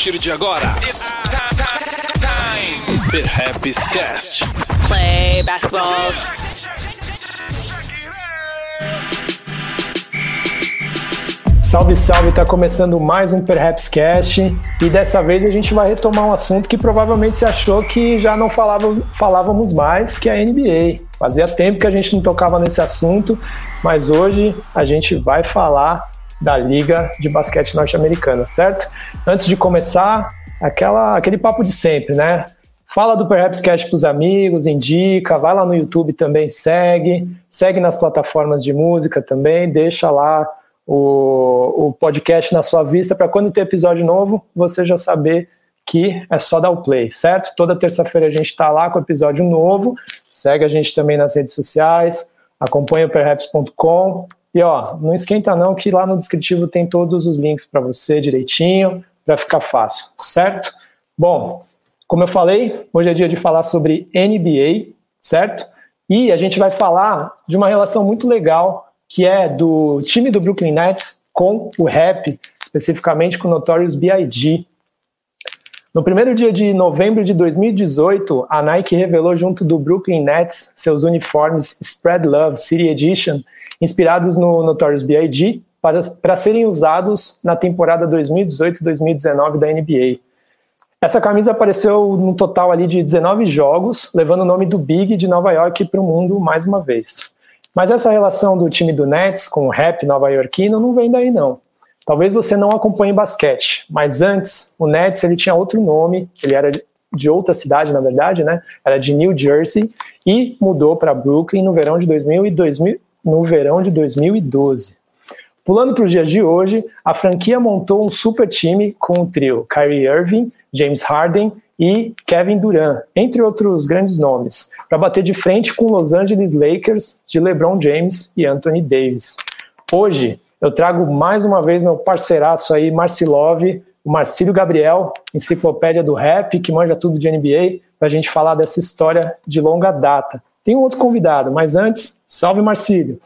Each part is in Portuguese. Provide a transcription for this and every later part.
partir de agora, it's time. Perhaps Cast. Play basketballs. Salve, salve! Tá começando mais um Perhaps Cast e dessa vez a gente vai retomar um assunto que provavelmente se achou que já não falava, falávamos mais, que é a NBA. Fazia tempo que a gente não tocava nesse assunto, mas hoje a gente vai falar da Liga de Basquete Norte-Americana, certo? Antes de começar, aquela, aquele papo de sempre, né? Fala do Perhaps Cast para os amigos, indica, vai lá no YouTube também, segue, segue nas plataformas de música também, deixa lá o, o podcast na sua vista para quando ter episódio novo você já saber que é só dar o play, certo? Toda terça-feira a gente está lá com episódio novo, segue a gente também nas redes sociais, acompanha o perhaps.com e ó, não esquenta não que lá no descritivo tem todos os links para você direitinho, para ficar fácil, certo? Bom, como eu falei, hoje é dia de falar sobre NBA, certo? E a gente vai falar de uma relação muito legal que é do time do Brooklyn Nets com o rap, especificamente com o Notorious B.I.G. No primeiro dia de novembro de 2018, a Nike revelou junto do Brooklyn Nets seus uniformes Spread Love City Edition, inspirados no Notorious B.I.G., para, para serem usados na temporada 2018-2019 da NBA. Essa camisa apareceu no total ali de 19 jogos, levando o nome do Big de Nova York para o mundo mais uma vez. Mas essa relação do time do Nets com o rap nova-iorquino não vem daí não. Talvez você não acompanhe basquete, mas antes o Nets ele tinha outro nome, ele era de outra cidade na verdade, né? Era de New Jersey e mudou para Brooklyn no verão de 2000 e 2000, no verão de 2012. Pulando para os dias de hoje, a franquia montou um super time com o trio Kyrie Irving, James Harden e Kevin Durant, entre outros grandes nomes, para bater de frente com Los Angeles Lakers de LeBron James e Anthony Davis. Hoje eu trago mais uma vez meu parceiraço aí, Marcilov, o Marcílio Gabriel, enciclopédia do rap, que manja tudo de NBA, para a gente falar dessa história de longa data. Tem um outro convidado, mas antes, salve Marcílio.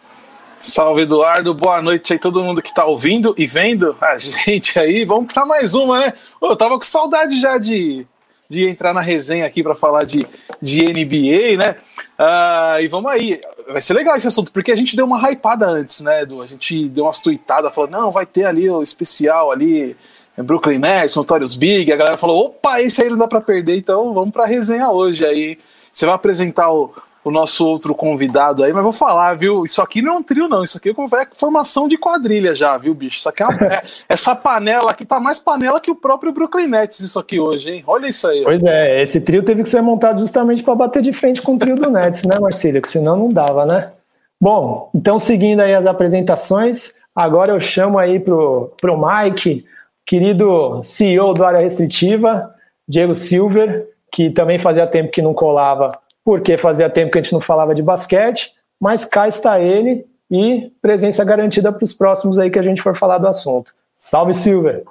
Salve Eduardo, boa noite aí todo mundo que está ouvindo e vendo a gente aí. Vamos para mais uma, né? eu tava com saudade já de de entrar na resenha aqui para falar de, de NBA, né? Uh, e vamos aí. Vai ser legal esse assunto, porque a gente deu uma hypada antes, né, Edu? A gente deu umas tweetadas, falou, não, vai ter ali o especial ali, Brooklyn Nets, Notorious Big. A galera falou, opa, esse aí não dá para perder, então vamos para a resenha hoje. Aí você vai apresentar o, o nosso outro convidado aí, mas vou falar, viu? Isso aqui não é um trio, não. Isso aqui é formação de quadrilha já, viu, bicho? Isso aqui é, uma, é essa panela aqui tá mais panela que o próprio Brooklyn Nets, isso aqui hoje, hein? Olha isso aí. Pois é, esse trio teve que ser montado justamente para bater de frente com o trio do Nets, né, Marcílio? Que senão não dava, né? Bom, então seguindo aí as apresentações, agora eu chamo aí pro, pro Mike, querido CEO do Área Restritiva, Diego Silver, que também fazia tempo que não colava porque fazia tempo que a gente não falava de basquete, mas cá está ele e presença garantida para os próximos aí que a gente for falar do assunto. Salve, Silver!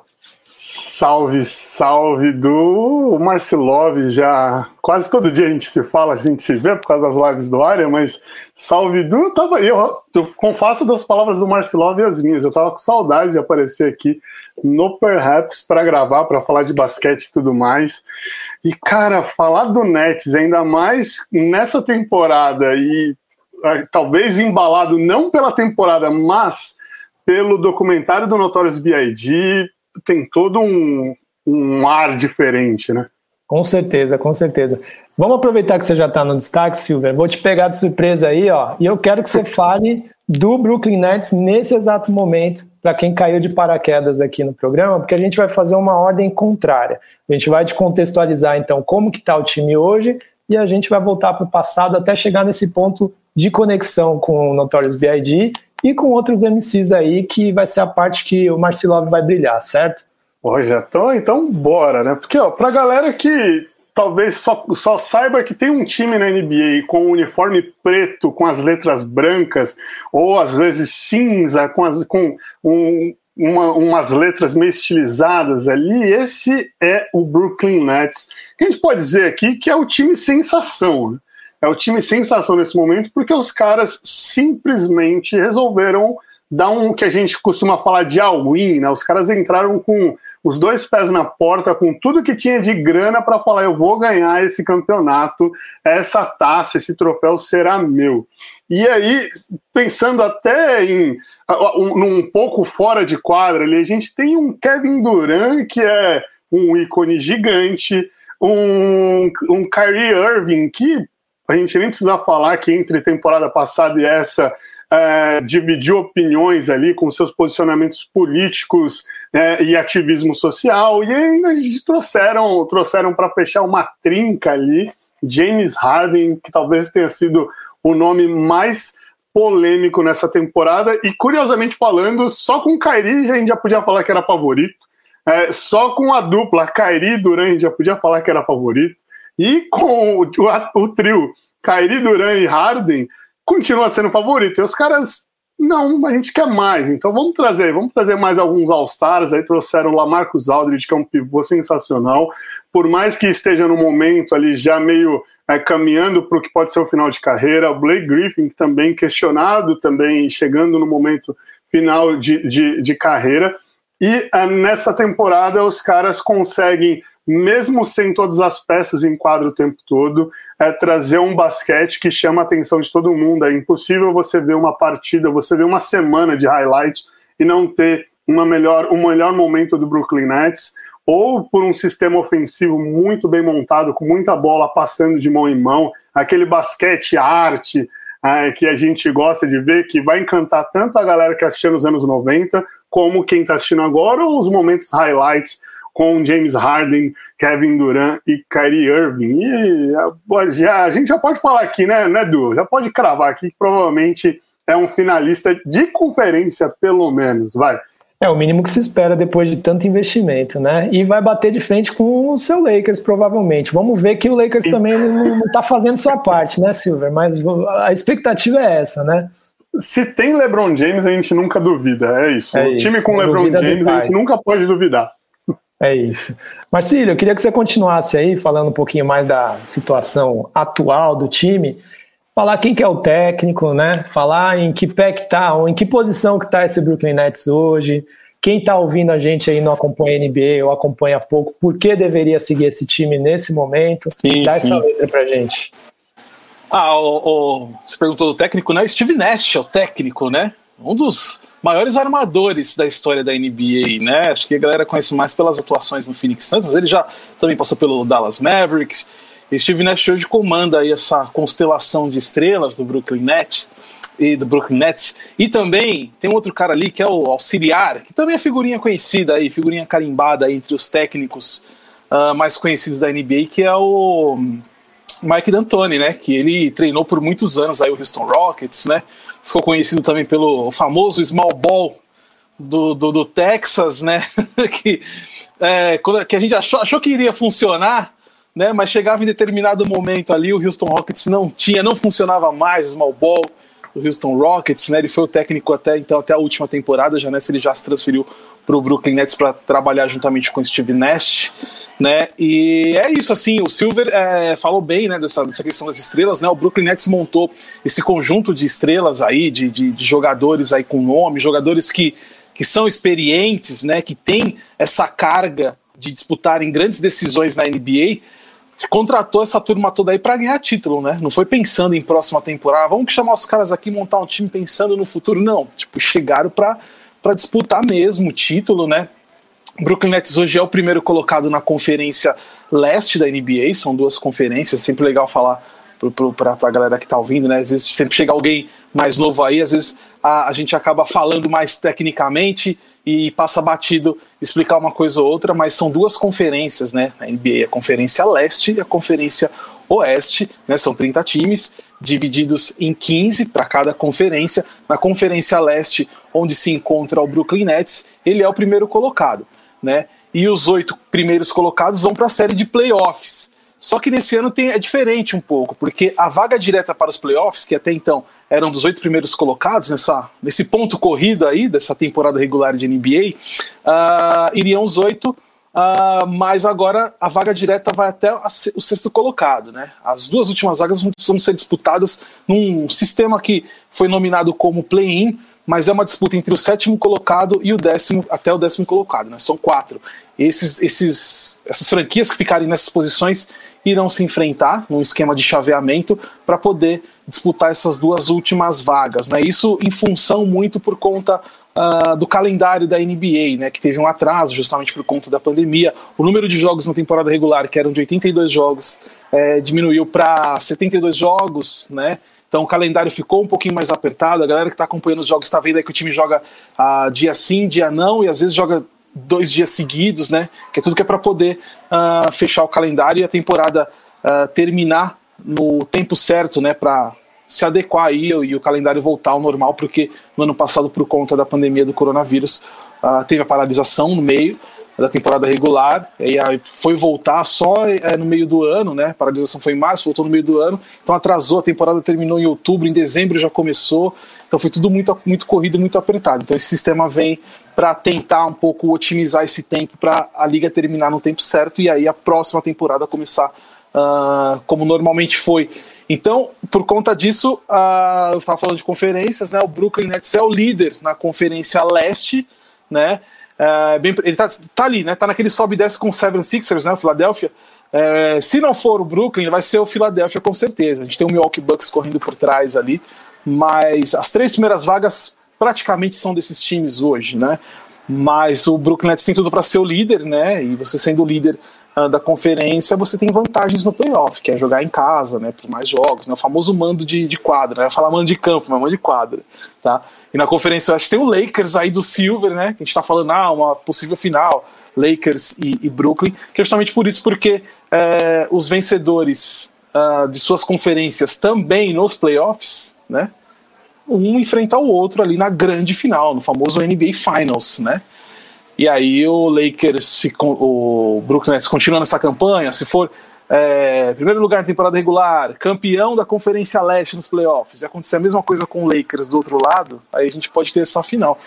Salve, salve do Marcelov, já quase todo dia a gente se fala, a gente se vê por causa das lives do área, mas salve do, tava eu, eu confesso das palavras do Marcelov e as minhas, eu tava com saudade de aparecer aqui no Perhaps para gravar, para falar de basquete e tudo mais. E cara, falar do Nets ainda mais nessa temporada e ah, talvez embalado não pela temporada, mas pelo documentário do Notorious B.I.G., tem todo um, um ar diferente, né? Com certeza, com certeza. Vamos aproveitar que você já está no destaque, Silver. Vou te pegar de surpresa aí, ó. E eu quero que você fale do Brooklyn Nets nesse exato momento, para quem caiu de paraquedas aqui no programa, porque a gente vai fazer uma ordem contrária. A gente vai te contextualizar, então, como que está o time hoje e a gente vai voltar para o passado até chegar nesse ponto de conexão com o Notorious B.I.G e com outros MCs aí, que vai ser a parte que o Marcelov vai brilhar, certo? Pô, já tô, então bora, né? Porque, ó, pra galera que talvez só, só saiba que tem um time na NBA com um uniforme preto, com as letras brancas, ou às vezes cinza, com, as, com um, uma, umas letras meio estilizadas ali, esse é o Brooklyn Nets. A gente pode dizer aqui que é o time sensação, né? é o time sensação nesse momento, porque os caras simplesmente resolveram dar um que a gente costuma falar de all-in, né? Os caras entraram com os dois pés na porta, com tudo que tinha de grana para falar: eu vou ganhar esse campeonato, essa taça, esse troféu será meu. E aí, pensando até em um, um pouco fora de quadra ali, a gente tem um Kevin Durant que é um ícone gigante, um, um Kyrie Irving que a gente nem precisa falar que entre temporada passada e essa é, dividiu opiniões ali com seus posicionamentos políticos é, e ativismo social, e ainda trouxeram, trouxeram para fechar uma trinca ali James Harden, que talvez tenha sido o nome mais polêmico nessa temporada, e curiosamente falando, só com o Kyrie a gente já podia falar que era favorito, é, só com a dupla Kyrie e Duran a gente já podia falar que era favorito, e com o, o, o trio Kyrie, Duran e Harden, continua sendo favorito. E os caras, não, a gente quer mais. Então vamos trazer, vamos trazer mais alguns All-Stars. Aí trouxeram lá Marcos Aldridge, que é um pivô sensacional. Por mais que esteja no momento ali já meio é, caminhando para o que pode ser o final de carreira. O Blake Griffin, que também questionado, também chegando no momento final de, de, de carreira. E é, nessa temporada os caras conseguem mesmo sem todas as peças em quadro o tempo todo, é trazer um basquete que chama a atenção de todo mundo. É impossível você ver uma partida, você ver uma semana de highlights e não ter uma melhor, um melhor momento do Brooklyn Nets, ou por um sistema ofensivo muito bem montado, com muita bola passando de mão em mão, aquele basquete arte é, que a gente gosta de ver, que vai encantar tanto a galera que assistiu nos anos 90, como quem está assistindo agora, ou os momentos highlights com James Harden, Kevin Durant e Kyrie Irving. E já, a gente já pode falar aqui, né, né, Du? Já pode cravar aqui que provavelmente é um finalista de conferência, pelo menos. Vai. É o mínimo que se espera depois de tanto investimento, né? E vai bater de frente com o seu Lakers, provavelmente. Vamos ver que o Lakers também não está fazendo sua parte, né, Silver? Mas a expectativa é essa, né? Se tem LeBron James, a gente nunca duvida, é isso. É o time com LeBron James, a gente nunca pode duvidar. É isso. Marcílio, eu queria que você continuasse aí falando um pouquinho mais da situação atual do time. Falar quem que é o técnico, né? Falar em que pé que tá, ou em que posição que tá esse Brooklyn Nets hoje. Quem está ouvindo a gente aí não acompanha a NBA ou acompanha pouco, por que deveria seguir esse time nesse momento? Sim, Dá sim. essa letra pra gente. Ah, o, o, você perguntou do técnico, né? Steve Nash é o técnico, né? Um dos maiores armadores da história da NBA, né? Acho que a galera conhece mais pelas atuações no Phoenix Suns, mas ele já também passou pelo Dallas Mavericks. E Steve Nash hoje comanda aí essa constelação de estrelas do Brooklyn Nets e do Brooklyn Nets. E também tem um outro cara ali que é o auxiliar, que também é figurinha conhecida aí, figurinha carimbada aí entre os técnicos uh, mais conhecidos da NBA, que é o Mike D'Antoni, né? Que ele treinou por muitos anos aí o Houston Rockets, né? Ficou conhecido também pelo famoso small ball do, do, do Texas, né? que, é, quando, que a gente achou, achou que iria funcionar, né? Mas chegava em determinado momento ali, o Houston Rockets não tinha, não funcionava mais small ball do Houston Rockets, né? Ele foi o técnico até então até a última temporada, já nessa ele já se transferiu para o Brooklyn Nets para trabalhar juntamente com Steve Nash né? E é isso, assim, o Silver é, falou bem, né, dessa, dessa questão das estrelas, né? O Brooklyn Nets montou esse conjunto de estrelas aí, de, de, de jogadores aí com nome, jogadores que, que são experientes, né? Que tem essa carga de disputarem grandes decisões na NBA. Contratou essa turma toda aí para ganhar título, né? Não foi pensando em próxima temporada, vamos chamar os caras aqui montar um time pensando no futuro, não. Tipo, chegaram para disputar mesmo o título, né? Brooklyn Nets hoje é o primeiro colocado na conferência leste da NBA, são duas conferências, sempre legal falar para a galera que está ouvindo, né? Às vezes sempre chega alguém mais novo aí, às vezes a, a, gente acaba falando mais tecnicamente e passa batido explicar uma coisa ou outra, mas são duas conferências, né? Na NBA, a Conferência Leste e a Conferência Oeste, né? São 30 times divididos em 15 para cada conferência. Na Conferência Leste, onde se encontra o Brooklyn Nets, ele é o primeiro colocado né? E os oito primeiros colocados vão para a série de playoffs. Só que nesse ano tem, é diferente um pouco, porque a vaga direta para os playoffs, que até então eram dos oito primeiros colocados nessa, nesse ponto corrido aí dessa temporada regular de NBA, uh, ah, iriam os oito, uh, mas agora a vaga direta vai até a, o sexto colocado. Né? As duas últimas vagas vão ser disputadas num sistema que foi nominado como play-in, mas é uma disputa entre o sétimo colocado e o décimo, até o décimo colocado, né? São quatro. Esses, esses, essas franquias que ficarem nessas posições irão se enfrentar num esquema de chaveamento para poder disputar essas duas últimas vagas. Né? Isso em função muito por conta uh, do calendário da NBA, né? que teve um atraso justamente por conta da pandemia. O número de jogos na temporada regular, que eram de 82 jogos, é, diminuiu para 72 jogos, né? Então o calendário ficou um pouquinho mais apertado. A galera que está acompanhando os jogos está vendo aí que o time joga uh, dia sim, dia não, e às vezes joga dois dias seguidos, né? Que é tudo que é para poder uh, fechar o calendário e a temporada uh, terminar no tempo certo, né? Para se adequar aí e o calendário voltar ao normal, porque no ano passado, por conta da pandemia do coronavírus, uh, teve a paralisação no meio da temporada regular, e aí foi voltar só é, no meio do ano, né? A paralisação foi em março, voltou no meio do ano, então atrasou, a temporada terminou em outubro, em dezembro já começou, então foi tudo muito, muito corrido, muito apertado. Então esse sistema vem para tentar um pouco otimizar esse tempo para a liga terminar no tempo certo e aí a próxima temporada começar uh, como normalmente foi. Então, por conta disso, uh, eu estava falando de conferências, né? O Brooklyn Nets é o líder na conferência leste, né? Uh, bem, ele tá, tá, ali, né? Tá naquele sobe e desce com o Seven Sixers, né? O Philadelphia. Uh, se não for o Brooklyn, vai ser o Philadelphia com certeza. A gente tem o Milwaukee Bucks correndo por trás ali, mas as três primeiras vagas praticamente são desses times hoje, né? Mas o Brooklyn Nets tem tudo para ser o líder, né? E você sendo o líder uh, da conferência, você tem vantagens no playoff, que é jogar em casa, né? Por mais jogos, né? O famoso mando de, de quadra, né? Falar mando de campo, mas mando de quadra, tá? E na conferência acho que tem o Lakers aí do Silver, né? Que a gente tá falando, ah, uma possível final, Lakers e, e Brooklyn, que é justamente por isso, porque é, os vencedores uh, de suas conferências também nos playoffs, né? um enfrentar o outro ali na grande final, no famoso NBA Finals, né? E aí o Lakers, se, o Brooklyn Nets continua nessa campanha, se for é, primeiro lugar na temporada regular, campeão da Conferência Leste nos playoffs, e acontecer a mesma coisa com o Lakers do outro lado, aí a gente pode ter essa final.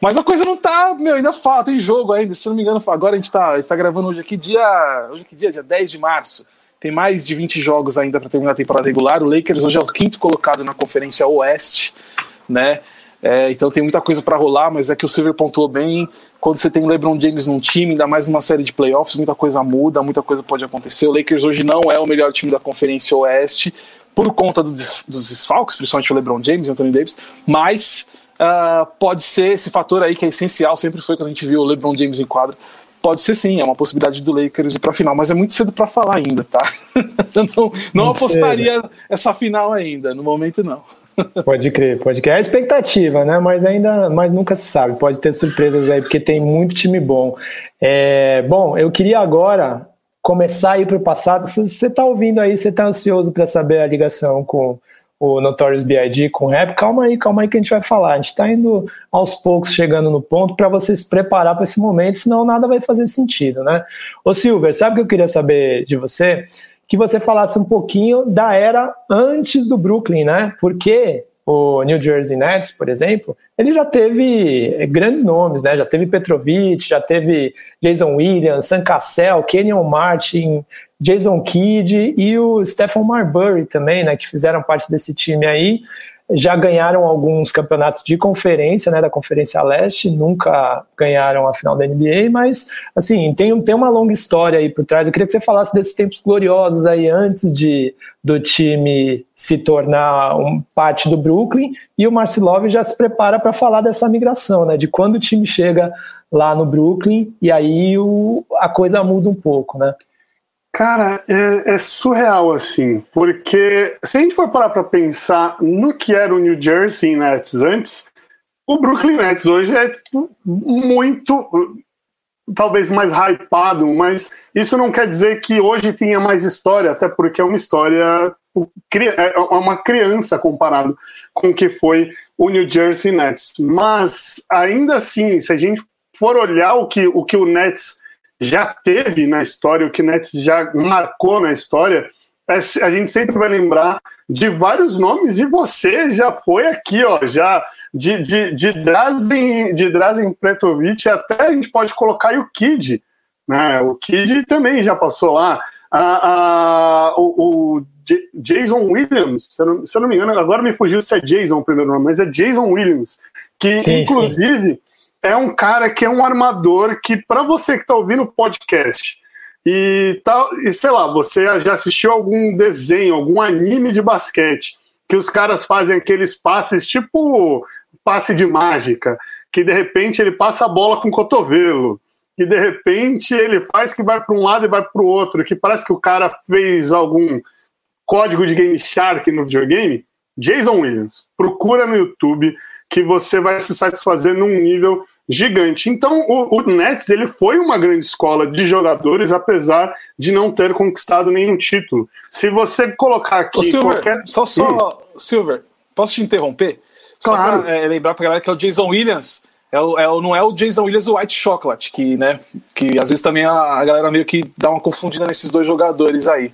Mas a coisa não tá, meu, ainda falta, tem jogo ainda, se não me engano, agora a gente tá, a gente tá gravando hoje aqui, dia. Hoje que dia? Dia 10 de março. Tem mais de 20 jogos ainda para terminar a temporada regular. O Lakers hoje é o quinto colocado na Conferência Oeste, né? É, então tem muita coisa para rolar, mas é que o Silver pontuou bem. Quando você tem o LeBron James num time, ainda mais numa série de playoffs, muita coisa muda, muita coisa pode acontecer. O Lakers hoje não é o melhor time da Conferência Oeste por conta dos, dos desfalques, principalmente o LeBron James e Anthony Davis, mas uh, pode ser esse fator aí que é essencial, sempre foi quando a gente viu o LeBron James em quadra, pode ser sim, é uma possibilidade do Lakers ir para a final, mas é muito cedo para falar ainda, tá? não, não apostaria essa final ainda, no momento não. Pode crer, pode crer. É a expectativa, né? Mas ainda, mas nunca se sabe. Pode ter surpresas aí, porque tem muito time bom. É, bom, eu queria agora começar a ir para o passado. Se você está ouvindo aí, você está ansioso para saber a ligação com o Notorious B.I.G. com rap, calma aí, calma aí que a gente vai falar. A gente está indo aos poucos chegando no ponto para você se preparar para esse momento, senão nada vai fazer sentido, né? Ô Silver, sabe o que eu queria saber de você? Que você falasse um pouquinho da era antes do Brooklyn, né? Porque o New Jersey Nets, por exemplo, ele já teve grandes nomes, né? Já teve Petrovic, já teve Jason Williams, Sam Cassell, Kenyon Martin, Jason Kidd e o Stephen Marbury também, né? Que fizeram parte desse time aí já ganharam alguns campeonatos de conferência, né, da Conferência Leste, nunca ganharam a final da NBA, mas assim, tem, tem uma longa história aí por trás. Eu queria que você falasse desses tempos gloriosos aí antes de do time se tornar um parte do Brooklyn e o Marcelov já se prepara para falar dessa migração, né, de quando o time chega lá no Brooklyn e aí o, a coisa muda um pouco, né? Cara, é, é, surreal assim, porque se a gente for parar para pensar no que era o New Jersey Nets antes, o Brooklyn Nets hoje é tipo, muito, talvez mais hypado, mas isso não quer dizer que hoje tenha mais história, até porque é uma história, é uma criança comparado com o que foi o New Jersey Nets. Mas ainda assim, se a gente for olhar o que o, que o Nets já teve na história, o que Nets já marcou na história, é, a gente sempre vai lembrar de vários nomes, e você já foi aqui, ó, já de, de, de, Drazen, de Drazen Pretovic, até a gente pode colocar o Kid, né? O Kid também já passou lá. A, a, o, o Jason Williams, se eu, não, se eu, não, me engano, agora me fugiu se é Jason o primeiro nome, mas é Jason Williams, que Sim, inclusive é um cara que é um armador que, para você que está ouvindo o podcast e tal, e sei lá, você já assistiu algum desenho, algum anime de basquete, que os caras fazem aqueles passes tipo passe de mágica, que de repente ele passa a bola com o cotovelo, que de repente ele faz que vai para um lado e vai para o outro, que parece que o cara fez algum código de Game Shark no videogame. Jason Williams, procura no YouTube que você vai se satisfazer num nível gigante. Então, o, o, Nets ele foi uma grande escola de jogadores, apesar de não ter conquistado nenhum título. Se você colocar aqui Ô, Silver, qualquer... só, só, Silver, posso te interromper? Claro. Só para é, lembrar para galera que é o Jason Williams, é o, é o, não é o Jason Williams o White Chocolate, que, né, que às vezes também a, a, galera meio que dá uma confundida nesses dois jogadores aí.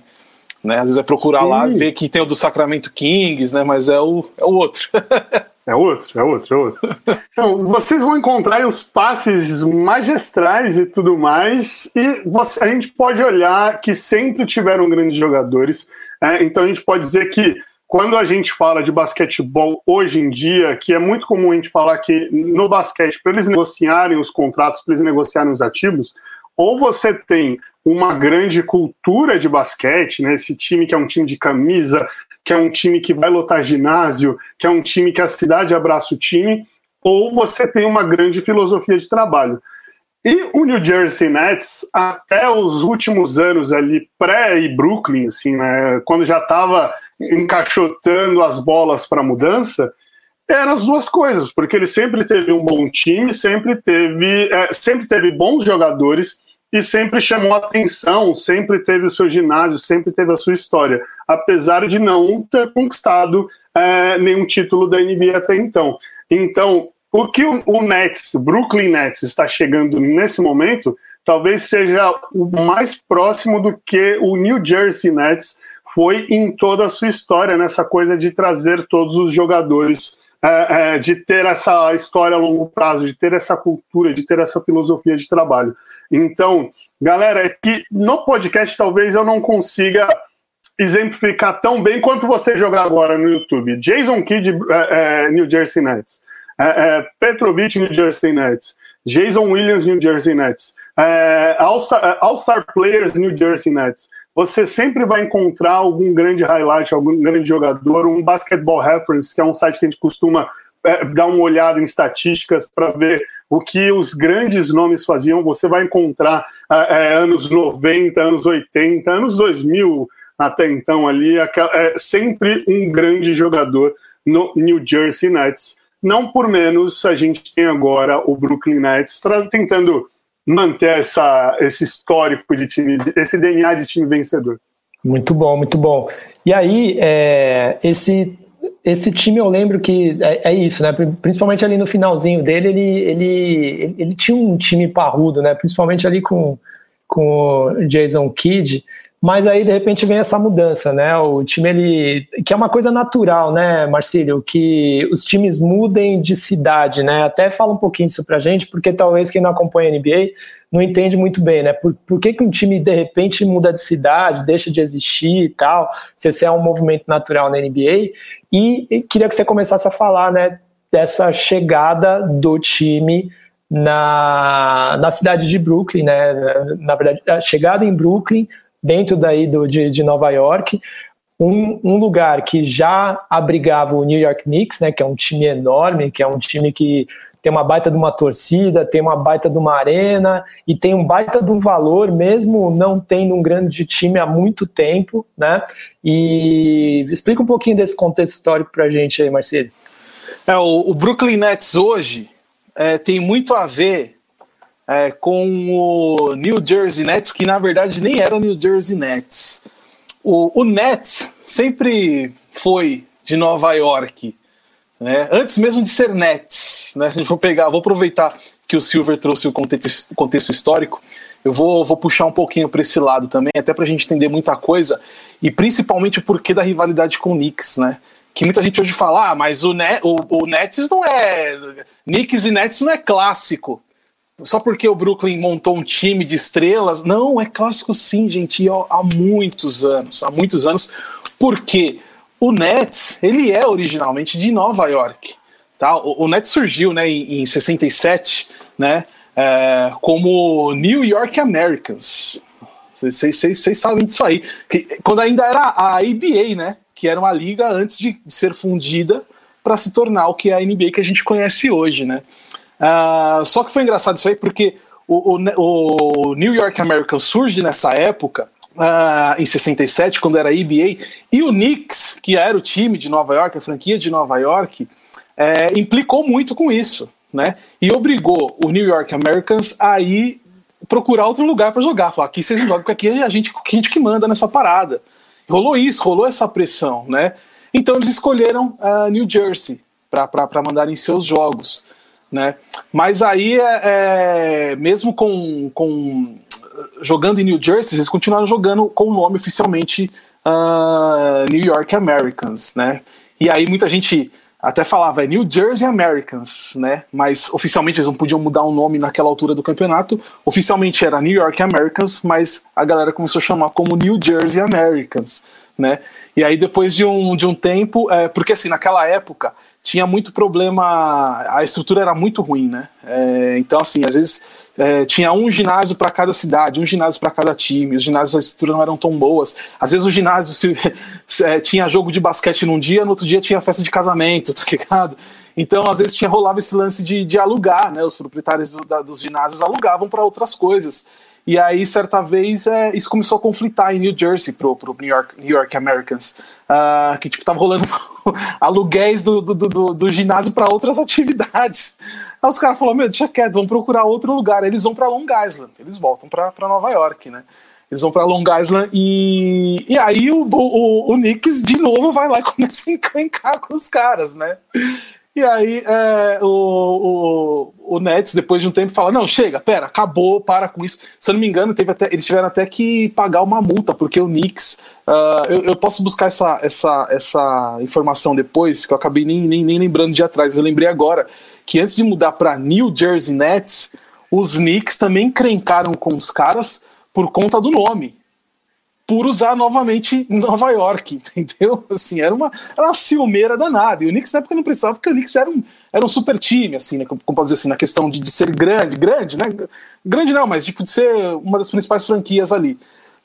Né? Às vezes é procurar Sim. lá, ver que tem o do Sacramento Kings, né, mas é o, é o outro. É outro, é outro, é outro. Então, vocês vão encontrar os passes magistrais e tudo mais, e você, a gente pode olhar que sempre tiveram grandes jogadores. É, então a gente pode dizer que quando a gente fala de basquetebol hoje em dia, que é muito comum a gente falar que no basquete, para eles negociarem os contratos, para eles negociarem os ativos, ou você tem uma grande cultura de basquete, né? Esse time que é um time de camisa, que é um time que vai lotar ginásio, que é um time que a cidade abraça o time, ou você tem uma grande filosofia de trabalho. E o New Jersey Nets, até os últimos anos ali, pré e Brooklyn, assim, né, quando já estava encaixotando as bolas para mudança, eram as duas coisas, porque ele sempre teve um bom time, sempre teve, é, sempre teve bons jogadores, e sempre chamou atenção, sempre teve o seu ginásio, sempre teve a sua história, apesar de não ter conquistado é, nenhum título da NBA até então. Então, o que o, Nets, Brooklyn Nets, está chegando nesse momento, talvez seja o mais próximo do que o New Jersey Nets foi em toda a sua história, nessa coisa de trazer todos os jogadores é, é, de ter essa história a longo prazo, de ter essa cultura, de ter essa filosofia de trabalho. Então, galera, é que no podcast talvez eu não consiga exemplificar tão bem quanto você jogar agora no YouTube. Jason Kidd, é, é New Jersey Nets. É, Petrovic, New Jersey Nets. Jason Williams, New Jersey Nets. All-Star All Players, New Jersey Nets você sempre vai encontrar algum grande highlight, algum grande jogador, um Basketball Reference, que é um site que a gente costuma é, dar uma olhada em estatísticas para ver o que os grandes nomes faziam. Você vai encontrar é, é anos 90, anos 80, anos 2000 até então ali, é, sempre um grande jogador no New Jersey Nets. Não por menos, a gente tem agora o Brooklyn Nets tentando manter essa, esse histórico de time, esse DNA de time vencedor. Muito bom, muito bom. E aí, é, esse, esse time eu lembro que é, é, isso, né? Principalmente ali no finalzinho dele, ele, ele, ele tinha um time parrudo, né? Principalmente ali com, com o Jason Kidd. Mas aí, de repente, vem essa mudança, né? O time, ele. Que é uma coisa natural, né, Marcílio? Que os times mudem de cidade, né? Até fala um pouquinho isso pra gente, porque talvez quem não acompanha a NBA não entende muito bem, né? Por, por que, que um time, de repente, muda de cidade, deixa de existir e tal, se esse é um movimento natural na NBA. E, e queria que você começasse a falar, né, dessa chegada do time na, na cidade de Brooklyn, né? Na verdade, a chegada em Brooklyn dentro daí do, de, de Nova York, um, um, lugar que já abrigava o New York Knicks, né, que é um time enorme, que é um time que tem uma baita de uma torcida, tem uma baita de uma arena e tem um baita de um valor, mesmo não tendo um grande time há muito tempo, né? E explica um pouquinho desse contexto histórico para a gente aí, Marcelo. É, o, o Brooklyn Nets hoje é, tem muito a ver é, com o New Jersey Nets, que na verdade nem era o New Jersey Nets. O, o Nets sempre foi de Nova York, né? antes mesmo de ser Nets. Né? A gente vai pegar, vou aproveitar que o Silver trouxe o contexto, contexto histórico, eu vou, vou puxar um pouquinho para esse lado também, até para a gente entender muita coisa, e principalmente o porquê da rivalidade com o Knicks, né? Que muita gente hoje fala, ah, mas o, o, o Nets não é. Knicks e Nets não é clássico só porque o Brooklyn montou um time de estrelas. Não, é clássico sim, gente, há muitos anos. Há muitos anos, porque o Nets, ele é originalmente de Nova York. Tá? O, o Nets surgiu né, em, em 67 né, é, como New York Americans. Vocês sabem disso aí. Que, quando ainda era a ABA, né? Que era uma liga antes de, de ser fundida para se tornar o que é a NBA que a gente conhece hoje, né? Uh, só que foi engraçado isso aí porque o, o, o New York Americans surge nessa época, uh, em 67, quando era a ABA, e o Knicks, que era o time de Nova York, a franquia de Nova York, é, implicou muito com isso, né? E obrigou o New York Americans a ir procurar outro lugar para jogar. Falar, aqui vocês jogam, porque aqui é a gente, a gente que manda nessa parada. Rolou isso, rolou essa pressão, né? Então eles escolheram uh, New Jersey para mandarem seus jogos, né? Mas aí, é, é, mesmo com, com jogando em New Jersey, eles continuaram jogando com o nome oficialmente uh, New York Americans, né? E aí muita gente até falava é New Jersey Americans, né? Mas oficialmente eles não podiam mudar o nome naquela altura do campeonato. Oficialmente era New York Americans, mas a galera começou a chamar como New Jersey Americans, né? E aí depois de um, de um tempo, é, porque assim naquela época tinha muito problema, a estrutura era muito ruim, né? É, então, assim, às vezes é, tinha um ginásio para cada cidade, um ginásio para cada time, os ginásios, a estrutura não eram tão boas. Às vezes o ginásio se, se, é, tinha jogo de basquete num dia, no outro dia tinha festa de casamento, tá ligado? Então, às vezes tinha rolava esse lance de, de alugar, né? Os proprietários do, da, dos ginásios alugavam para outras coisas. E aí, certa vez, é, isso começou a conflitar em New Jersey pro, pro New, York, New York Americans. Uh, que, tipo, tava rolando aluguéis do, do, do, do ginásio para outras atividades. Aí os caras falaram, meu, deixa quieto, vamos procurar outro lugar. Aí eles vão para Long Island, eles voltam para Nova York, né? Eles vão para Long Island e, e aí o, o, o Knicks de novo vai lá e começa a encrencar com os caras, né? E aí é, o, o, o, Nets, depois de um tempo, fala: não, chega, pera, acabou, para com isso. Se eu não me engano, teve até, eles tiveram até que pagar uma multa, porque o Knicks. Uh, eu, eu, posso buscar essa, essa, essa informação depois, que eu acabei nem, nem, nem lembrando de atrás, eu lembrei agora que antes de mudar para New Jersey Nets, os Knicks também encrencaram com os caras por conta do nome por usar novamente Nova York, entendeu? Assim, era uma, era uma ciumeira danada. E o Knicks na época não precisava, porque o Knicks era um, era um super time, assim, né? Como posso dizer assim, na questão de, de ser grande, grande, né? Grande não, mas tipo, de ser uma das principais franquias ali,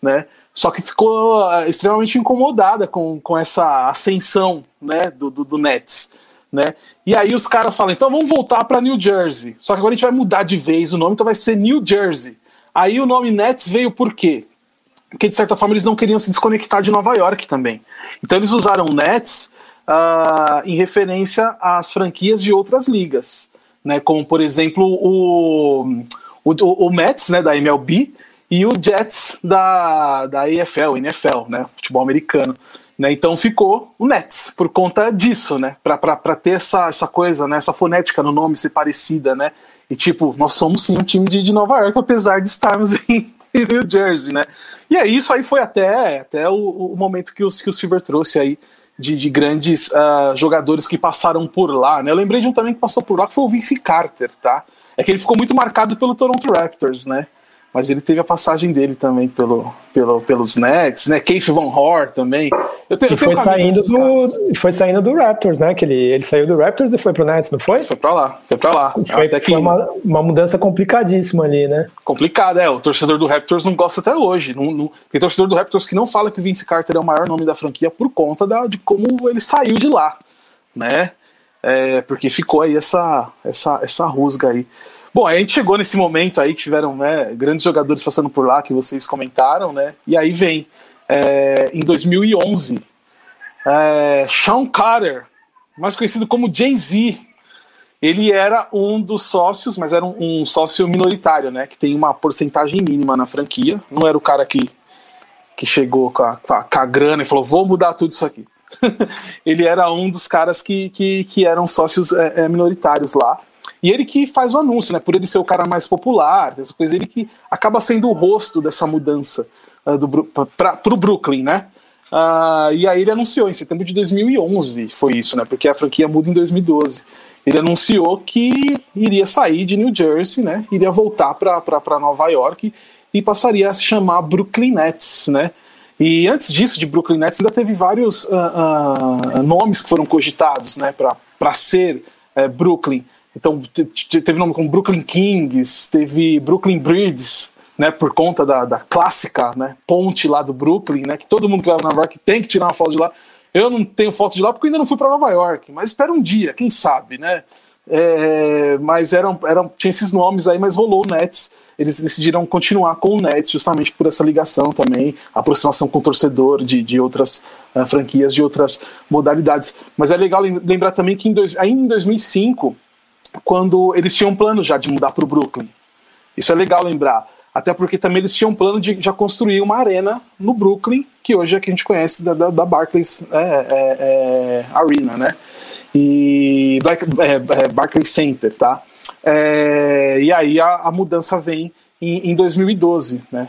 né? Só que ficou uh, extremamente incomodada com, com essa ascensão, né, do, do, do Nets, né? E aí os caras falam, então vamos voltar para New Jersey. Só que agora a gente vai mudar de vez o nome, então vai ser New Jersey. Aí o nome Nets veio por quê? Porque de certa forma eles não queriam se desconectar de Nova York também. Então eles usaram Nets uh, em referência às franquias de outras ligas, né? Como por exemplo o, o, o Mets, né, da MLB, e o Jets da, da EFL, NFL, né, futebol americano. Né, então ficou o Nets por conta disso, né? Para ter essa, essa coisa, né, essa fonética no nome ser parecida, né? E tipo, nós somos sim um time de, de Nova York, apesar de estarmos em, em New Jersey, né? E aí isso aí foi até, até o, o momento que, os, que o Silver trouxe aí de, de grandes uh, jogadores que passaram por lá, né? Eu lembrei de um também que passou por lá, que foi o Vince Carter, tá? É que ele ficou muito marcado pelo Toronto Raptors, né? Mas ele teve a passagem dele também pelo, pelo, pelos Nets, né? Keith Van Horn também. Eu tenho, e foi, saindo do, foi saindo do Raptors, né? Que ele, ele saiu do Raptors e foi pro Nets, não foi? Foi pra lá, foi pra lá. Foi, até foi uma, uma mudança complicadíssima ali, né? Complicada, é. O torcedor do Raptors não gosta até hoje. Não, não, tem torcedor do Raptors que não fala que o Vince Carter é o maior nome da franquia por conta da, de como ele saiu de lá, né? É, porque ficou aí essa, essa, essa rusga aí. Bom, a gente chegou nesse momento aí que tiveram né, grandes jogadores passando por lá, que vocês comentaram, né? E aí vem, é, em 2011, é, Sean Carter, mais conhecido como Jay-Z, ele era um dos sócios, mas era um, um, sócio minoritário, né? Que tem uma porcentagem mínima na franquia. Não era o cara que, que chegou com a, com a, com a grana e falou: vou mudar tudo isso aqui. ele era um dos caras que, que, que eram sócios é, é, minoritários lá. E ele que faz o anúncio, né? Por ele ser o cara mais popular, essa coisa, ele que acaba sendo o rosto dessa mudança uh, para o Brooklyn, né? Uh, e aí ele anunciou em setembro de 2011, foi isso, né? Porque a franquia muda em 2012. Ele anunciou que iria sair de New Jersey, né? Iria voltar para Nova York e passaria a se chamar Brooklyn Nets, né? E antes disso, de Brooklyn Nets, ainda teve vários uh, uh, nomes que foram cogitados, né? Para ser é, Brooklyn. Então teve nome como Brooklyn Kings, teve Brooklyn Breeds, né, por conta da, da clássica né, ponte lá do Brooklyn, né, que todo mundo que vai na Nova York tem que tirar uma foto de lá. Eu não tenho foto de lá porque ainda não fui para Nova York, mas espero um dia, quem sabe, né? É, mas eram, eram, tinha esses nomes aí, mas rolou o Nets. Eles decidiram continuar com o Nets justamente por essa ligação também, aproximação com o torcedor de, de outras uh, franquias, de outras modalidades. Mas é legal lembrar também que em dois, ainda em 2005, quando eles tinham um plano já de mudar para o Brooklyn. Isso é legal lembrar. Até porque também eles tinham um plano de já construir uma arena no Brooklyn, que hoje é que a gente conhece da, da, da Barclays é, é, é, Arena, né? E Black, é, é, Barclays Center, tá? É, e aí a, a, mudança vem em, em 2012, né?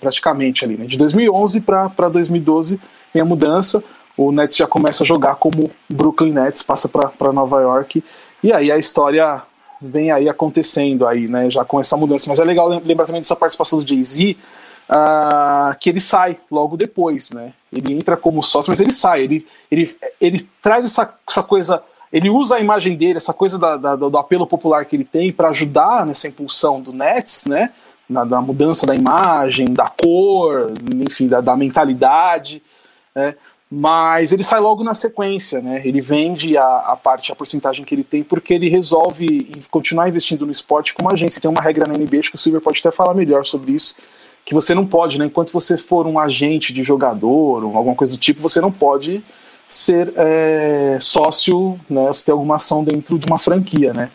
praticamente ali, né? De 2011 para 2012 vem a mudança. O Nets já começa a jogar como Brooklyn Nets, passa para Nova York. E aí a história vem aí acontecendo aí, né, já com essa mudança. Mas é legal lembrar também dessa participação do Jay-Z, uh, que ele sai logo depois, né? Ele entra como sócio, mas ele sai, ele, ele, ele traz essa, essa coisa, ele usa a imagem dele, essa coisa da, da, do apelo popular que ele tem para ajudar nessa impulsão do Nets, né? Na, da mudança da imagem, da cor, enfim, da, da mentalidade. Né? mas ele sai logo na sequência, né? Ele vende a, a parte, a porcentagem que ele tem, porque ele resolve continuar investindo no esporte como agência. Tem uma regra na NBA, acho que o Silver pode até falar melhor sobre isso, que você não pode, né? Enquanto você for um agente de jogador ou alguma coisa do tipo, você não pode ser é, sócio, né? Você ter alguma ação dentro de uma franquia, né?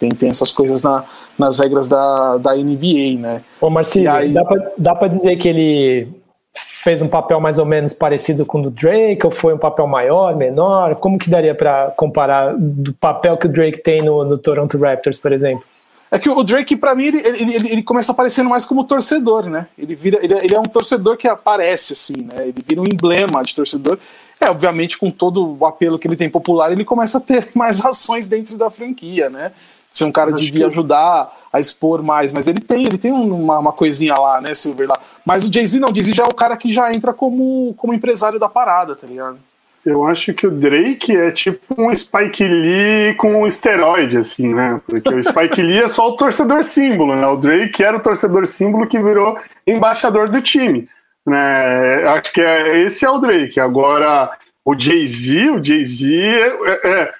Tem, tem essas coisas na, nas regras da, da NBA, né? Ô, Marcelo, aí... dá para dizer que ele fez um papel mais ou menos parecido com o do Drake, ou foi um papel maior, menor? Como que daria para comparar do papel que o Drake tem no, no Toronto Raptors, por exemplo? É que o Drake, para mim, ele, ele, ele, começa aparecendo mais como torcedor, né? Ele, vira, ele, ele é um torcedor que aparece, assim, né? Ele vira um emblema de torcedor. É, obviamente, com todo o apelo que ele tem popular, ele começa a ter mais ações dentro da franquia, né? ser um cara de, que... ajudar a expor mais, mas ele tem, ele tem uma, uma coisinha lá, né, Silver lá. Mas o Jay-Z não, o Jay-Z já é o cara que já entra como, como empresário da parada, tá ligado? Eu acho que o Drake é tipo um Spike Lee com um esteroide, assim, né? Porque o Spike Lee é só o torcedor símbolo, né? O Drake era o torcedor símbolo que virou embaixador do time, né? Acho que é, esse é o Drake. Agora, o Jay-Z, o Jay-Z é, é, é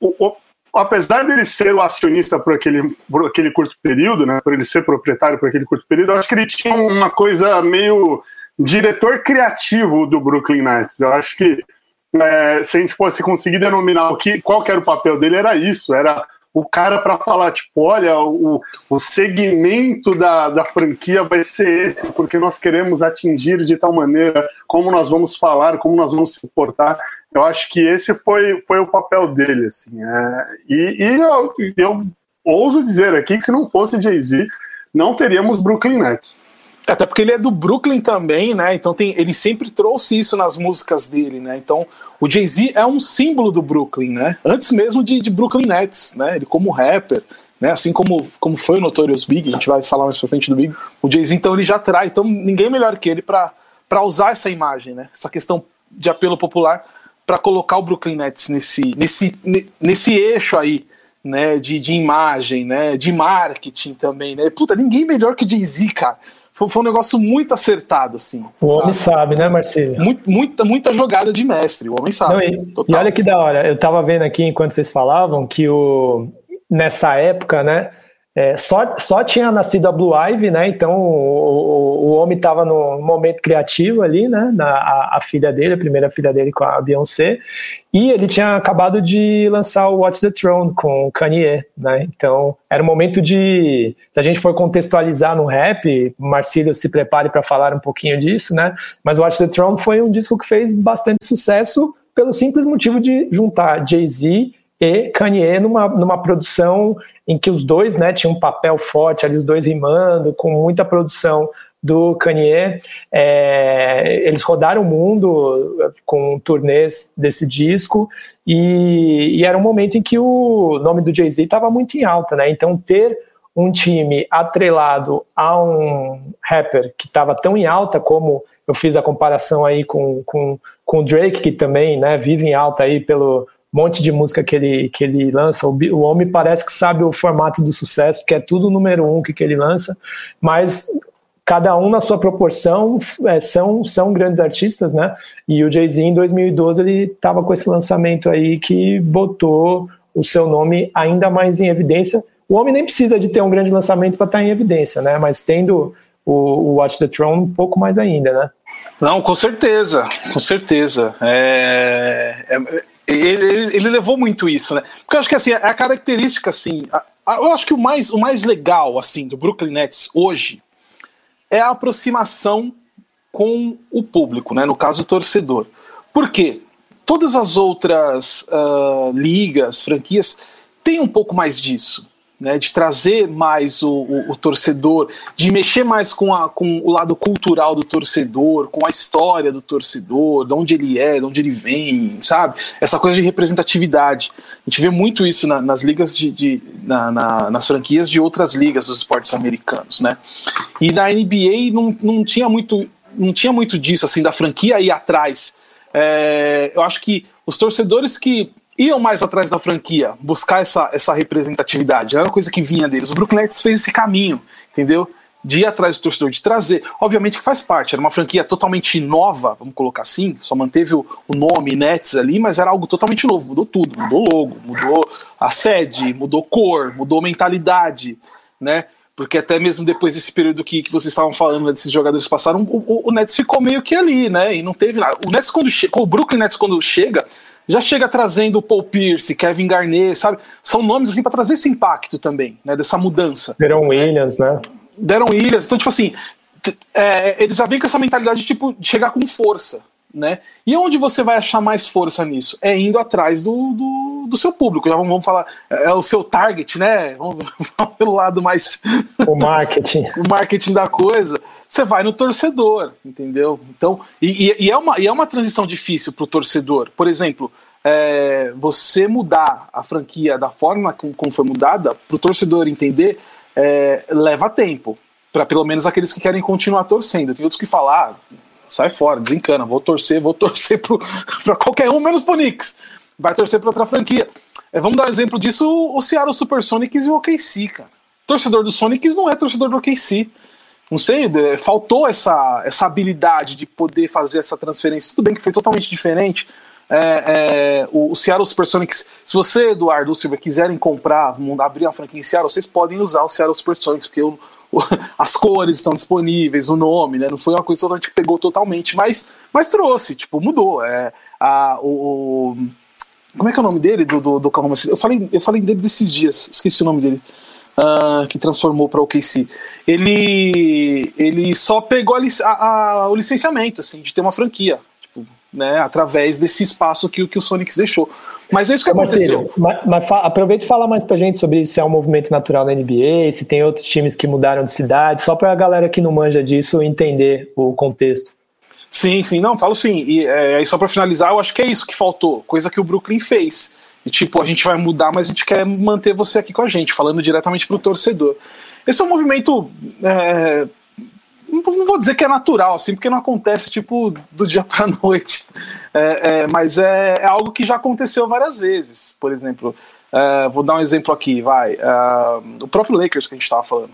o, apesar dele ser o acionista por aquele, por aquele curto período, né, por ele ser proprietário por aquele curto período, eu acho que ele tinha uma coisa meio diretor criativo do Brooklyn Nets. Eu acho que é, se a gente fosse conseguir denominar o que, qual que era o papel dele, era isso, era o cara para falar, tipo, olha, o, o segmento da, da franquia vai ser esse, porque nós queremos atingir de tal maneira, como nós vamos falar, como nós vamos se portar. Eu acho que esse foi, foi o papel dele, assim. É, e, e eu, eu ouso dizer aqui que se não fosse Jay-Z, não teríamos Brooklyn Nets. Até porque ele é do Brooklyn também, né? Então tem, ele sempre trouxe isso nas músicas dele, né? Então o Jay-Z é um símbolo do Brooklyn, né? Antes mesmo de, de Brooklyn Nets, né? Ele como rapper, né? Assim como, como foi o Notorious Big, a gente vai falar mais pra frente do Big. O Jay-Z então ele já traz, então ninguém melhor que ele para usar essa imagem, né? Essa questão de apelo popular para colocar o Brooklyn Nets nesse, nesse, nesse eixo aí, né? De, de imagem, né? De marketing também, né? Puta, ninguém melhor que Jay-Z, cara foi, foi um negócio muito acertado, assim. O sabe? homem sabe, né, Marcelo? Muito, muita, muita jogada de mestre, o homem sabe. Não, e, e, olha que da hora, eu tava vendo aqui enquanto vocês falavam que o, nessa época, né, é, só, só tinha nascido a Blue Ivy, né? Então o, o, homem estava no momento criativo ali, né? Na, a, a, filha dele, a primeira filha dele com a Beyoncé, e ele tinha acabado de lançar o Watch the Throne com o Kanye, né? Então era um momento de, se a gente for contextualizar no rap, Marcílio se prepare para falar um pouquinho disso, né? Mas o Watch the Throne foi um disco que fez bastante sucesso pelo simples motivo de juntar Jay-Z e Kanye numa, numa produção em que os dois né, tinham um papel forte, ali os dois rimando, com muita produção do Kanye. É, eles rodaram o mundo com turnês desse disco e, e, era um momento em que o nome do Jay-Z estava muito em alta, né? Então ter um time atrelado a um rapper que estava tão em alta como eu fiz a comparação aí com, com, com o Drake, que também né, vive em alta aí pelo, monte de música que ele, que ele lança. O, o homem parece que sabe o formato do sucesso, que é tudo número um que, que ele lança, mas cada um na sua proporção é, são, são grandes artistas, né? E o Jay-Z em 2012 ele estava com esse lançamento aí que botou o seu nome ainda mais em evidência. O homem nem precisa de ter um grande lançamento para estar tá em evidência, né? Mas tendo o, o Watch the Throne um pouco mais ainda, né? Não, com certeza, com certeza. É, é, ele, ele, levou muito isso, né? Porque eu acho que assim, é a característica, assim, a, a, eu acho que o mais, o mais legal assim do Brooklyn Nets hoje é a aproximação com o público, né? No caso, o torcedor. Por quê? Todas as outras uh, ligas, franquias, têm um pouco mais disso né, de trazer mais o, o, o, torcedor, de mexer mais com, a, com o lado cultural do torcedor, com a história do torcedor, de onde ele é, de onde ele vem, sabe? Essa coisa de representatividade. A gente vê muito isso na, nas ligas de, de na, na, nas franquias de outras ligas dos esportes americanos, né? E na NBA não, não tinha muito não tinha muito disso assim da franquia ir atrás. É, eu acho que os torcedores que iam mais atrás da franquia, buscar essa, essa representatividade. Era uma coisa que vinha deles. O Brooklyn Nets fez esse caminho, entendeu? De ir atrás do torcedor, de trazer. Obviamente que faz parte, era uma franquia totalmente nova, vamos colocar assim, só manteve o, o nome Nets ali, mas era algo totalmente novo, mudou tudo, mudou logo, mudou a sede, mudou cor, mudou mentalidade, né? Porque até mesmo depois desse período que, que vocês estavam falando, né, desses jogadores passaram, o, o, o, Nets ficou meio que ali, né? E não teve nada. O Nets quando chega, o Brooklyn Nets quando chega, já chega trazendo Paul Pierce, Kevin Garnett, sabe? São nomes assim para trazer esse impacto também, né? Dessa mudança. Deram Williams, né? Deram Williams. Então, tipo assim, é, eles já vêm com essa mentalidade tipo, de chegar com força. Né? E onde você vai achar mais força nisso? É indo atrás do, do, do seu público. Já vamos, vamos, falar, é o seu target, né? Vamos, vamos pelo lado mais. O marketing. o marketing da coisa. Você vai no torcedor, entendeu? Então, e, e, e é, uma, e é uma transição difícil para o torcedor. Por exemplo, é, você mudar a franquia da forma como, como foi mudada, para o torcedor entender, é, leva tempo. Para pelo menos aqueles que querem continuar torcendo. Tem outros que falam, ah, sai fora, desencana, vou torcer, vou torcer para qualquer um, menos pro Knicks. Vai torcer para outra franquia. É, vamos dar um exemplo disso, o Seattle Supersonics e o OKC, cara. Torcedor do Sonics não é torcedor do OKC. Não sei, é, faltou essa, essa habilidade de poder fazer essa transferência. Tudo bem que foi totalmente diferente. É, é, o, o Seattle Supersonics, se você, Eduardo Silva, quiserem comprar, abrir uma franquia em Seattle, vocês podem usar o Seattle Supersonics, porque eu, as cores estão disponíveis, o nome, né? Não foi uma coisa que pegou totalmente, mas, mas trouxe, tipo, mudou. É, a, o, como é que é o nome dele, do, do, do? Eu falei, eu falei dele desses dias, esqueci o nome dele. Uh, que transformou para o OKC. Ele, ele só pegou a, a, o licenciamento, assim, de ter uma franquia né, através desse espaço que, que o Sonics deixou. Mas é isso que aconteceu. mas, mas aproveita e fala mais pra gente sobre se é um movimento natural na NBA, se tem outros times que mudaram de cidade, só pra galera que não manja disso entender o contexto. Sim, sim, não, falo sim. E é, só para finalizar, eu acho que é isso que faltou, coisa que o Brooklyn fez. E tipo, a gente vai mudar, mas a gente quer manter você aqui com a gente, falando diretamente pro torcedor. Esse é um movimento é, não vou dizer que é natural, assim, porque não acontece tipo do dia para noite, é, é, mas é, é, algo que já aconteceu várias vezes. Por exemplo, é, vou dar um exemplo aqui, vai, é, o próprio Lakers que a gente estava falando,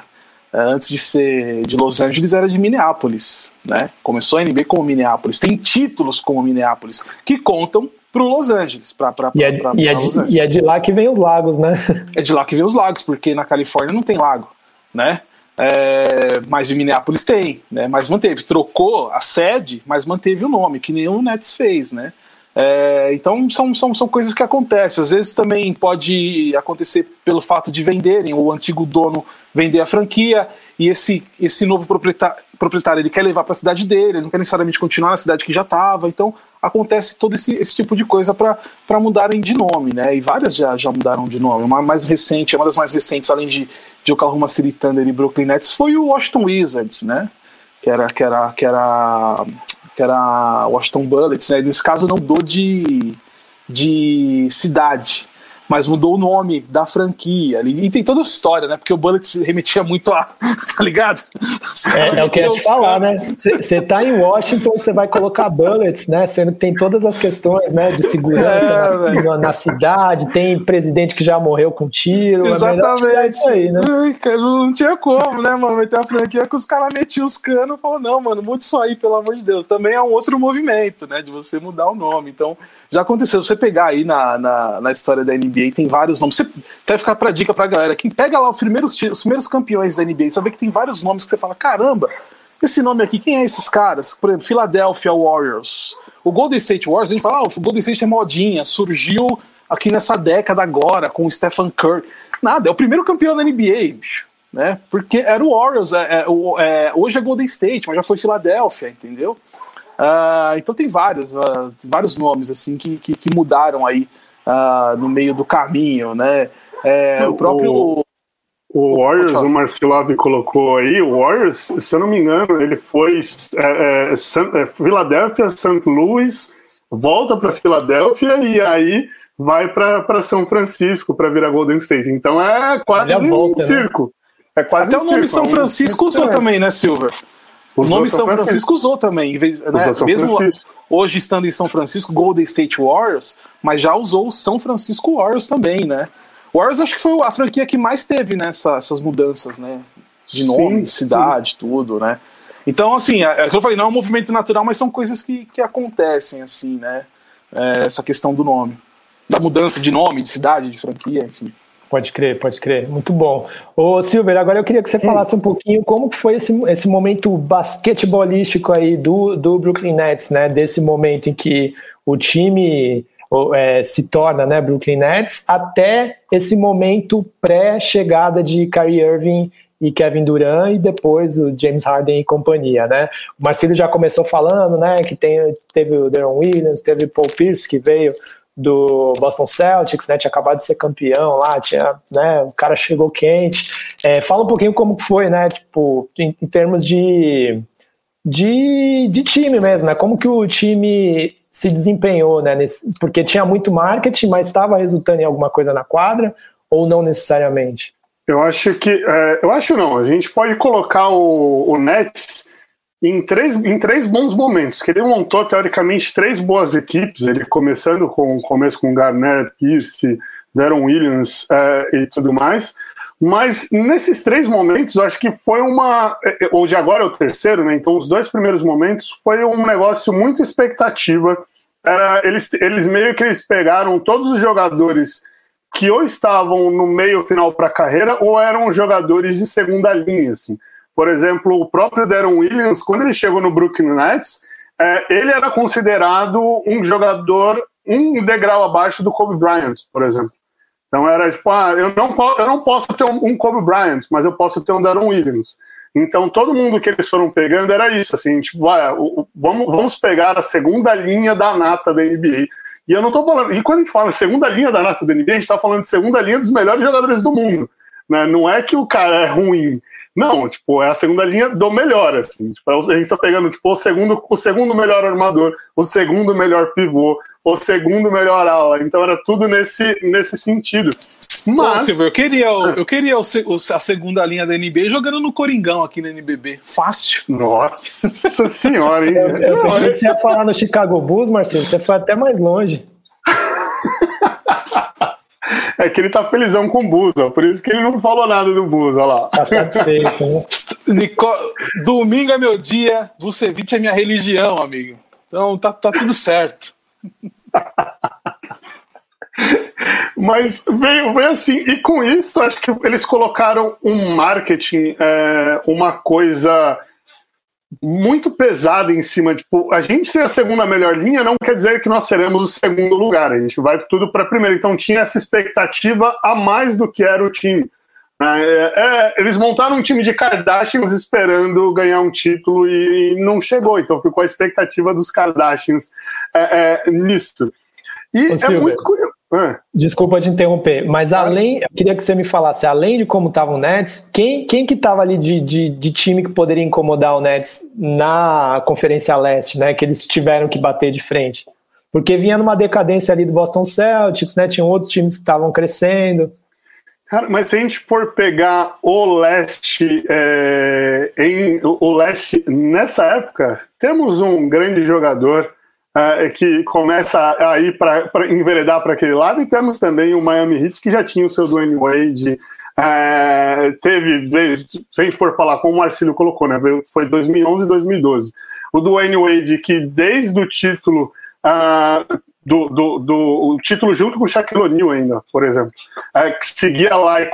antes de ser de Los Angeles era de Minneapolis, né? Começou a NBA como Minneapolis, tem títulos como Minneapolis que contam para Los Angeles, para e, é, e, é de, e é de lá que vem os lagos, né? É de lá que vem os lagos, porque na Califórnia não tem lago, né? É, mas em Minneapolis tem, né? Mas manteve, trocou a sede, mas manteve o nome, que nem o Nets fez, né? É, então são, são, são coisas que acontecem. Às vezes também pode acontecer pelo fato de venderem, o antigo dono vender a franquia e esse, esse novo proprietário, proprietário ele quer levar para a cidade dele, ele não quer necessariamente continuar na cidade que já estava. Então acontece todo esse, esse tipo de coisa para mudarem de nome, né? E várias já, já mudaram de nome. Uma mais recente, uma das mais recentes, além de, de Oklahoma City Thunder e Brooklyn Nets, foi o Washington Wizards, né? Que era, que era, que era que era Washington Bullets, né? Nesse caso não mudou de, de cidade, mas mudou o nome da franquia. E tem toda a história, né? Porque o Bullets remetia muito a. tá ligado? É, é, o que eu ia te falar, né? Você tá em Washington, você vai colocar Bullets, né? Sendo que tem todas as questões né, de segurança é, na, na, cidade, tem presidente que já morreu com tiro. É Exatamente. É isso aí, né? Ai, não tinha como, né, mano? Meter a franquia que os caras metiam os canos e falaram, não, mano, muda isso aí, pelo amor de Deus. Também é um outro movimento, né? De você mudar o nome. Então, já aconteceu. Você pegar aí na, na, na história da NBA, tem vários nomes. Você quer ficar pra dica pra galera. Quem pega lá os primeiros, os primeiros campeões da NBA, você ver que tem vários nomes que você fala: caramba, esse nome aqui, quem é esses caras? Por exemplo, Philadelphia Warriors. O Golden State Warriors, a gente fala, ah, o Golden State é modinha, surgiu aqui nessa década agora com o Stephen Curry. Nada, é o primeiro campeão da NBA, bicho. Né? Porque era o Warriors, é, é, é, hoje é Golden State, mas já foi Philadelphia, entendeu? Uh, então tem vários, uh, vários nomes assim que, que, que mudaram aí uh, no meio do caminho, né? É, o próprio o, o Warriors, o Marcelov colocou aí, o Warriors, se eu não me engano, ele foi é, é, é, Filadélfia, St. Louis, volta para Filadélfia e aí vai para São Francisco para virar Golden State. Então é quase volta, um né? circo. Né? É quase Até um o nome São Francisco usou também, né, Silver? O nome São Francisco, Francisco usou também, né? mesmo Francisco. hoje estando em São Francisco, Golden State Warriors, mas já usou o São Francisco Warriors também, né? Warriors acho que foi a franquia que mais teve nessa, né, essas mudanças, né? De nome, de cidade, sim. tudo, né? Então, assim, é, é que eu falei, não é um movimento natural, mas são coisas que, que acontecem, assim, né? É, essa questão do nome. Da mudança de nome, de cidade, de franquia, enfim. Pode crer, pode crer. Muito bom. Ô, Silver, agora eu queria que você falasse um pouquinho como foi esse, esse momento basquetebolístico aí do, do Brooklyn Nets, né? Desse momento em que o time é, se torna né, Brooklyn Nets, até esse momento pré-chegada de Kyrie Irving e Kevin Durant e depois o James Harden e companhia, né? O Marcelo já começou falando, né, que tem, teve o Deron Williams, teve o Paul Pierce que veio do Boston Celtics, né? Tinha acabado de ser campeão lá, tinha, né? O cara chegou quente. É, fala um pouquinho como foi, né? Tipo, em, em termos de, de, de, time mesmo, né? Como que o time se desempenhou, né? Nesse, porque tinha muito marketing, mas estava resultando em alguma coisa na quadra ou não necessariamente? Eu acho que, é, eu acho não. A gente pode colocar o, o Nets em três, em três bons momentos, que ele montou teoricamente três boas equipes, ele começando com o começo com Garnett, Pierce, Deron Williams é, e tudo mais, mas nesses três momentos, acho que foi uma. É, é, ou de agora é o terceiro, né? Então, os dois primeiros momentos foi um negócio muito expectativa. Era, eles, eles meio que eles pegaram todos os jogadores que ou estavam no meio final para a carreira ou eram jogadores de segunda linha, assim. Por exemplo, o próprio Deron Williams, quando ele chegou no Brooklyn Nets, é, ele era considerado um jogador um degrau abaixo do Kobe Bryant, por exemplo. Então era tipo, ah, eu não, eu não posso ter um, Kobe Bryant, mas eu posso ter um Deron Williams. Então todo mundo que eles foram pegando era isso, assim, tipo, ah, vamos, vamos pegar a segunda linha da nata da NBA. E eu não tô falando. E quando a gente fala segunda linha da nata da NBA, a gente tá falando de segunda linha dos melhores jogadores do mundo. Né? Não é que o cara é ruim, não, tipo, é a segunda linha do melhor, assim. Tipo, é a gente tá pegando, tipo, o segundo, o segundo melhor armador, o segundo melhor pivô, o segundo melhor ala. Então era tudo nesse, nesse sentido. Mas... Pô, Silvio, eu queria, eu queria o, o, a segunda linha da NBA jogando no Coringão aqui no NBB. Fácil. Nossa senhora, hein? Eu, eu pensei que você ia falar no Chicago Bulls, Marcelo. Você foi até mais longe. É que ele tá felizão com o Bus, ó. Por isso que ele não falou nada do Bus, ó lá. Tá satisfeito, né? Nico... Domingo é meu dia, Vucevic é minha religião, amigo. Então tá, tá tudo certo. Mas veio, veio assim, e com isso acho que eles colocaram um marketing, é, uma coisa muito pesada em cima. Tipo, a gente ser a segunda melhor linha não quer dizer que nós seremos o segundo lugar. A gente vai tudo para primeiro. Então tinha essa expectativa a mais do que era o time. É, é, eles montaram um time de Kardashians esperando ganhar um título e não chegou. Então ficou a expectativa dos Kardashians é, é nisso. E Ô, é Silvia, muito curioso. Desculpa te interromper, mas além, eu queria que você me falasse, além de como estava o Nets, quem, quem que estava ali de, de, de, time que poderia incomodar o Nets na Conferência Leste, né? Que eles tiveram que bater de frente? porque vinha numa decadência ali do Boston Celtics, né? Tinham outros times que estavam crescendo. Cara, mas se a gente for pegar o leste, é, em, o leste nessa época, temos um grande jogador é, que começa a ir para enveredar para aquele lado, e temos também o Miami Heat, que já tinha o seu Dwayne Wade. É, teve, se a gente for falar como o Marcelo colocou, né, foi 2011 e 2012. O Dwayne Wade, que desde o título uh, do, do, do o título junto com o Shaquille O'Neal ainda, por exemplo, é, que seguia lá e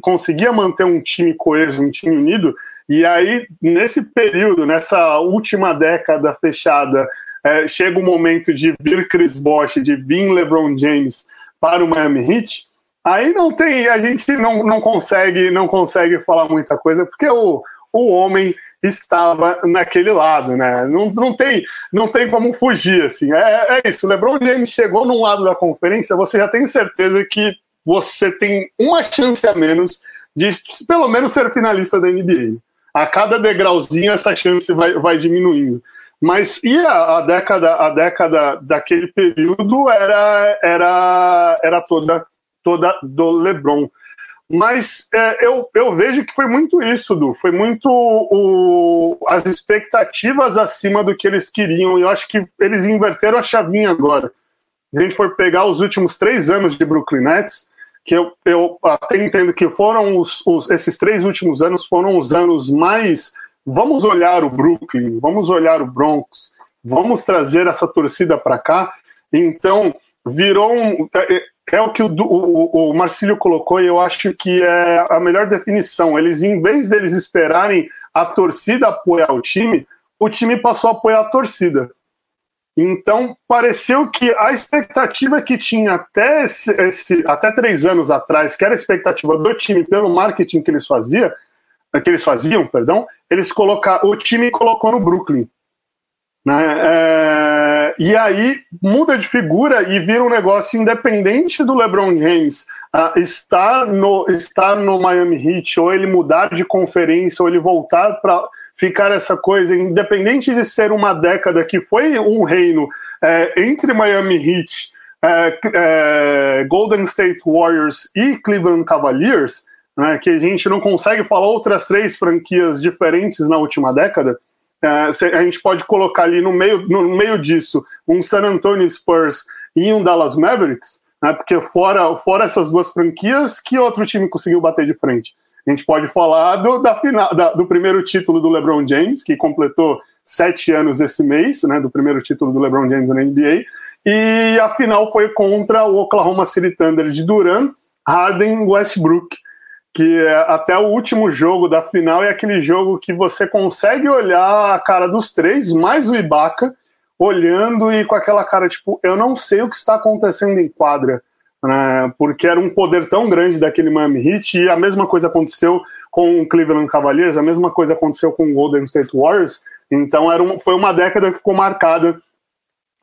conseguia manter um time coeso, um time unido, e aí nesse período, nessa última década fechada, é, chega o momento de vir Chris Bosh, de vir LeBron James para o Miami Heat, aí não tem, a gente não, não consegue não consegue falar muita coisa, porque o, o homem estava naquele lado, né? Não, não, tem, não tem como fugir, assim. É, é isso, LeBron James chegou num lado da conferência, você já tem certeza que você tem uma chance a menos de pelo menos ser finalista da NBA. A cada degrauzinho essa chance vai, vai diminuindo. Mas e a, a, década, a década daquele período era, era, era toda, toda do LeBron. Mas é, eu, eu vejo que foi muito isso, Du. Foi muito o, as expectativas acima do que eles queriam. E eu acho que eles inverteram a chavinha agora. A gente for pegar os últimos três anos de Brooklyn Nets, que eu, eu até entendo que foram os, os, esses três últimos anos foram os anos mais. Vamos olhar o Brooklyn, vamos olhar o Bronx, vamos trazer essa torcida para cá. Então, virou um. É, é, é o que o, o, o Marcílio colocou e eu acho que é a melhor definição. Eles, em vez deles esperarem a torcida apoiar o time, o time passou a apoiar a torcida. Então, pareceu que a expectativa que tinha até, esse, esse, até três anos atrás, que era a expectativa do time pelo marketing que eles faziam, que eles faziam, perdão, eles colocaram, o time colocou no Brooklyn. Né? É, e aí muda de figura e vira um negócio independente do LeBron James uh, estar, no, estar no Miami Heat, ou ele mudar de conferência, ou ele voltar para ficar essa coisa, independente de ser uma década que foi um reino é, entre Miami Heat, é, é, Golden State Warriors e Cleveland Cavaliers, né, que a gente não consegue falar outras três franquias diferentes na última década. É, a gente pode colocar ali no meio, no meio disso um San Antonio Spurs e um Dallas Mavericks, né, porque fora, fora essas duas franquias, que outro time conseguiu bater de frente? A gente pode falar do, da final, da, do primeiro título do LeBron James, que completou sete anos esse mês, né, do primeiro título do LeBron James na NBA, e a final foi contra o Oklahoma City Thunder de Durant, Harden Westbrook que é até o último jogo da final é aquele jogo que você consegue olhar a cara dos três, mais o Ibaka, olhando e com aquela cara tipo, eu não sei o que está acontecendo em quadra, né? porque era um poder tão grande daquele Miami Heat e a mesma coisa aconteceu com o Cleveland Cavaliers, a mesma coisa aconteceu com o Golden State Warriors, então era um, foi uma década que ficou marcada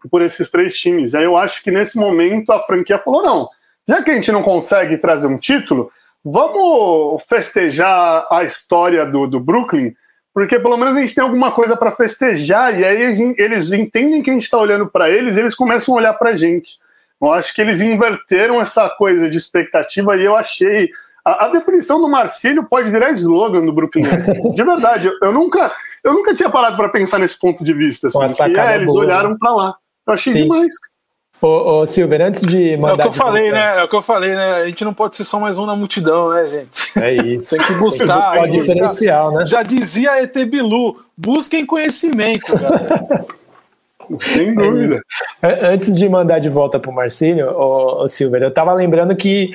por esses três times. Aí eu acho que nesse momento a franquia falou, não, já que a gente não consegue trazer um título, Vamos festejar a história do, do Brooklyn, porque pelo menos a gente tem alguma coisa para festejar, e aí eles entendem que a gente está olhando para eles e eles começam a olhar para a gente. Eu acho que eles inverteram essa coisa de expectativa e eu achei. A, a definição do Marcílio pode virar slogan do Brooklyn Nets. De verdade, eu, eu, nunca, eu nunca tinha parado para pensar nesse ponto de vista. Assim, que, é, eles boa, olharam para lá. Eu achei Sim. demais. Ô, ô Silver, antes de mandar. É o que eu falei, né? É o que eu falei, né? A gente não pode ser só mais um na multidão, né, gente? É isso. Tem que buscar. Tem que buscar o diferencial, né? Já dizia ET Bilu, busquem conhecimento, galera. Sem dúvida. É antes de mandar de volta para o Marcílio, ô, ô Silver, eu estava lembrando que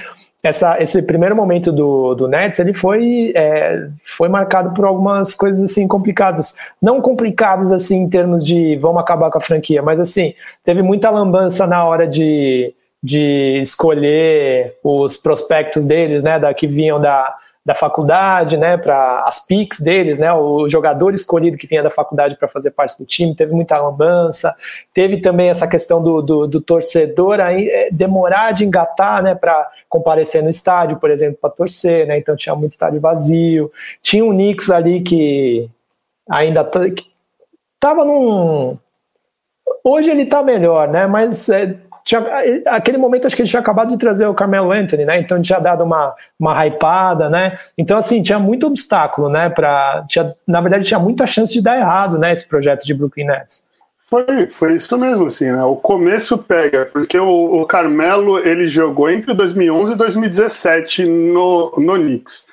essa, esse primeiro momento do, do Nets ele foi, é, foi marcado por algumas coisas assim complicadas. Não complicadas assim em termos de vamos acabar com a franquia, mas assim, teve muita lambança na hora de, de escolher os prospectos deles, né? Da, que vinham da, da faculdade, né, para as picks deles, né, o jogador escolhido que vinha da faculdade para fazer parte do time, teve muita lambança, teve também essa questão do, do, do torcedor aí, é, demorar de engatar, né, para comparecer no estádio, por exemplo, para torcer, né, então tinha muito estádio vazio, tinha um Knicks ali que ainda estava num hoje ele tá melhor, né? Mas é, tinha, aquele momento acho que ele tinha acabado de trazer o Carmelo Anthony, né? Então tinha dado uma, uma hypada, né? Então, assim, tinha muito obstáculo, né? Pra, tinha, na verdade, tinha muita chance de dar errado, né? Esse projeto de Brooklyn Nets. Foi, foi isso mesmo, assim, né? O começo pega, porque o, o Carmelo ele jogou entre 2011 e 2017 no, no Knicks.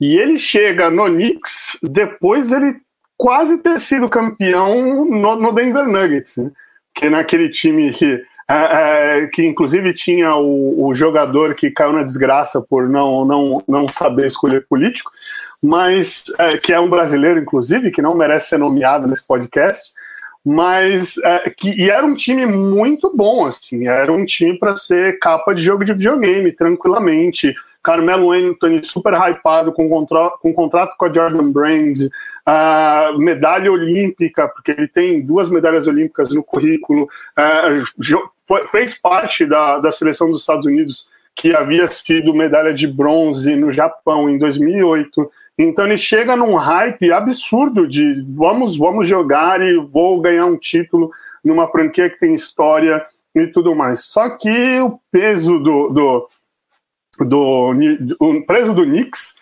E ele chega no Knicks depois dele quase ter sido campeão no, no Denver Nuggets, né? Que naquele time que é, é, que inclusive tinha o, o, jogador que caiu na desgraça por não, não, não saber escolher político, mas é, que é um brasileiro, inclusive, que não merece ser nomeado nesse podcast, mas é, que, e era um time muito bom, assim, era um time para ser capa de jogo de videogame, tranquilamente. Carmelo Anthony super hypado com, contra com contrato com a Jordan Brands, uh, medalha olímpica, porque ele tem duas medalhas olímpicas no currículo, uh, foi, fez parte da, da seleção dos Estados Unidos que havia sido medalha de bronze no Japão em 2008. Então ele chega num hype absurdo de vamos, vamos jogar e vou ganhar um título numa franquia que tem história e tudo mais. Só que o peso do, do do, o preso do Knicks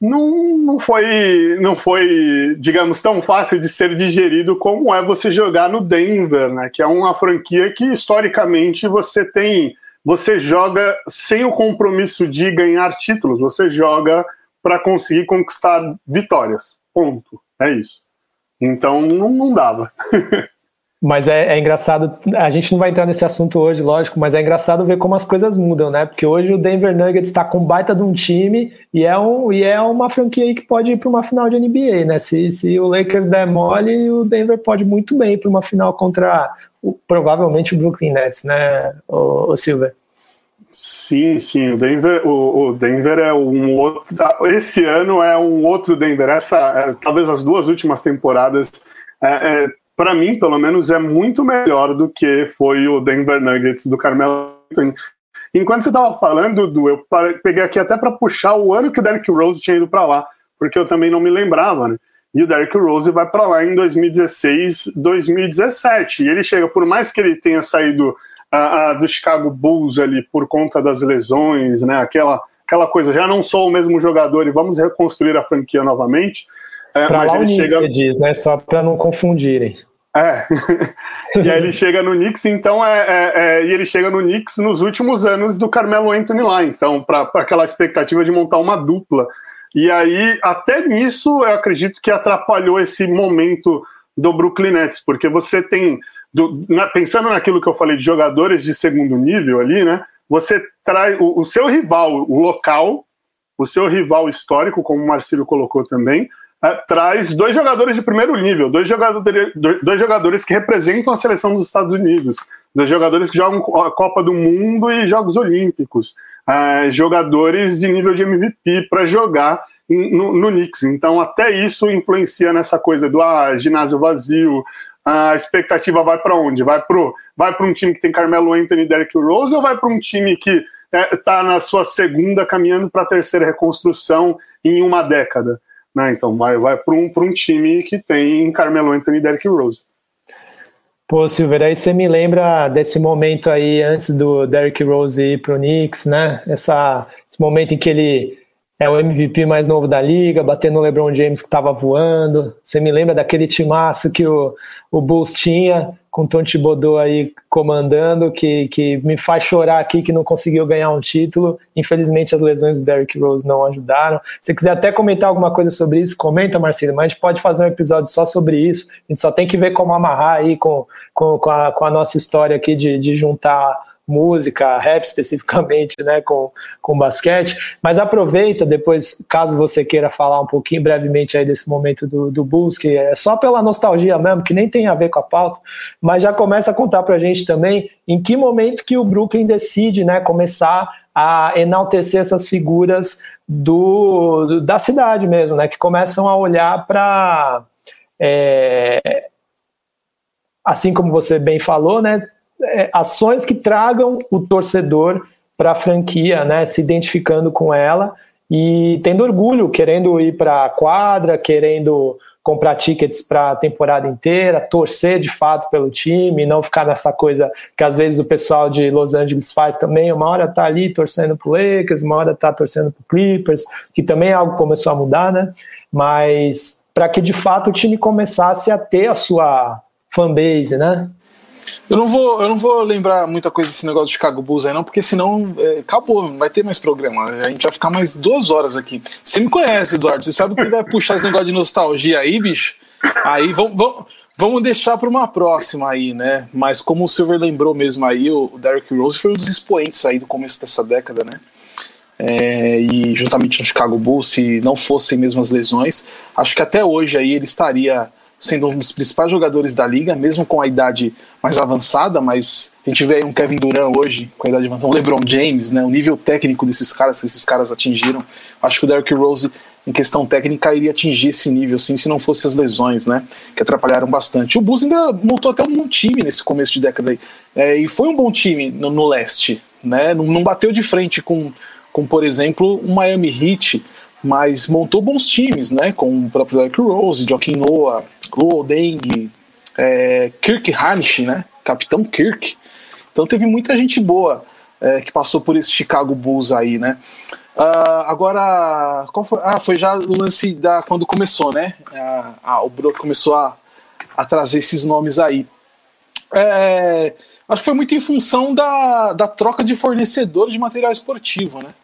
não, não foi não foi digamos tão fácil de ser digerido como é você jogar no Denver, né? Que é uma franquia que historicamente você tem você joga sem o compromisso de ganhar títulos, você joga para conseguir conquistar vitórias. Ponto. É isso. Então não, não dava. Mas é, é, engraçado, a gente não vai entrar nesse assunto hoje, lógico, mas é engraçado ver como as coisas mudam, né? Porque hoje o Denver Nuggets está com baita de um time e é, um, e é uma franquia aí que pode ir para uma final de NBA, né? Se, se o Lakers der mole, o Denver pode muito bem ir para uma final contra o, provavelmente o Brooklyn Nets, né, o, o Silver? Sim, sim, o Denver, o, o, Denver é um outro. Esse ano é um outro Denver. Essa, é, talvez as duas últimas temporadas é, é, para mim, pelo menos, é muito melhor do que foi o Denver Nuggets do Carmelo Anthony. Enquanto você estava falando, do, eu peguei aqui até para puxar o ano que o Derrick Rose tinha ido para lá, porque eu também não me lembrava, né? E o Derrick Rose vai para lá em 2016, 2017. E ele chega, por mais que ele tenha saído uh, uh, do Chicago Bulls ali por conta das lesões, né? Aquela, aquela coisa, já não sou o mesmo jogador e vamos reconstruir a franquia novamente. É, pra lá o Knicks, chega... você diz, né? Só para não confundirem. É. e aí ele chega no Knicks, então é, é, é, e ele chega no Knicks nos últimos anos do Carmelo Anthony lá, então para aquela expectativa de montar uma dupla. E aí até nisso eu acredito que atrapalhou esse momento do Brooklyn Nets, porque você tem do, na, pensando naquilo que eu falei de jogadores de segundo nível ali, né? Você traz o, o seu rival, o local, o seu rival histórico, como o Marcílio colocou também, traz dois jogadores de primeiro nível, dois jogadores, dois jogadores que representam a seleção dos Estados Unidos, dois jogadores que jogam a Copa do Mundo e Jogos Olímpicos, é, jogadores de nível de MVP para jogar no, no Knicks. Então, até isso influencia nessa coisa do ah, ginásio vazio. A expectativa vai para onde? Vai para vai um time que tem Carmelo Anthony e Derrick Rose ou vai para um time que está é, na sua segunda, caminhando para a terceira reconstrução em uma década? Né? Então vai, vai para um, um time que tem Carmelo Anthony e Derrick Rose. Pô, Silver, aí você me lembra desse momento aí antes do Derrick Rose ir pro Knicks, né? Essa, esse momento em que ele é o MVP mais novo da liga, batendo no LeBron James que estava voando. Você me lembra daquele timaço que o, o Bulls tinha, com Tom Thibodeau aí comandando, que, que me faz chorar aqui que não conseguiu ganhar um título. Infelizmente as lesões do Derrick Rose não ajudaram. Se quiser até comentar alguma coisa sobre isso, comenta, Marcelo, mas a gente pode fazer um episódio só sobre isso. A gente só tem que ver como amarrar aí com, com, com, a, com a nossa história aqui de, de juntar música, rap especificamente, né, com, com basquete, mas aproveita depois, caso você queira falar um pouquinho brevemente aí desse momento do, do Bulls, que é só pela nostalgia mesmo, que nem tem a ver com a pauta, mas já começa a contar pra gente também em que momento que o Brooklyn decide, né, começar a enaltecer essas figuras do, do da cidade mesmo, né, que começam a olhar para é, assim como você bem falou, né, é, ações que tragam o torcedor para a franquia, né, se identificando com ela e tendo orgulho, querendo ir para a quadra, querendo comprar tickets para a temporada inteira, torcer de fato pelo time, não ficar nessa coisa que às vezes o pessoal de Los Angeles faz também, uma hora tá ali torcendo pro Lakers, uma hora tá torcendo pro Clippers, que também é algo que começou a mudar, né? Mas para que de fato o time começasse a ter a sua fanbase, né? Eu não vou, eu não vou lembrar muita coisa desse negócio de Chicago Bulls aí, não, porque senão é, acabou, não vai ter mais programa. A gente vai ficar mais duas horas aqui. Você me conhece, Eduardo. Você sabe que vai puxar esse negócio de nostalgia aí, bicho? Aí vamos, vamos, vamos deixar para uma próxima aí, né? Mas como o Silver lembrou mesmo aí, o Derrick Rose foi um dos expoentes aí do começo dessa década, né? É, e juntamente no Chicago Bulls, se não fossem mesmo as lesões, acho que até hoje aí ele estaria sendo um dos principais jogadores da liga, mesmo com a idade mais avançada, mas a gente vê aí um Kevin Durant hoje, com a idade avançada, um LeBron James, né, o nível técnico desses caras, que esses caras atingiram. Acho que o Derrick Rose, em questão técnica, iria atingir esse nível, sim, se não fosse as lesões, né, que atrapalharam bastante. O Bulls ainda montou até um bom time nesse começo de década aí, é, e foi um bom time no, no leste, né, não, não bateu de frente com, com, por exemplo, o Miami Heat, mas montou bons times, né, com o próprio Derrick Rose, Joaquim Noah, Deng, é, Kirk Hanisch, né? Capitão Kirk. Então teve muita gente boa é, que passou por esse Chicago Bulls aí, né? Uh, agora, foi? Ah, foi já o lance da quando começou, né? Ah, o Brook começou a, a trazer esses nomes aí. É, acho que foi muito em função da, da troca de fornecedor de material esportivo, né?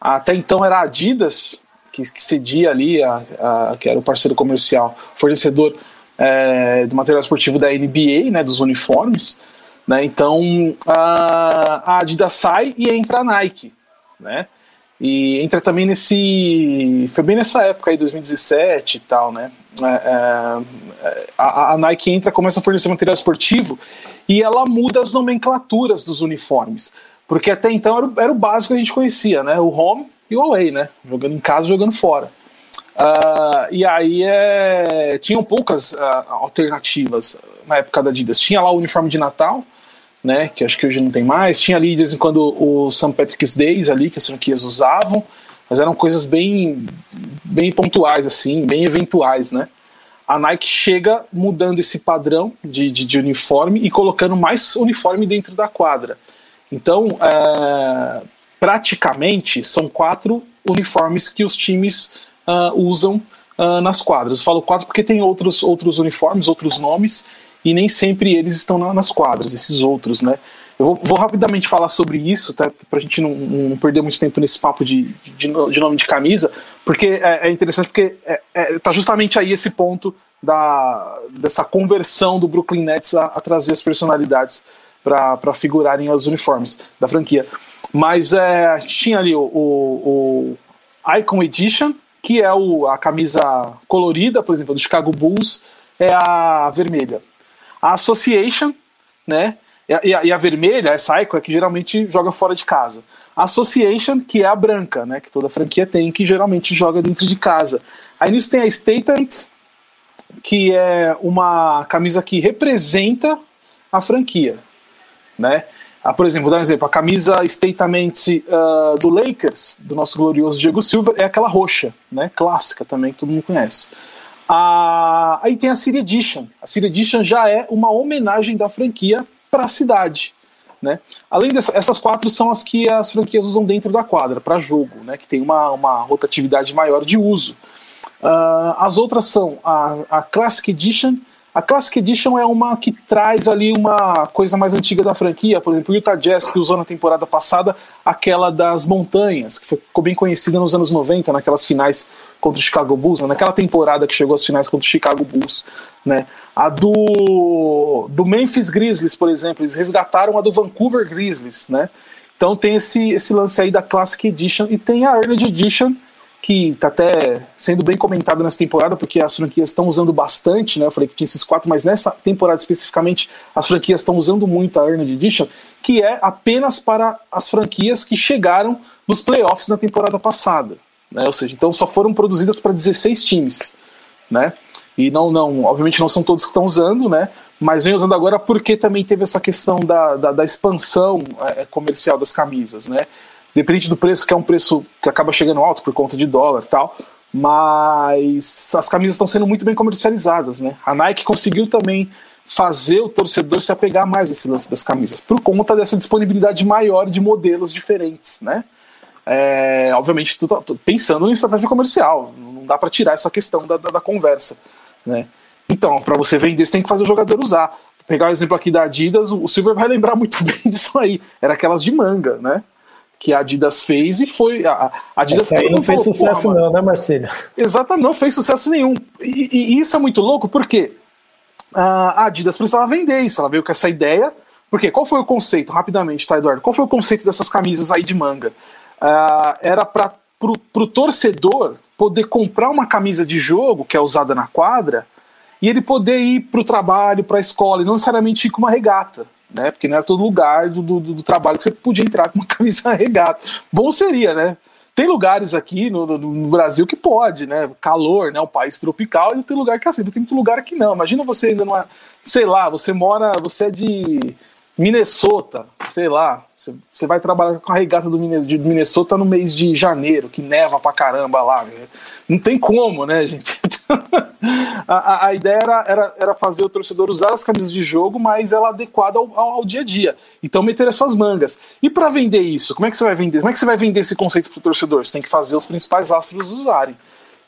Até então era Adidas, que, que cedia ali, a, a, que era o parceiro comercial, fornecedor é, do material esportivo da NBA, né, dos uniformes. Né, então a, a Adidas sai e entra a Nike. Né, e entra também nesse. Foi bem nessa época aí, 2017 e tal, né? É, é, a, a, Nike entra, começa a fornecer material esportivo e ela muda as nomenclaturas dos uniformes. Porque até então era, era o básico que a gente conhecia, né? O home e o away, né? Jogando em casa, jogando fora. Uh, e aí é, tinham poucas uh, alternativas na época da Adidas. Tinha lá o uniforme de Natal, né? Que acho que hoje não tem mais. Tinha ali de vez em quando o St. Patrick's Days ali que as franquias usavam, mas eram coisas bem, bem pontuais assim, bem eventuais, né? A Nike chega mudando esse padrão de, de, de uniforme e colocando mais uniforme dentro da quadra. Então, é, praticamente são quatro uniformes que os times uh, usam uh, nas quadras. Eu falo quatro porque tem outros, outros uniformes, outros nomes, e nem sempre eles estão na, nas quadras, esses outros, né? Eu vou, vou rapidamente falar sobre isso, tá, para a gente não, não, perder muito tempo nesse papo de, de, de nome de camisa, porque é, é interessante, porque é, é, tá justamente aí esse ponto da, dessa conversão do Brooklyn Nets a, a trazer as personalidades para figurarem os uniformes da franquia. Mas é, tinha ali o, o, o Icon Edition, que é o, a camisa colorida, por exemplo, do Chicago Bulls, é a vermelha. A Association, né? E a, e a, vermelha, essa Icon, é que geralmente joga fora de casa. A Association, que é a branca, né? Que toda franquia tem, que geralmente joga dentro de casa. Aí nisso tem a Statement, que é uma camisa que representa a franquia, né? Ah, por exemplo, vou dar um exemplo: a camisa statement uh, do Lakers, do nosso glorioso Diego Silva, é aquela roxa, né? Clássica também, que todo mundo conhece. Ah, aí tem a City Edition. A City Edition já é uma homenagem da franquia para a cidade. Né? Além dessas, essas quatro são as que as franquias usam dentro da quadra, para jogo, né? que tem uma, uma rotatividade maior de uso. Uh, as outras são a, a Classic Edition, a Classic Edition é uma que traz ali uma coisa mais antiga da franquia, por exemplo, o Utah Jazz, que usou na temporada passada aquela das montanhas, que ficou bem conhecida nos anos 90, naquelas finais contra o Chicago Bulls, né? naquela temporada que chegou às finais contra o Chicago Bulls. Né? A do, do Memphis Grizzlies, por exemplo, eles resgataram a do Vancouver Grizzlies. Né? Então tem esse, esse lance aí da Classic Edition e tem a Earned Edition, que está até sendo bem comentado nessa temporada, porque as franquias estão usando bastante, né? Eu falei que tinha esses quatro, mas nessa temporada especificamente as franquias estão usando muito a Earned Edition, que é apenas para as franquias que chegaram nos playoffs na temporada passada. Né? Ou seja, então só foram produzidas para 16 times. Né? E não, não, obviamente não são todos que estão usando, né? Mas vem usando agora porque também teve essa questão da, da, da expansão é, comercial das camisas, né? Dependente do preço, que é um preço que acaba chegando alto por conta de dólar e tal. mas as camisas estão sendo muito bem comercializadas, né? A Nike conseguiu também fazer o torcedor se apegar mais a esse lance das camisas, por conta dessa disponibilidade maior de modelos diferentes, né? É, obviamente, tá, pensando em estratégia comercial, não dá para tirar essa questão da, da, da conversa, né? Então, para você vender, você tem que fazer o jogador usar. Vou pegar o exemplo aqui da Adidas, o Silver vai lembrar muito bem disso aí. Era aquelas de manga, né? Que a Adidas fez e foi. A Adidas Essa aí não fez falou, sucesso, não, né, Marcelo? Exatamente, não fez sucesso nenhum. E, e, e isso é muito louco porque a Adidas precisava vender isso. Ela veio com essa ideia. Porque qual foi o conceito, rapidamente, tá, Eduardo? Qual foi o conceito dessas camisas aí de manga? Uh, era para o torcedor poder comprar uma camisa de jogo que é usada na quadra e ele poder ir para o trabalho, para a escola, e não necessariamente ir com uma regata, né? Porque não era todo lugar do, do, do, trabalho que você podia entrar com uma camisa regata. Bom seria, né? Tem lugares aqui no, no, no, Brasil que pode, né? Calor, né? Um país tropical, e tem lugar que é assim, tem muito lugar que não. Imagina você ainda numa. Sei lá, você mora. Você é de Minnesota, sei lá. Você, vai trabalhar com a regata do Minnesota no mês de janeiro, que neva pra caramba lá. Né? Não tem como, né, gente? a, a, ideia era, era, era, fazer o torcedor usar as camisas de jogo, mas ela adequada ao, ao, ao dia a dia. Então meter essas mangas. E para vender isso, como é que você vai vender? Como é que você vai vender esse conceito para o torcedor? Você tem que fazer os principais astros usarem.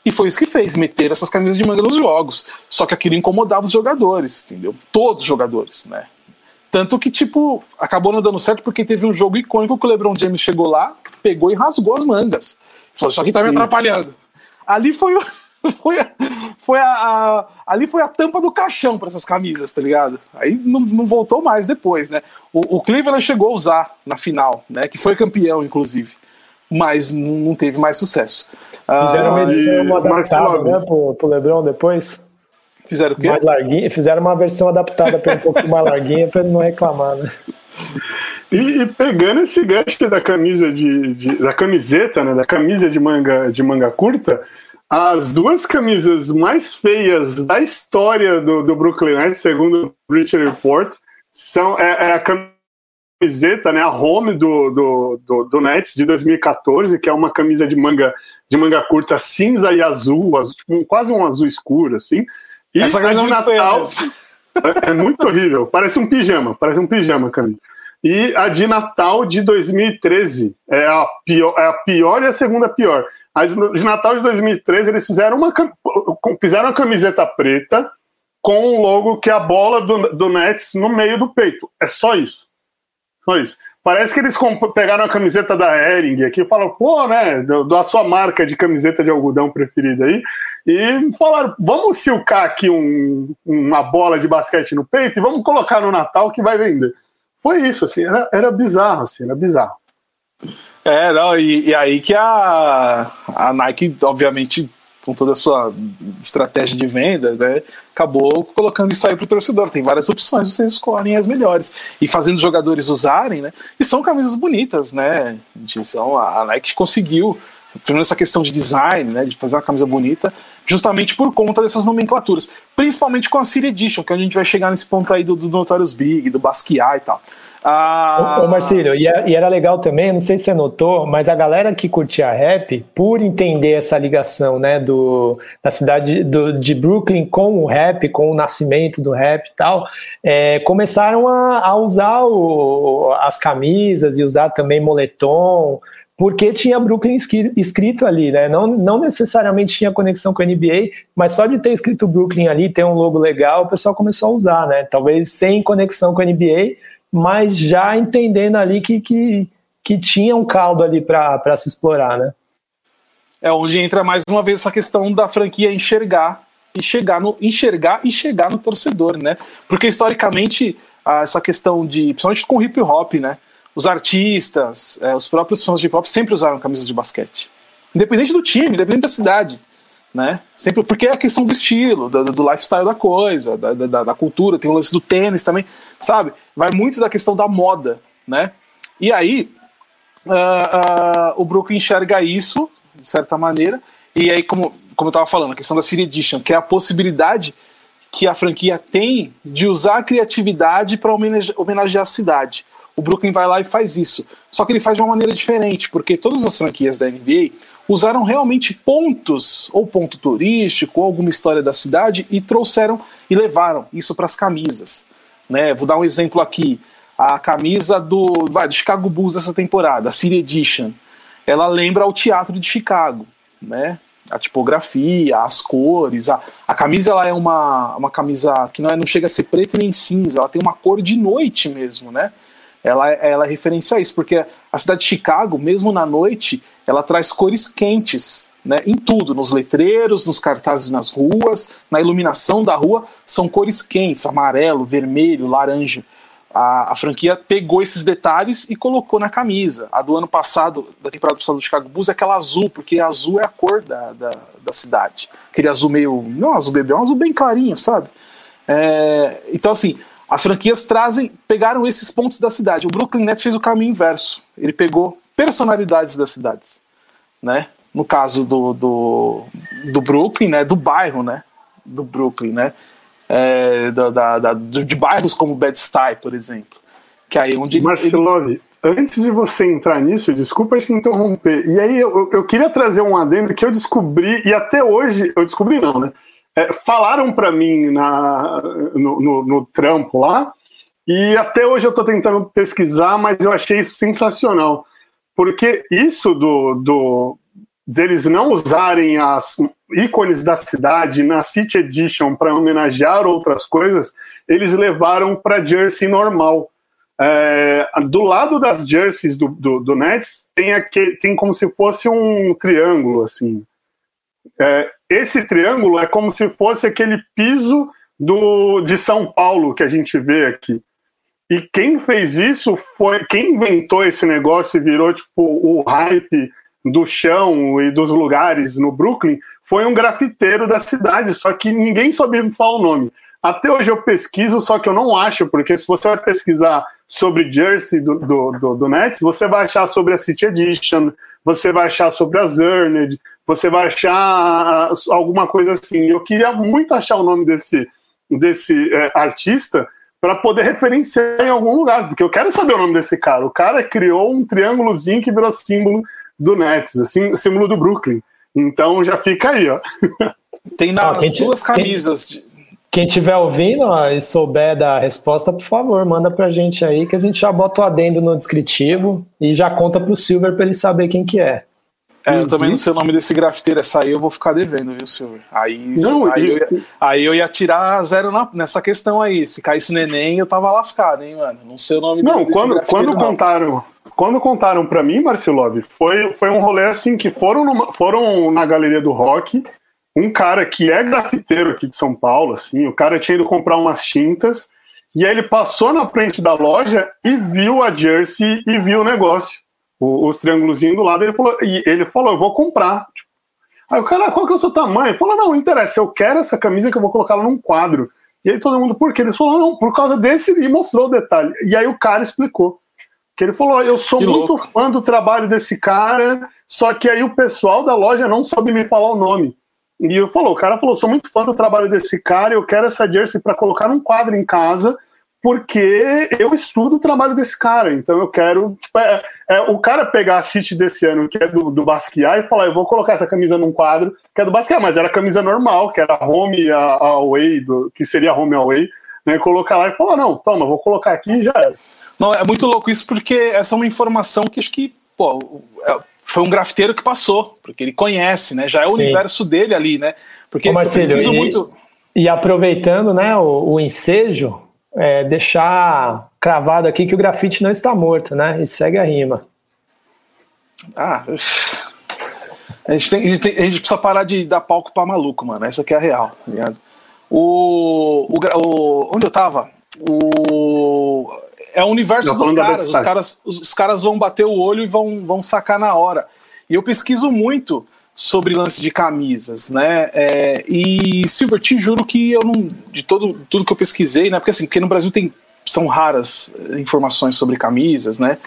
E foi isso que fez, meter essas camisas de manga nos jogos. Só que aquilo incomodava os jogadores, entendeu? Todos os jogadores, né? Tanto que, tipo, acabou não dando certo porque teve um jogo icônico que o LeBron James chegou lá, pegou e rasgou as mangas. Falou, isso aqui tá me atrapalhando. Ali foi o foi, a, foi a, a, ali foi a tampa do caixão para essas camisas, tá ligado? Aí não, não voltou mais depois, né? O, o, Cleveland chegou a usar na final, né? Que foi campeão, inclusive, mas não, teve mais sucesso. Fizeram uma ah, edição adaptada, né, pro, pro LeBron depois? Fizeram o quê? Mais larguinha, fizeram uma versão adaptada para um pouco mais larguinha para ele não reclamar, né? E, e, pegando esse gancho da camisa de, de, da camiseta, né, da camisa de manga de manga curta, as duas camisas mais feias da história do, do Brooklyn Nets, segundo o British Report, são é, é, a camiseta, né, a home do, do, do, do, Nets de 2014, que é uma camisa de manga de manga curta cinza e azul, azul tipo, quase um azul escuro, assim. E Essa a de Natal é, é muito horrível, parece um pijama, parece um pijama a camisa. E a de Natal de 2013 é a pior, é a pior e a segunda pior. A de Natal de 2013, eles fizeram uma, fizeram uma camiseta preta com um logo que é a bola do, do Nets no meio do peito. É só isso. Só isso. Parece que eles pegaram a camiseta da Hering aqui e falaram, pô, né, da sua marca de camiseta de algodão preferida aí, e falaram, vamos silcar aqui um, uma bola de basquete no peito e vamos colocar no Natal que vai vender. Foi isso, assim, era, era bizarro, assim, era bizarro. É, não, e, e, aí que a, a Nike, obviamente, com toda a sua estratégia de venda, né, acabou colocando isso aí para o torcedor. Tem várias opções, vocês escolhem as melhores. E fazendo os jogadores usarem, né? E são camisas bonitas, né? A Nike conseguiu, pelo essa questão de design, né? De fazer uma camisa bonita, justamente por conta dessas nomenclaturas. Principalmente com a City Edition, que a gente vai chegar nesse ponto aí do, do Notorious Big, do Basquiat e tal. Ah... Ô, Marcílio, e, e, era legal também, não sei se você notou, mas a galera que curtia rap, por entender essa ligação, né, do, da cidade do, de Brooklyn com o rap, com o nascimento do rap e tal, é, começaram a, a usar o, as camisas e usar também moletom, porque tinha Brooklyn escrito ali, né? Não, não necessariamente tinha conexão com a NBA, mas só de ter escrito Brooklyn ali, ter um logo legal, o pessoal começou a usar, né? Talvez sem conexão com a NBA, mas já entendendo ali que, que, que tinha um caldo ali para se explorar, né? É onde entra mais uma vez essa questão da franquia enxergar e chegar no enxergar e chegar no torcedor, né? Porque historicamente essa questão de, principalmente com hip hop, né? Os artistas, é, os próprios fãs de hip hop sempre usaram camisas de basquete, independente do time, independente da cidade né? Sempre porque é a questão do estilo, do, do lifestyle da coisa, da, da, da, cultura, tem o lance do tênis também, sabe? Vai muito da questão da moda, né? E aí uh, uh, o Brooklyn enxerga isso de certa maneira, e aí como como eu estava falando, a questão da City Edition, que é a possibilidade que a franquia tem de usar a criatividade para homenagear a cidade. O Brooklyn vai lá e faz isso. Só que ele faz de uma maneira diferente, porque todas as franquias da NBA usaram realmente pontos, ou ponto turístico, ou alguma história da cidade, e trouxeram e levaram isso para as camisas. Né? Vou dar um exemplo aqui. A camisa do, vai, do Chicago Bulls dessa temporada, a City Edition, ela lembra o teatro de Chicago. Né? a tipografia, as cores, a, a camisa ela é uma, uma camisa que não, é, não chega a ser preta nem cinza, ela tem uma cor de noite mesmo, né? Ela, ela referencia isso, porque a cidade de Chicago, mesmo na noite, ela traz cores quentes, né? Em tudo, nos letreiros, nos cartazes nas ruas, na iluminação da rua, são cores quentes, amarelo, vermelho, laranja a, a, franquia pegou esses detalhes e colocou na camisa. A do ano passado, da temporada passada do Chicago Bulls, é aquela azul, porque azul é a cor da, da, da cidade. Aquele azul meio. Não azul bebê, é um azul bem clarinho, sabe? É, então, assim, as franquias trazem, pegaram esses pontos da cidade. O Brooklyn Nets fez o caminho inverso. Ele pegou personalidades das cidades, né? No caso do, do, do Brooklyn, né? Do bairro, né? Do Brooklyn, né? é, da, da, da, de bairros como Bed-Stuy, por exemplo. Que aí é onde Marcelove, ele... antes de você entrar nisso, desculpa te interromper. E aí eu, eu queria trazer um adendo que eu descobri, e até hoje, eu descobri não, né? É, falaram para mim na, no, no, no, trampo lá, e até hoje eu estou tentando pesquisar, mas eu achei isso sensacional. Porque isso do, do deles não usarem as ícones da cidade na City Edition para homenagear outras coisas, eles levaram para jersey normal. É, do lado das jerseys do, do, do, Nets tem, aquele, tem como se fosse um triângulo assim. É, esse triângulo é como se fosse aquele piso do, de São Paulo que a gente vê aqui. E quem fez isso foi quem inventou esse negócio e virou tipo o hype do chão e dos lugares no Brooklyn foi um grafiteiro da cidade, só que ninguém sabia falar o nome. Até hoje eu pesquiso, só que eu não acho, porque se você vai pesquisar sobre Jersey do, do, do, do Nets, você vai achar sobre a City Edition, você vai achar sobre a Zerned, você vai achar alguma coisa assim. Eu queria muito achar o nome desse, desse é, artista para poder referenciar em algum lugar, porque eu quero saber o nome desse cara. O cara criou um triângulozinho que virou símbolo do Nets, assim, símbolo do Brooklyn. Então já fica aí, ó. Tem nas ah, duas camisas. Quem, quem tiver ouvindo ó, e souber da resposta, por favor, manda pra gente aí que a gente já bota o adendo no descritivo e já conta pro Silver para ele saber quem que é. É, eu também não sei o nome desse grafiteiro, essa aí eu vou ficar devendo, viu, Silver? Aí, não, aí, eu, ia, aí eu ia tirar zero na, nessa questão aí. Se caísse no Enem, eu tava lascado, hein, mano? Não sei o nome Não, quando, quando não. contaram quando contaram para mim, Marcelov, foi, foi um rolê assim que foram, numa, foram na galeria do rock, um cara que é grafiteiro aqui de São Paulo, assim, o cara tinha ido comprar umas tintas, e aí ele passou na frente da loja e viu a jersey e viu o negócio, o, os triângulos do lado, ele falou, e ele falou, eu vou comprar. Tipo, aí o cara, qual que é o seu tamanho? Ele falou, não, interessa, eu quero essa camisa que eu vou colocá-la num quadro. E aí todo mundo, por quê? Ele falou, não, por causa desse, e mostrou o detalhe. E aí o cara explicou. Que ele falou: Eu sou que muito louco. fã do trabalho desse cara, só que aí o pessoal da loja não soube me falar o nome. E eu falou, o cara falou: sou muito fã do trabalho desse cara, eu quero essa jersey para colocar num quadro em casa, porque eu estudo o trabalho desse cara. Então eu quero. Tipo, é, é, o cara pegar a City desse ano, que é do, do Basquiat, e falar: eu vou colocar essa camisa num quadro, que é do Basquiat, mas era camisa normal, que era home a, a away, do, que seria home away, né? Colocar lá e falar: não, toma, vou colocar aqui e já era. Não, é muito louco isso porque essa é uma informação que acho que, pô, é, foi um grafiteiro que passou, porque ele conhece, né? Já é o Sim. universo dele ali, né? Porque Ô, Marcelo, e, muito. E aproveitando, né, o, o ensejo, é, deixar cravado aqui que o grafite não está morto, né? E segue a rima. Ah, a gente, tem, a gente, tem, a gente precisa parar de dar palco para maluco, mano. Essa aqui é a real, tá ligado? O, o, o, onde eu tava? O, é o universo dos caras. Os, caras. os, caras vão bater o olho e vão, vão sacar na hora. E eu pesquiso muito sobre lance de camisas, né? É, e Silver, te juro que eu não. De todo, tudo que eu pesquisei, né? Porque assim, porque no Brasil tem, são raras informações sobre camisas, né?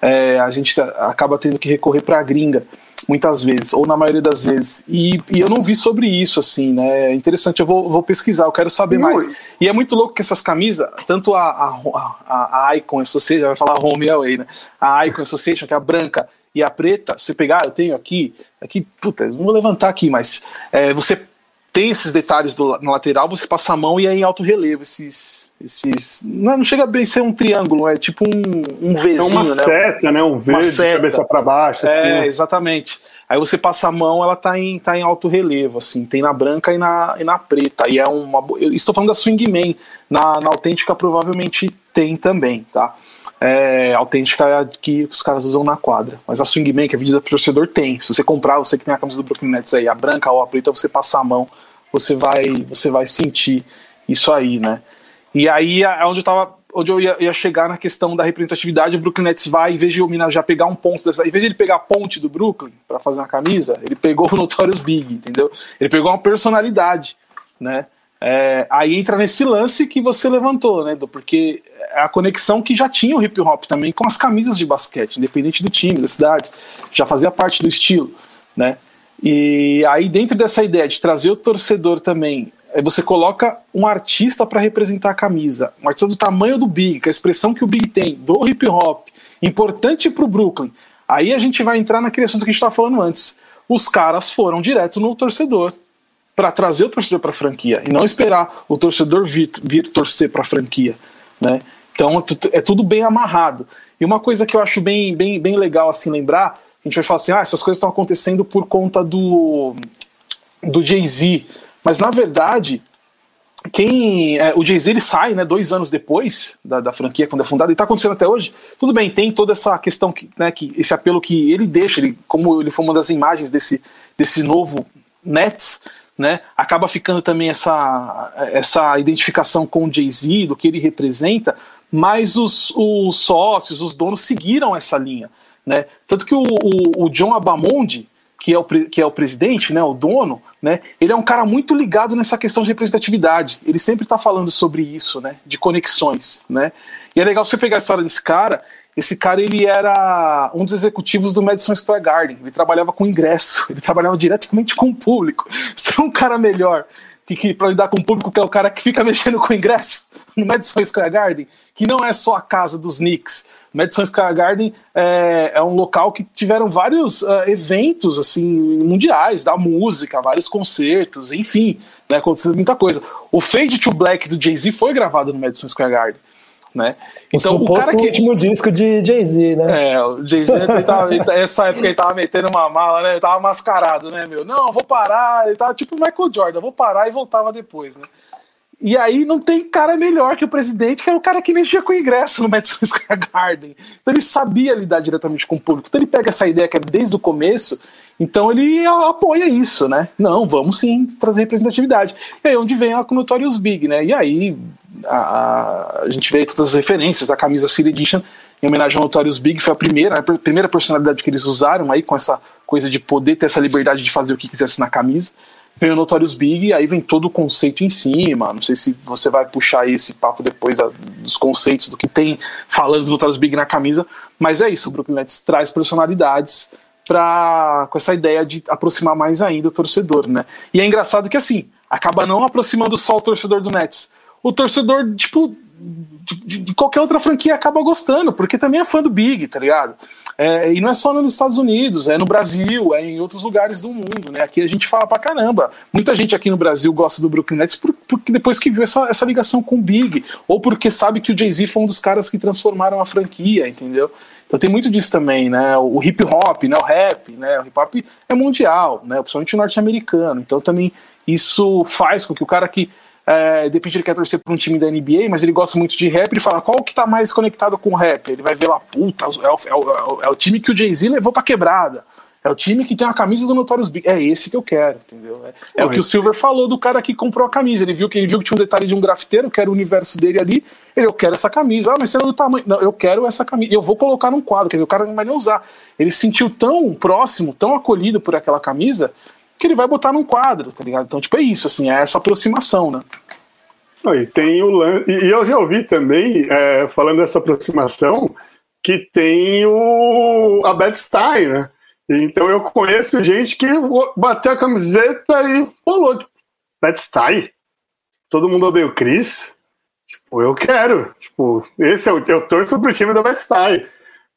É, a gente acaba tendo que recorrer para a gringa. Muitas vezes, ou na maioria das vezes. E, e eu não vi sobre isso, assim, né? É interessante, eu vou, vou pesquisar, eu quero saber mais. E é muito louco que essas camisas, tanto a, a, a, a Icon Association, vai falar Home Away, né? A Icon Association, que é a branca, e a preta, você pegar, eu tenho aqui, aqui, puta, não vou levantar aqui, mas é, você tem esses detalhes do, na lateral, você passa a mão e é em alto relevo esses. esses não, não chega a bem ser um triângulo, é tipo um, um Vzinho, é uma né? seta, né? Um V de cabeça para baixo. Assim. É, exatamente. Aí você passa a mão, ela tá em, tá em alto relevo, assim, tem na branca e na, e na preta. E é uma. Eu estou falando da Swingman, na, na autêntica provavelmente tem também, tá? é, autêntica que os caras usam na quadra. Mas a Swingman, que é vendida pro torcedor, tem. Se você comprar, você que tem a camisa do Brooklyn Nets aí, a branca ou a preta, você passar a mão, você vai, você vai sentir isso aí, né? E aí é onde eu tava. Onde eu ia, ia, chegar na questão da representatividade, o Brooklyn Nets vai, em vez de homenagear, pegar um ponto dessa. Em vez de ele pegar a ponte do Brooklyn para fazer uma camisa, ele pegou o Notorious Big, entendeu? Ele pegou uma personalidade, né? É, aí entra nesse lance que você levantou, né? Porque é a conexão que já tinha o hip hop também com as camisas de basquete, independente do time, da cidade, já fazia parte do estilo, né? E aí dentro dessa ideia de trazer o torcedor também, você coloca um artista para representar a camisa, um artista do tamanho do Big, com a expressão que o Big tem, do hip hop, importante para o Brooklyn. Aí a gente vai entrar naquele assunto que a gente estava falando antes. Os caras foram direto no torcedor para trazer o torcedor para a franquia e não esperar o torcedor vir, vir torcer para a franquia, né? Então é tudo bem amarrado. E uma coisa que eu acho bem, bem, bem legal assim lembrar, a gente vai falar assim, ah, essas coisas estão acontecendo por conta do do Jay Z, mas na verdade quem é, o Jay-Z ele sai né, dois anos depois da, da franquia quando é fundada e está acontecendo até hoje tudo bem tem toda essa questão que, né, que esse apelo que ele deixa ele como ele foi uma das imagens desse desse novo Nets né? Acaba ficando também essa, essa identificação com o Jay-Z, do que ele representa, mas os, os sócios, os donos seguiram essa linha, né? Tanto que o, o, o John Abamonde, que é o, que é o presidente, né, o dono, né, ele é um cara muito ligado nessa questão de representatividade. Ele sempre está falando sobre isso, né, de conexões, né. E é legal você pegar a história desse cara esse cara ele era um dos executivos do Madison Square Garden. Ele trabalhava com ingresso, ele trabalhava diretamente com o público. Você é um cara melhor que, que para lidar com o público que é o cara que fica mexendo com ingresso no Madison Square Garden, que não é só a casa dos Knicks. Madison Square Garden é, é um local que tiveram vários uh, eventos assim mundiais da música, vários concertos, enfim, né, aconteceu muita coisa. O Fade to Black do Jay Z foi gravado no Madison Square Garden né? Então, o, o cara que... último disco de Jay-Z, né? É, o Jay-Z, essa época ele tava metendo uma mala, né? Ele tava mascarado, né, meu? Não, vou parar, ele tava tipo o Michael Jordan, vou parar e voltava depois, né? E aí não tem cara melhor que o presidente, que era o cara que mexia com o ingresso no Madison Square Garden. Então ele sabia lidar diretamente com o público. Então ele pega essa ideia que é desde o começo, então ele apoia isso, né? Não, vamos sim trazer representatividade. E aí onde vem a Notorious Big, né? E aí a, a, gente vê todas as referências, a camisa City Edition em homenagem ao Notorious Big foi a primeira, a primeira personalidade que eles usaram aí com essa coisa de poder ter essa liberdade de fazer o que quisesse na camisa. Vem o Notorious Big e aí vem todo o conceito em cima. Não sei se você vai puxar esse papo depois da, dos conceitos do que tem falando do Notorious Big na camisa, mas é isso, o Brooklyn Nets traz personalidades pra, com essa ideia de aproximar mais ainda o torcedor, né? E é engraçado que assim, acaba não aproximando só o torcedor do Nets, o torcedor, tipo, de, de, qualquer outra franquia acaba gostando, porque também é fã do Big, tá ligado? É, e não é só nos Estados Unidos, é no Brasil, é em outros lugares do mundo, né? Aqui a gente fala pra caramba. Muita gente aqui no Brasil gosta do Brooklyn Nets por, porque depois que viu essa, essa ligação com o Big, ou porque sabe que o Jay-Z foi um dos caras que transformaram a franquia, entendeu? Então tem muito disso também, né? O hip hop, né? O rap, né? O hip hop é mundial, né? Principalmente norte-americano. Então também isso faz com que o cara que é, de repente ele quer torcer para um time da NBA, mas ele gosta muito de rap, ele fala qual que tá mais conectado com o rap? Ele vai ver lá, puta, é o, é o, é o time que o Jay-Z levou pra quebrada. É o time que tem a camisa do Notorious Big. É esse que eu quero, entendeu? É, é o que o Silver falou do cara que comprou a camisa. Ele viu que ele viu que tinha um detalhe de um grafiteiro, que era o universo dele ali. Ele, eu quero essa camisa. Ah, mas você é do tamanho. Não, eu quero essa camisa. Eu vou colocar num quadro. Quer dizer, o cara não vai nem usar. Ele se sentiu tão próximo, tão acolhido por aquela camisa, que ele vai botar num quadro, tá ligado? Então, tipo, é isso, assim, é essa aproximação, né? E tem o e eu já ouvi também, é, falando dessa aproximação, que tem o a Bad Style, né? Então eu conheço gente que bateu a camiseta e falou, tipo, let's tie. Todo mundo odeia o Chris. Tipo, eu quero. Tipo, esse é o, eu torço pro time da Betstai.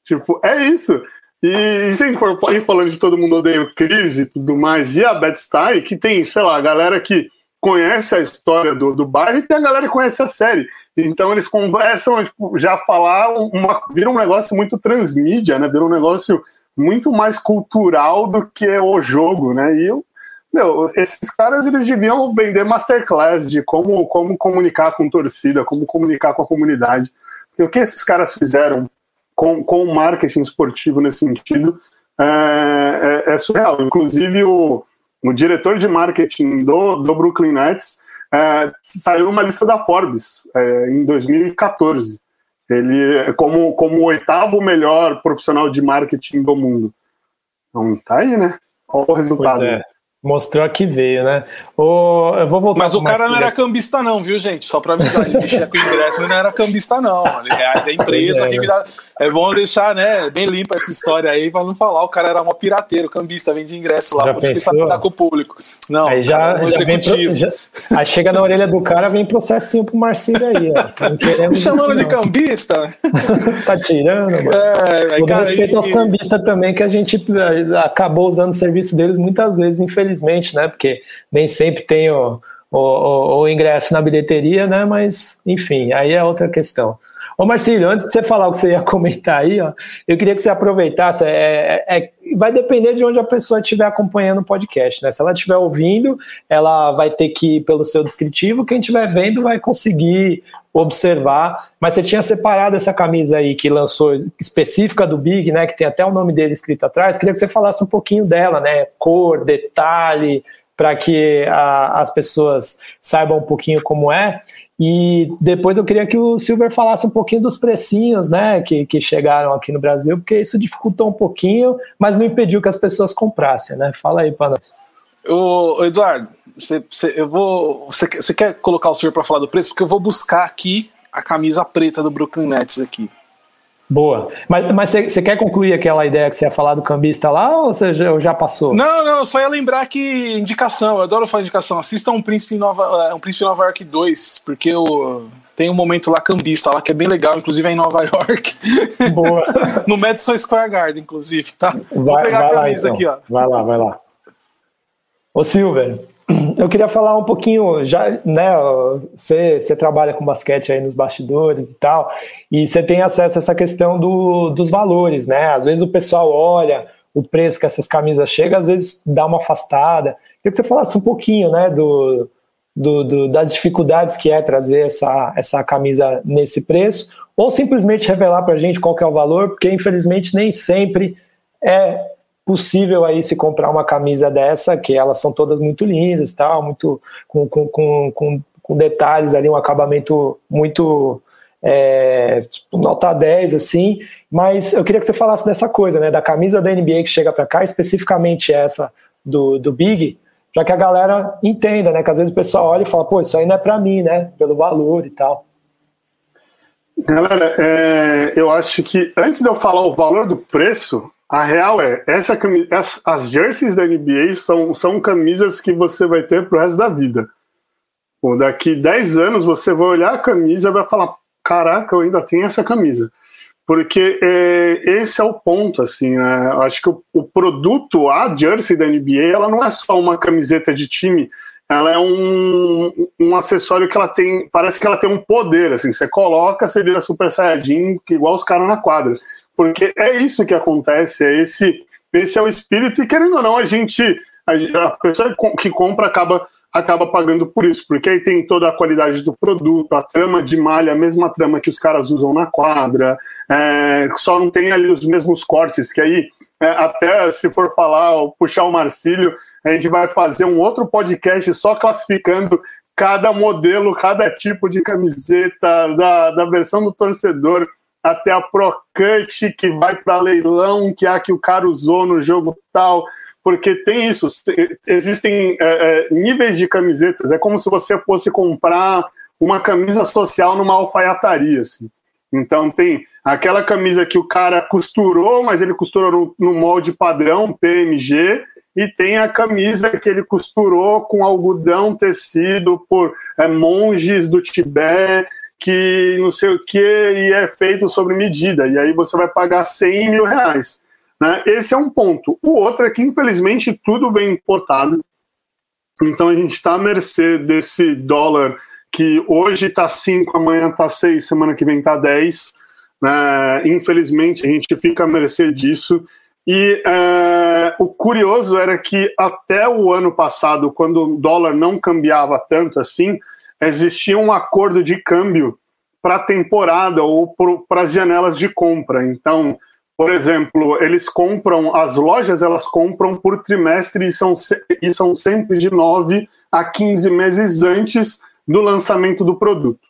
Tipo, é isso. E, e se a gente for falando de todo mundo odeia o Chris e tudo mais, e a Betstai, que tem, sei lá, a galera que conhece a história do, do bairro e tem a galera que conhece a série. Então eles começam tipo, já falar, uma, vira um negócio muito transmídia, né? Vira um negócio muito mais cultural do que o jogo, né? E eu, meu, esses caras eles deviam vender masterclass de como, como comunicar com torcida, como comunicar com a comunidade. O que esses caras fizeram com, com o marketing esportivo nesse sentido é, é, é surreal. Inclusive, o, o diretor de marketing do, do Brooklyn Nets é, saiu uma lista da Forbes é, em 2014. Ele como, como o oitavo melhor profissional de marketing do mundo. Então tá aí, né? Olha o resultado. Pois é. Mostrou que veio, né? O, eu vou voltar Mas o cara não era cambista, não, viu, gente? Só pra avisar, ele mexia com o ingresso, ele não era cambista, não. Ele é da empresa. É, né? é bom deixar, né, bem limpa essa história aí, pra não falar. O cara era um pirateiro, cambista, vende ingresso lá, já por isso que sabe com o público. Não, aí já, é já vem pro, já, aí chega na orelha do cara, vem processinho pro Marcinho aí, ó. Não chamando isso, de cambista? tá tirando, mano. É, Com respeito aos cambistas também, que a gente eh, acabou usando o serviço deles muitas vezes, infelizmente infelizmente, né? Porque nem sempre tem o, o, o, ingresso na bilheteria, né? Mas, enfim, aí é outra questão. Ô Marcílio, antes de você falar o que você ia comentar aí, ó, eu queria que você aproveitasse. É, é, é, vai depender de onde a pessoa estiver acompanhando o podcast, né? Se ela estiver ouvindo, ela vai ter que ir pelo seu descritivo, quem estiver vendo vai conseguir observar. Mas você tinha separado essa camisa aí que lançou específica do Big, né? Que tem até o nome dele escrito atrás. Queria que você falasse um pouquinho dela, né? Cor, detalhe, para que a, as pessoas saibam um pouquinho como é. E depois eu queria que o Silver falasse um pouquinho dos precinhos, né, que, que chegaram aqui no Brasil, porque isso dificultou um pouquinho, mas não impediu que as pessoas comprassem, né? Fala aí para nós. Ô, Eduardo, você, eu vou. Você, quer colocar o senhor para falar do preço? Porque eu vou buscar aqui a camisa preta do Brooklyn Nets aqui. Boa. Mas, mas você, quer concluir aquela ideia que você ia falar do cambista lá ou você já, já passou? Não, não, só ia lembrar que indicação, eu adoro falar indicação. Assista um Príncipe Nova, um Príncipe Nova York 2, porque eu, tem um momento lá cambista lá que é bem legal, inclusive é em Nova York. Boa. no Madison Square Garden, inclusive, tá? Vai, Vou pegar a camisa lá, então. aqui, ó. Vai lá, vai lá. Ô Silver, eu queria falar um pouquinho, já, né, você, você trabalha com basquete aí nos bastidores e tal, e você tem acesso a essa questão do, dos valores, né, às vezes o pessoal olha o preço que essas camisas chegam, às vezes dá uma afastada, queria que você falasse um pouquinho, né, do, do, do, das dificuldades que é trazer essa, essa camisa nesse preço, ou simplesmente revelar para a gente qual que é o valor, porque infelizmente nem sempre é possível aí se comprar uma camisa dessa, que elas são todas muito lindas, tal, muito com, com, com, com, detalhes ali, um acabamento muito é, tipo, nota 10, assim, mas eu queria que você falasse dessa coisa, né, da camisa da NBA que chega para cá, especificamente essa do, do Big, para que a galera entenda, né, que às vezes o pessoal olha e fala, pô, isso aí não é para mim, né, pelo valor e tal. Galera, é, eu acho que antes de eu falar o valor do preço, a real é, essa camisa, as jerseys da NBA são, são camisas que você vai ter pro resto da vida. Pô, daqui 10 anos você vai olhar a camisa e vai falar: caraca, eu ainda tenho essa camisa. Porque é, esse é o ponto, assim, né? Acho que o, o, produto, a jersey da NBA, ela não é só uma camiseta de time, ela é um, um acessório que ela tem, parece que ela tem um poder, assim, você coloca, você vira super saiyajin, igual os caras na quadra porque é isso que acontece, é esse, esse é o espírito, e querendo ou não, a gente, a, pessoa que compra acaba, acaba pagando por isso, porque aí tem toda a qualidade do produto, a trama de malha, a mesma trama que os caras usam na quadra, é, só não tem ali os mesmos cortes, que aí, é, até se for falar, puxar o Marcílio, a gente vai fazer um outro podcast só classificando cada modelo, cada tipo de camiseta, da, da versão do torcedor, até a Procut que vai para leilão, que é a que o cara usou no jogo tal, porque tem isso, existem é, é, níveis de camisetas, é como se você fosse comprar uma camisa social numa alfaiataria, assim. Então tem aquela camisa que o cara costurou, mas ele costurou no, no molde padrão PMG, e tem a camisa que ele costurou com algodão tecido por é, monges do Tibete, que não sei o que, e é feito sobre medida. E aí você vai pagar 100 mil reais. Né? Esse é um ponto. O outro é que, infelizmente, tudo vem importado. Então a gente está à mercê desse dólar que hoje está 5, amanhã está 6, semana que vem está 10. Né? Infelizmente, a gente fica à mercê disso. E é, o curioso era que até o ano passado, quando o dólar não cambiava tanto assim, existia um acordo de câmbio para a temporada ou para as janelas de compra. Então, por exemplo, eles compram, as lojas elas compram por trimestre e são, e são sempre de 9 a 15 meses antes do lançamento do produto.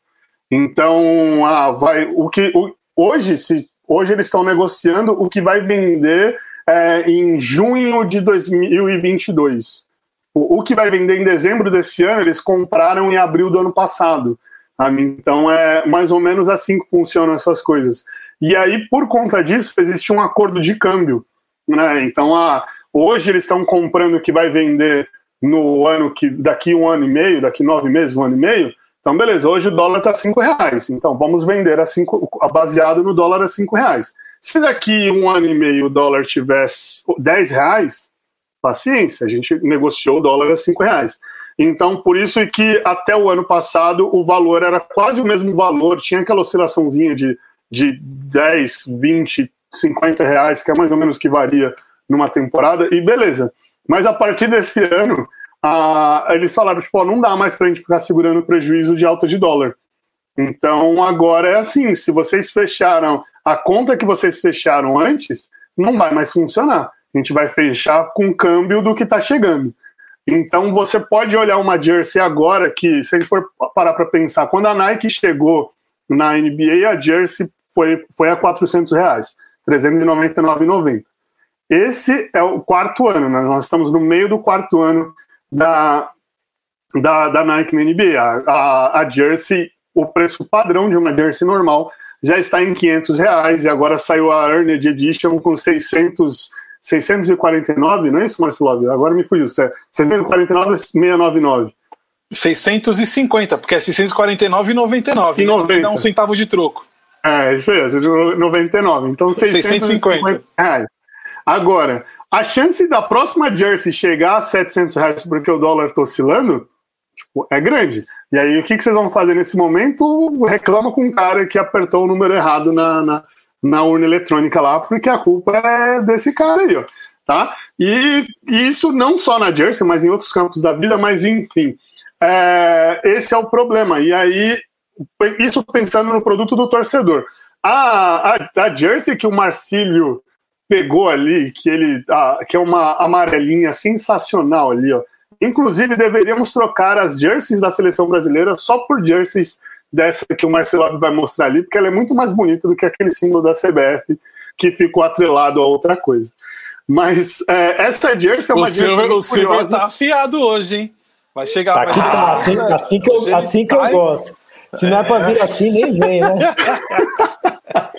Então, ah, vai, o que o, hoje, se Hoje eles estão negociando o que vai vender é, em junho de 2022. O, o, que vai vender em dezembro desse ano, eles compraram em abril do ano passado. Sabe? Então é mais ou menos assim que funcionam essas coisas. E aí, por conta disso, existe um acordo de câmbio. Né? Então, ah, hoje eles estão comprando o que vai vender no ano que daqui um ano e meio, daqui nove meses, um ano e meio, então, beleza, hoje o dólar está cinco reais. Então, vamos vender a cinco, baseado no dólar a cinco reais. Se daqui um ano e meio o dólar tivesse 10 reais, paciência, a gente negociou o dólar a cinco reais. Então, por isso que até o ano passado o valor era quase o mesmo valor, tinha aquela oscilaçãozinha de, de 10, 20, 50 reais, que é mais ou menos que varia numa temporada, e beleza. Mas a partir desse ano, eles falaram, tipo, não dá mais para a gente ficar segurando o prejuízo de alta de dólar. Então agora é assim, se vocês fecharam a conta que vocês fecharam antes, não vai mais funcionar. A gente vai fechar com o câmbio do que está chegando. Então você pode olhar uma jersey agora que, se a gente for parar para pensar, quando a Nike chegou na NBA, a jersey foi, foi a 400 reais, 399,90. Esse é o quarto ano, né? nós estamos no meio do quarto ano da, da, da Nike na NBA. A, a, a, jersey, o preço padrão de uma jersey normal já está em 500 reais e agora saiu a Earned Edition com 600, 649, não é isso, Marcelo? Agora me fugiu. 649 699. 650, porque é 649,99. E 90. Dá um centavo de troco. É, isso aí, 99. Então, 650 650. reais. Agora, a chance da próxima jersey chegar a 700 reais porque o dólar está oscilando tipo, é grande. E aí, o que, que vocês vão fazer nesse momento? Reclama com o cara que apertou o número errado na, na, na urna eletrônica lá, porque a culpa é desse cara aí, ó. Tá? E, e isso não só na jersey, mas em outros campos da vida, mas enfim. É, esse é o problema. E aí, isso pensando no produto do torcedor. A, a, a jersey que o Marcílio pegou ali, que ele ah, que é uma amarelinha sensacional ali, ó. Inclusive, deveríamos trocar as jerseys da seleção brasileira só por jerseys dessa que o Marcelo vai mostrar ali, porque ela é muito mais bonita do que aquele símbolo da CBF que ficou atrelado a outra coisa. Mas é, essa jersey é uma o jersey. Silver, o Silver tá afiado hoje, hein? Vai chegar. Tá que tá, assim, assim, que eu, assim que eu gosto. Se não é pra vir assim, nem vem, né?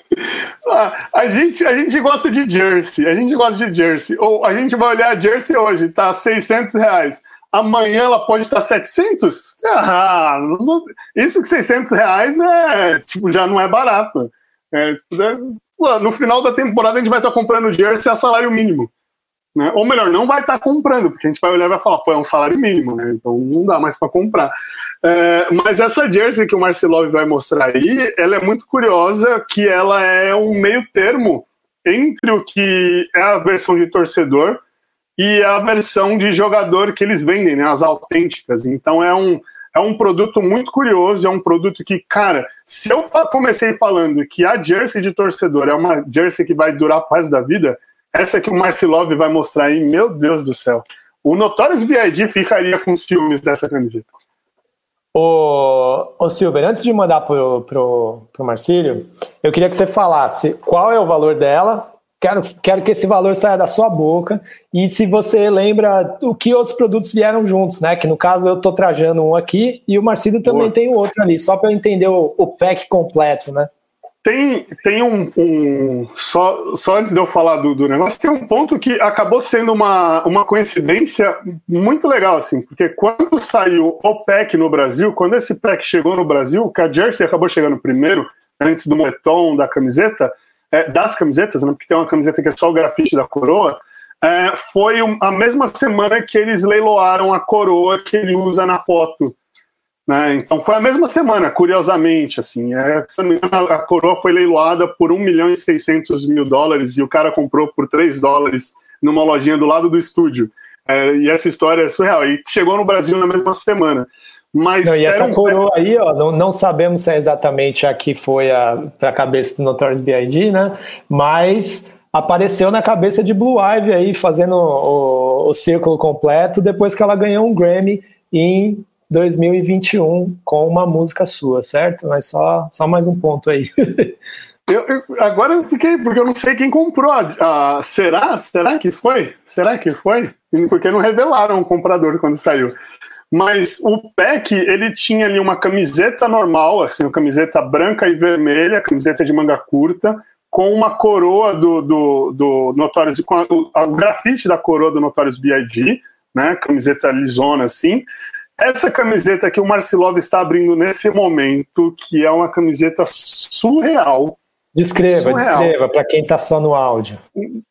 Ah, a, gente, a gente gosta de jersey, a gente gosta de jersey. Ou a gente vai olhar a jersey hoje, tá 600 reais. Amanhã ela pode estar 700? Ah, não, isso que 600 reais é, tipo, já não é barato. É, é, no final da temporada a gente vai estar comprando jersey a salário mínimo. Né? Ou melhor, não vai estar comprando, porque a gente vai olhar e vai falar, pô, é um salário mínimo, né? Então não dá mais para comprar. É, mas essa jersey que o Marcelov vai mostrar aí, ela é muito curiosa, que ela é um meio termo entre o que é a versão de torcedor e a versão de jogador que eles vendem, né? As autênticas. Então é um, é um produto muito curioso, é um produto que, cara, se eu comecei falando que a jersey de torcedor é uma jersey que vai durar pro resto da vida, essa que o Marcelov vai mostrar aí, meu Deus do céu. O Notorious B.I.D. ficaria com os filmes dessa camiseta. Ô, ô Silver, antes de mandar pro, pro, pro Marcílio, eu queria que você falasse qual é o valor dela. Quero, quero que esse valor saia da sua boca. E se você lembra o que outros produtos vieram juntos, né? Que no caso eu tô trajando um aqui e o Marcílio também Boa. tem outro ali, só para eu entender o, o pack completo, né? tem, tem um, um, só, só antes de eu falar do, do negócio, tem um ponto que acabou sendo uma, uma coincidência muito legal, assim, porque quando saiu o PEC no Brasil, quando esse PEC chegou no Brasil, que a Jersey acabou chegando primeiro, antes do moletom, da camiseta, é, das camisetas, né, porque tem uma camiseta que é só o grafite da coroa, é, foi a mesma semana que eles leiloaram a coroa que ele usa na foto né? Então foi a mesma semana, curiosamente, assim. É, se não me engano, a coroa foi leiloada por 1 milhão e 600 mil dólares e o cara comprou por 3 dólares numa lojinha do lado do estúdio. É, e essa história é surreal. E chegou no Brasil na mesma semana. Mas não, e essa um... coroa aí, ó, não, não, sabemos se é exatamente a que foi para a cabeça do Notorious B.I.G., né? Mas apareceu na cabeça de Blue Ivy aí, fazendo o, o círculo completo, depois que ela ganhou um Grammy em 2021 com uma música sua, certo? Mas só, só mais um ponto aí. eu, eu, agora eu fiquei, porque eu não sei quem comprou. Será? Será que foi? Será que foi? Porque não revelaram o comprador quando saiu. Mas o Peck, ele tinha ali uma camiseta normal, assim, uma camiseta branca e vermelha, camiseta de manga curta, com uma coroa do, do, do Notorious, com a, o grafite da coroa do Notorious B.I.G., né, camiseta lisona assim, essa camiseta que o Marcilov está abrindo nesse momento, que é uma camiseta surreal. Descreva, surreal. descreva para quem está só no áudio.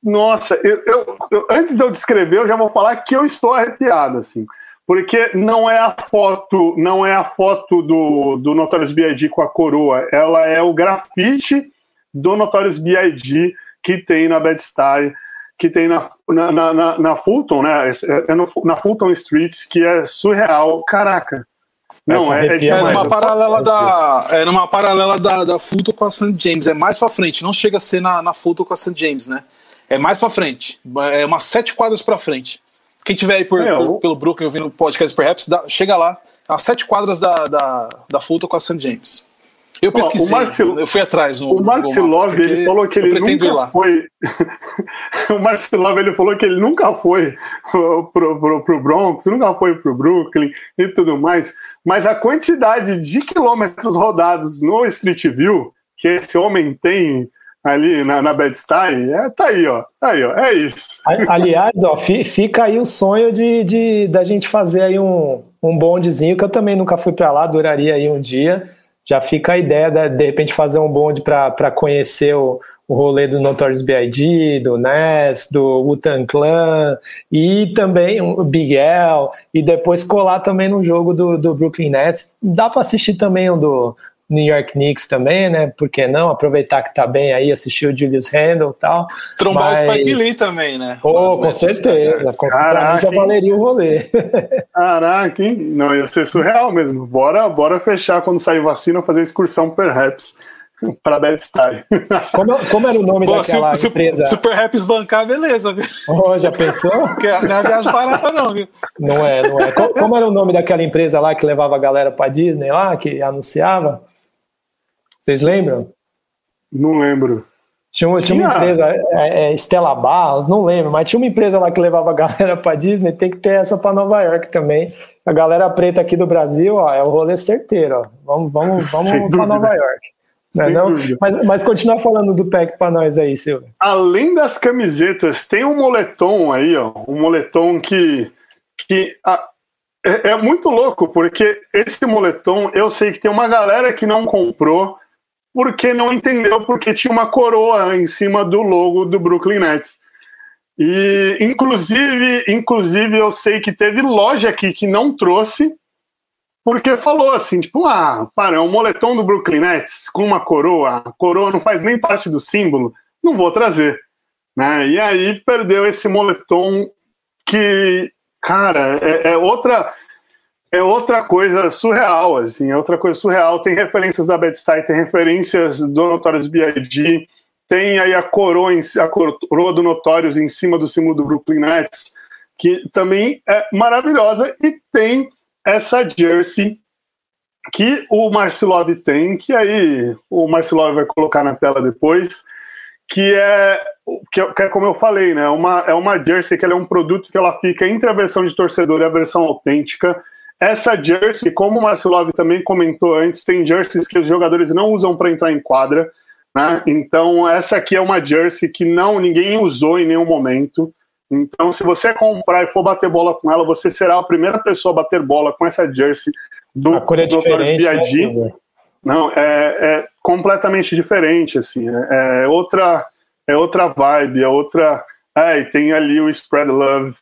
Nossa, eu, eu, eu, antes de eu descrever, eu já vou falar que eu estou arrepiado, assim, porque não é a foto, não é a foto do, do Notorious B.I.G. com a coroa, ela é o grafite do Notorious B.I.G. que tem na Bad Style que tem na, na, na, na Fulton, né? É, é no, na Fulton Street, que é surreal. Caraca. Não, é, é, é numa paralela da é numa paralela da, da Fulton com a St. James, é mais para frente, não chega a ser na, na Fulton com a St. James, né? É mais para frente, é umas sete quadras para frente. Quem tiver aí por, é, por, pelo Brooklyn ouvindo o podcast Perhaps, dá, chega lá, umas sete quadras da, da, da Fulton com a St. James. Eu pesquisei, o Marcel, eu fui atrás. No, o Marcelov, ele falou que ele nunca foi. o Marcelov, ele falou que ele nunca foi pro, pro, pro Bronx, nunca foi pro Brooklyn e tudo mais. Mas a quantidade de quilômetros rodados no Street View que esse homem tem ali na, na Bad Style, é, tá aí, ó. Tá aí, ó. É isso. Aliás, ó, fica aí o sonho de, de da gente fazer aí um, um bondezinho, que eu também nunca fui para lá, duraria aí um dia já fica a ideia de, de repente fazer um bonde para conhecer o, o rolê do Notorious B.I.G., do Ness, do Wu-Tang Clan e também o Big L e depois colar também no jogo do, do Brooklyn Nets. Dá para assistir também o do New York Knicks também, né? Por que não? Aproveitar que tá bem aí, assistir o Julius Randle e tal. Trombar Mas... o Spike Lee também, né? Oh, com certeza. Com certeza já valeria o rolê. Caraca, hein? Não, ia ser surreal mesmo. Bora, bora fechar quando sair vacina, fazer excursão perhaps para Bad Style. Como, como, era o nome Pô, daquela se, empresa? Super Raps bancar, beleza, viu? Oh, já pensou? Porque não é viagem barata, não, viu? Não é, não é. Como, como, era o nome daquela empresa lá que levava a galera para Disney lá, que anunciava? Vocês lembram? Não lembro. Tinha uma, tinha uma empresa, é, é, Stella Barros, não lembro, mas tinha uma empresa lá que levava a galera para Disney, tem que ter essa para Nova York também. A galera preta aqui do Brasil, ó, é o rolê certeiro, ó. Vamos, vamos, vamos para Nova York. Não, é não? Mas, mas continua falando do pack para nós aí, Silvio. Além das camisetas, tem um moletom aí, ó, um moletom que, que a, é, é muito louco, porque esse moletom, eu sei que tem uma galera que não comprou, porque não entendeu porque tinha uma coroa em cima do logo do Brooklyn Nets. E inclusive, inclusive eu sei que teve loja aqui que não trouxe porque falou assim, tipo, ah, para, é um moletom do Brooklyn Nets com uma coroa, a coroa não faz nem parte do símbolo, não vou trazer. Né? E aí perdeu esse moletom que, cara, é, é outra é outra coisa surreal, assim, é outra coisa surreal. Tem referências da Bad Style, tem referências do Notorious B.I.G., tem aí a coroa, em, a coroa do Notorious em cima do símbolo do Brooklyn Nets, que também é maravilhosa, e tem essa jersey que o Marcelov tem, que aí o Marcelov vai colocar na tela depois, que é, que é, que é como eu falei, né, uma, é uma jersey que é um produto que ela fica entre a versão de torcedor e a versão autêntica, essa jersey, como o Marcelov também comentou antes, tem jerseys que os jogadores não usam para entrar em quadra, Né? Então, essa aqui é uma jersey que não ninguém usou em nenhum momento. Então, se você comprar e for bater bola com ela, você será a primeira pessoa a bater bola com essa jersey do Dr. B.I.G. Né, não, é, é, completamente diferente, assim. É, é, outra, é outra vibe, é outra... É, e tem ali o Spread Love,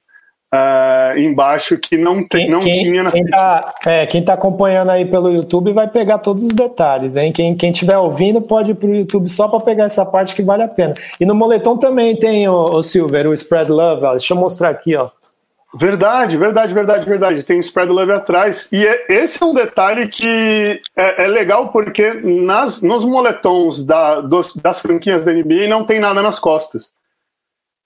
uh, embaixo que não, tem, não quem, tinha na quem tá, é, quem tá acompanhando aí pelo YouTube vai pegar todos os detalhes, hein? Quem, quem tiver ouvindo pode ir pro YouTube só para pegar essa parte que vale a pena. E no moletom também tem, o, o Silver, o Spread Love, ó. deixa eu mostrar aqui, ó. Verdade, verdade, verdade, verdade. Tem spread love atrás. E é, esse é um detalhe que é, é legal porque nas, nos moletons da, dos, das franquias da NBA não tem nada nas costas.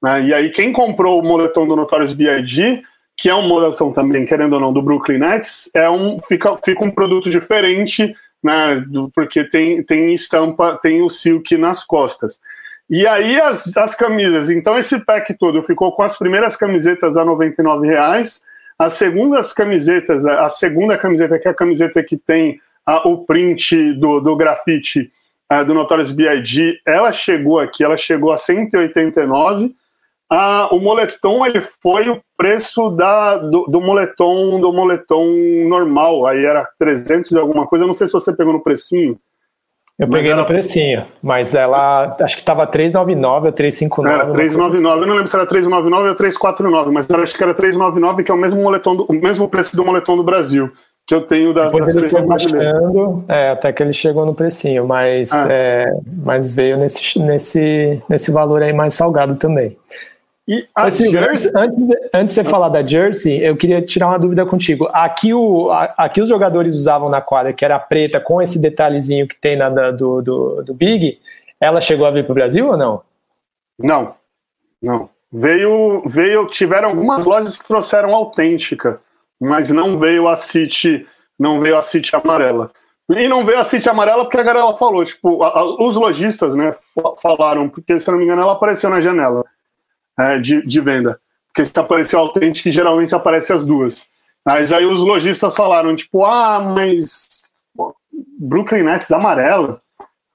Né? E aí, quem comprou o moletom do Notorious B.I.G., que é um moletom também, querendo ou não, do Brooklyn Nets, é um, fica, fica um produto diferente, né? Do, porque tem, tem estampa, tem o silk nas costas. E aí as, as camisas, então esse pack todo ficou com as primeiras camisetas a R$ reais, as segundas camisetas, a segunda camiseta, que é a camiseta que tem a, o print do, do grafite uh, do Notorious B.I.G., ela chegou aqui, ela chegou a 189 ah, o moletom ele foi o preço da, do, do, moletom do moletom normal. Aí era 300 e alguma coisa. Eu não sei se você pegou no precinho. Eu peguei era... no precinho, mas ela acho que estava 399 ou 359. Era 399, eu não lembro se era 399 ou 349, mas acho que era 399, que é o mesmo moletom do, o mesmo preço do moletom do Brasil que eu tenho das, Depois das ele foi baixando, é, até que ele chegou no precinho, mas, ah. é, mas veio nesse, nesse, nesse valor aí mais salgado também. E a assim, Jersey... antes, antes, de você falar da Jersey, eu queria tirar uma dúvida contigo. Aqui, o, aqui os jogadores usavam na quadra, que era preta, com esse detalhezinho que tem na do, do, do Big, ela chegou a vir para o Brasil ou não? Não, não. Veio, veio, tiveram algumas lojas que trouxeram autêntica, mas não veio a City, não veio a City amarela. E não veio a City amarela porque a galera falou, tipo, a, a, os lojistas, né, falaram, porque se não me engano ela apareceu na janela é, de, de venda. Porque se apareceu autêntico, geralmente aparece as duas. Mas aí os lojistas falaram, tipo, ah, mas Brooklyn Nets amarela,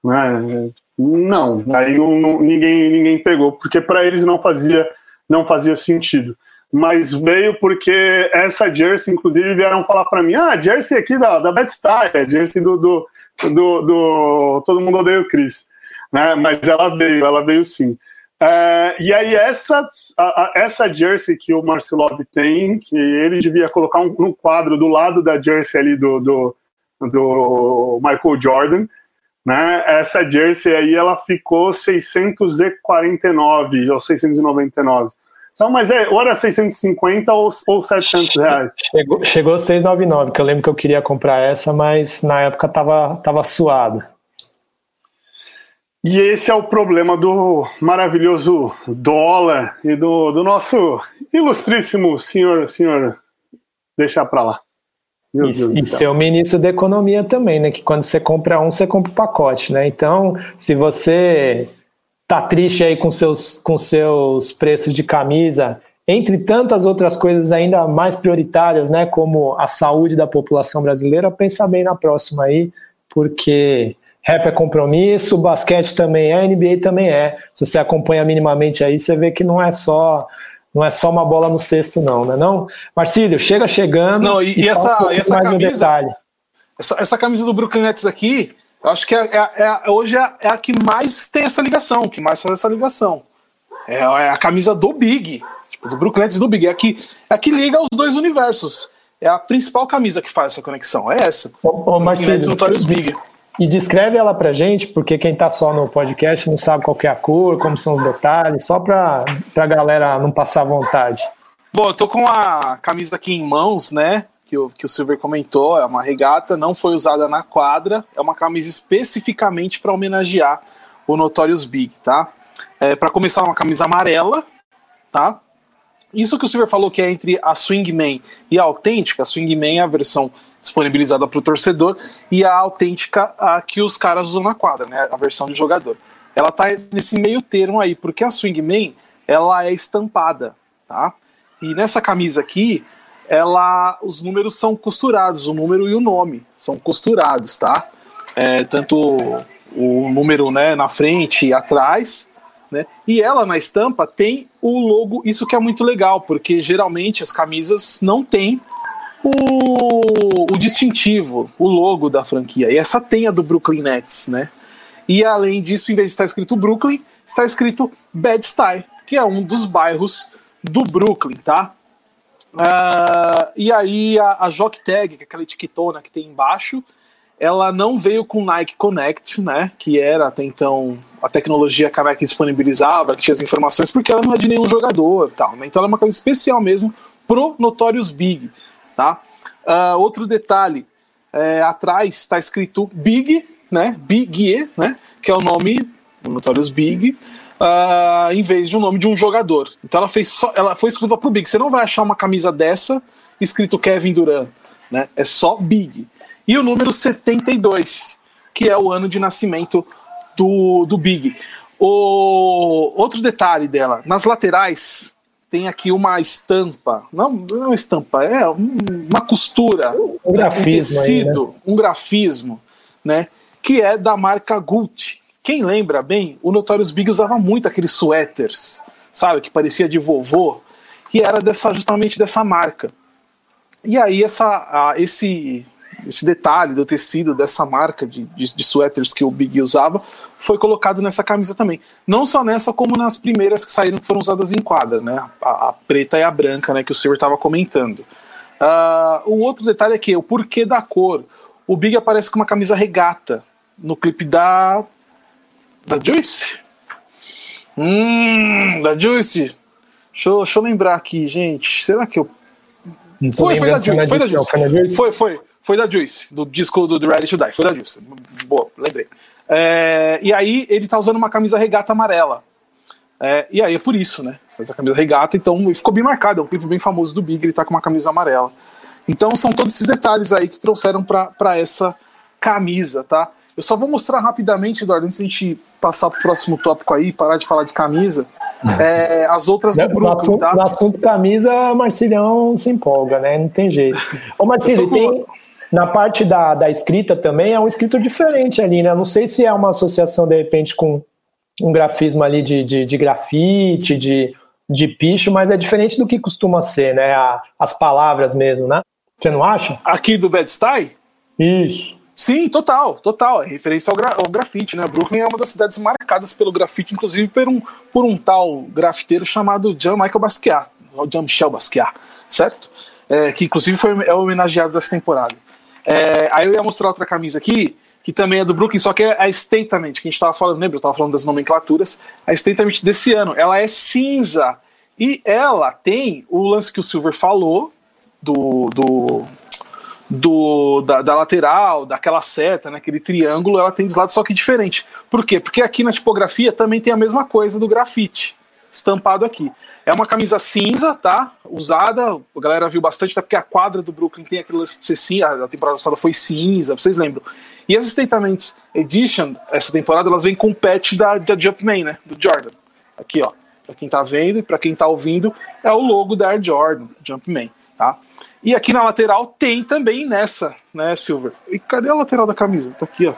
né? Não, aí não, não, ninguém, ninguém pegou, porque para eles não fazia, não fazia sentido. Mas veio porque essa jersey, inclusive, vieram falar para mim: ah, jersey aqui da, da Bad Style, jersey do, do, do, do Todo Mundo Odeia o Chris. Né? Mas ela veio, ela veio sim. Uh, e aí essa, a, a, essa jersey que o Marcelov tem, que ele devia colocar um, um, quadro do lado da jersey ali do, do, do, Michael Jordan, né? Essa jersey aí ela ficou 649 ou 699. Então, mas é, ou era 650 ou, ou 700 reais. Chegou, chegou 699, que eu lembro que eu queria comprar essa, mas na época tava, tava suado. E esse é o problema do maravilhoso dólar e do, do nosso ilustríssimo senhor, senhor, deixar para lá. Meu e, e ser o ministro da economia também, né? Que quando você compra um, você compra o um pacote, né? Então, se você tá triste aí com seus, com seus preços de camisa, entre tantas outras coisas ainda mais prioritárias, né? Como a saúde da população brasileira, pensa bem na próxima aí, porque Rap é compromisso, basquete também é, NBA também é. Se você acompanha minimamente aí, você vê que não é só não é só uma bola no cesto, não, né? Não, Marcílio, chega chegando. Não, e, e essa, um essa camisa, essa, essa, camisa do Brooklyn Nets aqui, eu acho que é, é, é hoje é, é, a que mais tem essa ligação, que mais faz essa ligação. É, é a camisa do Big, tipo, do Brooklyn Nets do Big, é a que, é a que liga os dois universos. É a principal camisa que faz essa conexão, é essa. Ô, ô Marcílio, Notorious Big. E descreve ela pra gente, porque quem tá só no podcast não sabe qual é a cor, como são os detalhes, só pra, pra galera não passar vontade. Bom, eu tô com a camisa aqui em mãos, né? Que o, que o Silver comentou, é uma regata, não foi usada na quadra, é uma camisa especificamente para homenagear o Notorious Big, tá? É, para começar, uma camisa amarela, tá? Isso que o Silver falou que é entre a Swingman e a autêntica, a Swingman é a versão disponibilizada para o torcedor e a autêntica a que os caras usam na quadra, né? A versão de jogador. Ela tá nesse meio termo aí, porque a Swingman ela é estampada, tá? E nessa camisa aqui, ela, os números são costurados, o número e o nome são costurados, tá? É, tanto o número né, na frente e atrás. Né? E ela na estampa tem o logo, isso que é muito legal, porque geralmente as camisas não têm o, o distintivo, o logo da franquia. E essa tem a do Brooklyn Nets, né? E além disso, em vez de estar escrito Brooklyn, está escrito Bed-Stuy, que é um dos bairros do Brooklyn, tá? Uh, e aí a, a Jock Tag, que é aquela etiquetona que tem embaixo, ela não veio com Nike Connect, né? Que era até então a tecnologia que a Nike disponibilizava, que tinha as informações, porque ela não é de nenhum jogador tal, né? Então ela é uma coisa especial mesmo pro Notorious Big, tá? Uh, outro detalhe, é, atrás está escrito Big, né? Big, né? Que é o nome Notorious Big, uh, em vez de um nome de um jogador. Então ela fez só, ela foi exclusiva pro Big. Você não vai achar uma camisa dessa escrito Kevin Durant, né? É só Big. E o número 72, que é o ano de nascimento do, do Big. O outro detalhe dela, nas laterais tem aqui uma estampa, não, não é uma estampa, é uma costura, um grafismo, um tecido, aí, né? um grafismo, né? Que é da marca Gucci. Quem lembra bem, o Notorious Big usava muito aqueles suéteres, sabe, que parecia de vovô, que era dessa, justamente dessa marca. E aí essa, a, esse esse detalhe do tecido dessa marca de, de, de suéteres que o Big usava foi colocado nessa camisa também. Não só nessa, como nas primeiras que saíram que foram usadas em quadra, né? A, a preta e a branca, né? Que o Silver estava comentando. Uh, o outro detalhe é que o porquê da cor. O Big aparece com uma camisa regata no clipe da. da Juice? Hum, da Juice. Deixa eu, deixa eu lembrar aqui, gente. Será que eu. Foi, foi da Juice, foi da Juice. Foi, foi. Foi da Juice, do disco do The Ready to Die. Foi da Juice. Boa, lembrei. É, e aí ele tá usando uma camisa regata amarela. É, e aí é por isso, né? Faz a camisa regata, então ficou bem marcado. É um clipe bem famoso do Big, ele tá com uma camisa amarela. Então são todos esses detalhes aí que trouxeram para essa camisa, tá? Eu só vou mostrar rapidamente, Eduardo, antes de a gente passar pro próximo tópico aí, parar de falar de camisa, é, as outras do grupo, no assunto, tá? No assunto camisa, Marcilhão se empolga, né? Não tem jeito. Ô, Marcílio, tem, na parte da, da escrita também é um escrito diferente ali, né? Não sei se é uma associação, de repente, com um grafismo ali de, de, de grafite, de, de picho, mas é diferente do que costuma ser, né? A, as palavras mesmo, né? Você não acha? Aqui do Bed-Stuy? Isso. Sim, total, total. É referência ao, gra ao, grafite, né? Brooklyn é uma das cidades marcadas pelo grafite, inclusive por um, por um tal grafiteiro chamado Jean-Michel Basquiat, Jean-Michel Basquiat, certo? É, que inclusive foi é homenageado dessa temporada. É, aí eu ia mostrar outra camisa aqui, que também é do Brooklyn, só que é a Statement, que a gente estava falando, lembra? Eu estava falando das nomenclaturas. A Statement desse ano, ela é cinza. E ela tem o lance que o Silver falou, do, do, do da, da, lateral, daquela seta, né, aquele triângulo, ela tem dos lados, só que diferente. Por quê? Porque aqui na tipografia também tem a mesma coisa do grafite, estampado aqui. É uma camisa cinza, tá? Usada, a galera viu bastante, até porque a quadra do Brooklyn tem aquele lance de ser cinza, a temporada passada foi cinza, vocês lembram? E as Statements Edition, essa temporada, elas vêm com o patch da, da Jumpman, né? Do Jordan. Aqui, ó. Pra quem tá vendo e pra quem tá ouvindo, é o logo da Air Jordan, Jumpman, tá? E aqui na lateral tem também nessa, né, Silver? E cadê a lateral da camisa? Tá aqui, ó.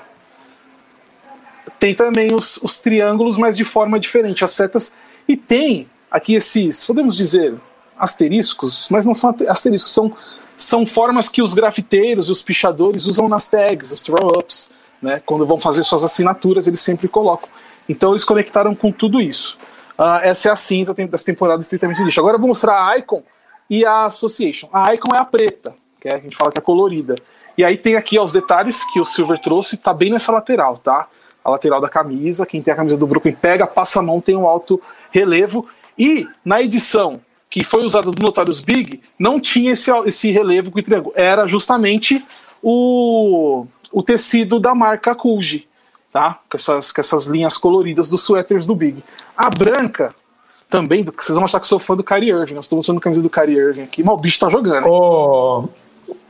Tem também os, os triângulos, mas de forma diferente, as setas. E tem aqui esses, podemos dizer, asteriscos, mas não são asteriscos, são, são formas que os grafiteiros e os pichadores usam nas tags, nos throw-ups, né? Quando vão fazer suas assinaturas, eles sempre colocam. Então eles conectaram com tudo isso. Uh, essa é a cinza dessa temporada estritamente lixo. Agora eu vou mostrar a Icon e a Association. A Icon é a preta, que é, a gente fala que é colorida. E aí tem aqui ó, os detalhes que o Silver trouxe, tá bem nessa lateral, tá? A lateral da camisa, quem tem a camisa do Brooklyn pega, passa a mão, tem um alto relevo. E na edição que foi usada do Notorious Big, não tinha esse, esse relevo com o triângulo. Era justamente o, o tecido da marca Kuji, tá? Com essas, com essas linhas coloridas dos suéteres do Big. A branca, também, vocês vão achar que sou fã do Kyrie Irving. Nós estamos usando a camisa do Kyrie Irving aqui, mas o bicho tá jogando. Ô,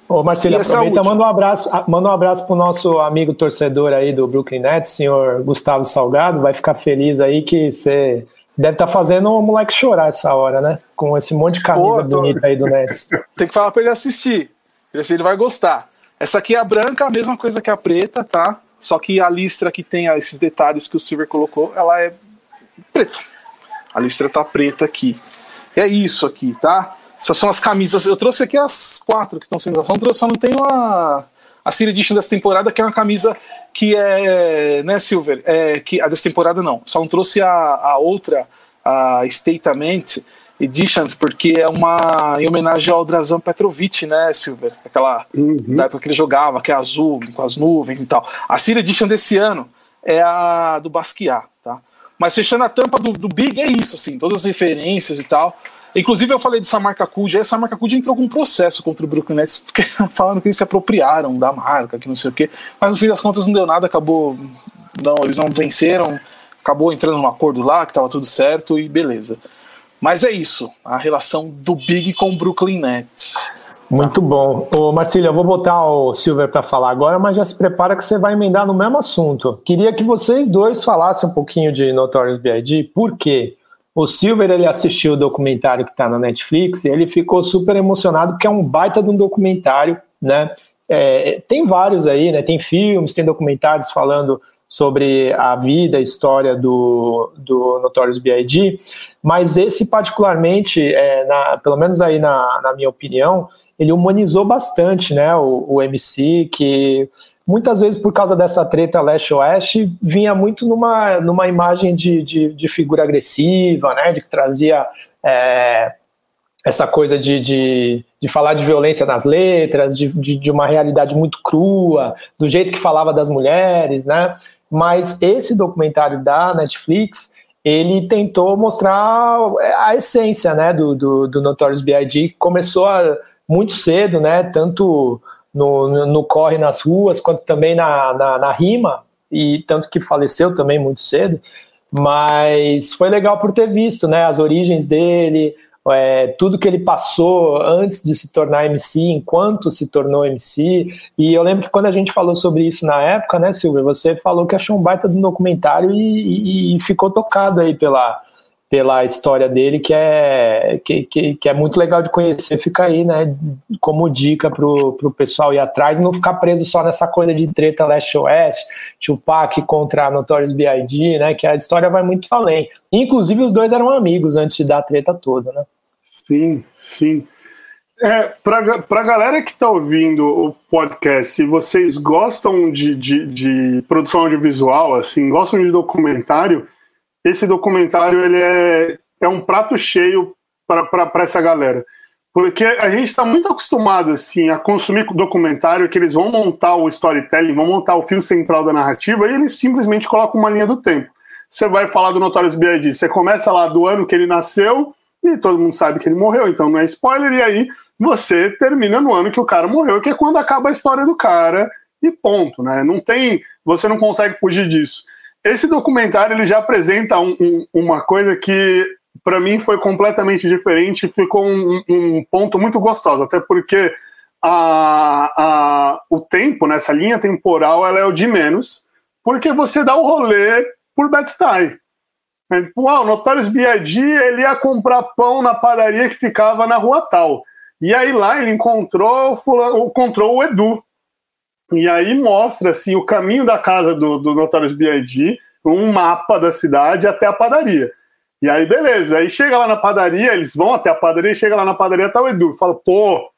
ô Marcelo, aproveita, manda um abraço, manda um abraço pro nosso amigo torcedor aí do Brooklyn Nets, senhor Gustavo Salgado. Vai ficar feliz aí que você Deve estar tá fazendo o moleque chorar essa hora, né? Com esse monte de camisa Pô, tô... bonita aí do Nets. Tem que falar pra ele assistir. Ele vai gostar. Essa aqui é a branca, a mesma coisa que a preta, tá? Só que a listra que tem esses detalhes que o Silver colocou, ela é preta. A listra tá preta aqui. É isso aqui, tá? Essas são as camisas. Eu trouxe aqui as quatro que estão sendo usadas. Só não tenho a, a City Edition dessa temporada, que é uma camisa que é. Né, Silver? É, que, a dessa temporada não. Só não trouxe a, a outra, a Statement Edition, porque é uma em homenagem ao Drazan Petrovic, né, Silver? Aquela uhum. da época que ele jogava, que é azul, com as nuvens e tal. A City Edition desse ano é a do Basquiat, tá? Mas fechando a tampa do, do Big é isso, assim, todas as referências e tal. Inclusive, eu falei dessa marca Cud, essa marca Cud entrou com um processo contra o Brooklyn Nets, porque falando que eles se apropriaram da marca, que não sei o quê, mas no fim das contas não deu nada, acabou. Não, eles não venceram, acabou entrando num acordo lá, que estava tudo certo e beleza. Mas é isso, a relação do Big com o Brooklyn Nets. Muito bom. Ô, Marcílio, eu vou botar o Silver para falar agora, mas já se prepara que você vai emendar no mesmo assunto. Queria que vocês dois falassem um pouquinho de Notorious B.I.G., por quê? O Silver ele assistiu o documentário que está na Netflix e ele ficou super emocionado porque é um baita de um documentário, né? É, tem vários aí, né? Tem filmes, tem documentários falando sobre a vida, a história do, do Notorious B.I.G., mas esse particularmente, é, na, pelo menos aí na, na minha opinião, ele humanizou bastante, né? O, o MC que muitas vezes por causa dessa treta leste-oeste, vinha muito numa, numa imagem de, de, de figura agressiva, né, de que trazia é, essa coisa de, de, de, falar de violência nas letras, de, de, de, uma realidade muito crua, do jeito que falava das mulheres, né, mas esse documentário da Netflix, ele tentou mostrar a essência, né, do, do, do Notorious B.I.G., começou a, muito cedo, né, tanto no, no, corre nas ruas, quanto também na, na, na, rima, e tanto que faleceu também muito cedo, mas foi legal por ter visto né, as origens dele, é, tudo que ele passou antes de se tornar MC, enquanto se tornou MC, e eu lembro que quando a gente falou sobre isso na época, né, Silvia, você falou que achou um baita do documentário e, e, e ficou tocado aí pela, pela história dele, que é, que, que, que, é muito legal de conhecer, fica aí, né, como dica pro, pro pessoal ir atrás e não ficar preso só nessa coisa de treta leste-oeste, Tupac contra Notorious B.I.G., né, que a história vai muito além. Inclusive, os dois eram amigos antes de dar a treta toda, né. Sim, sim. É, para a galera que está ouvindo o podcast, se vocês gostam de, de, de produção audiovisual, assim, gostam de documentário, esse documentário ele é, é um prato cheio para essa galera. Porque a gente está muito acostumado assim, a consumir documentário que eles vão montar o storytelling, vão montar o fio central da narrativa e eles simplesmente colocam uma linha do tempo. Você vai falar do Notorious B.I.D., você começa lá do ano que ele nasceu e todo mundo sabe que ele morreu, então não é spoiler, e aí você termina no ano que o cara morreu, que é quando acaba a história do cara e ponto, né? Não tem, você não consegue fugir disso. Esse documentário ele já apresenta um, um, uma coisa que para mim foi completamente diferente, ficou um, um, ponto muito gostoso, até porque a, a, o tempo nessa linha temporal ela é o de menos, porque você dá o rolê por Bed-Stuy. É, tipo, Uau, o Notorious B.I.G. ele ia comprar pão na padaria que ficava na rua tal. E aí lá ele encontrou, fulano, encontrou o Edu, e aí mostra assim, o caminho da casa do, do Notorious B.I.G., um mapa da cidade até a padaria. E aí, beleza. Aí chega lá na padaria, eles vão até a padaria, chega lá na padaria, tá o Edu. Fala, pô,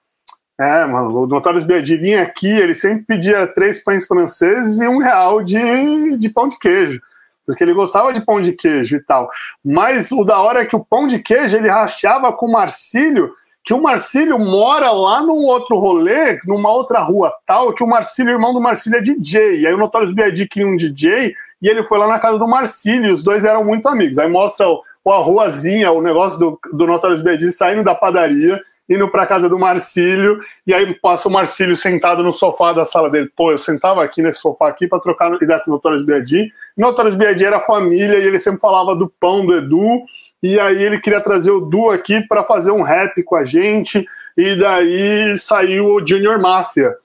é, mano, o Notorious B.I.G. vinha aqui, ele sempre pedia três pães franceses e um real de, de pão de queijo. Porque ele gostava de pão de queijo e tal. Mas o da hora é que o pão de queijo ele rachava com o Marcílio que o Marcílio mora lá num outro rolê, numa outra rua tal, que o Marcílio, irmão do Marcílio, é DJ. E aí o Notorious B.I.D. queria um DJ e ele foi lá na casa do Marcílio, e os dois eram muito amigos. Aí mostra o, a ruazinha, o negócio do, do Notorious B.I.D. saindo da padaria, indo pra casa do Marcílio, e aí passa o Marcílio sentado no sofá da sala dele. Pô, eu sentava aqui nesse sofá aqui para trocar ideia com o Notorious B.I.D. Notorious B.I.D. era família e ele sempre falava do pão do Edu, e aí ele queria trazer o Du aqui para fazer um rap com a gente, e daí saiu o Junior Mafia,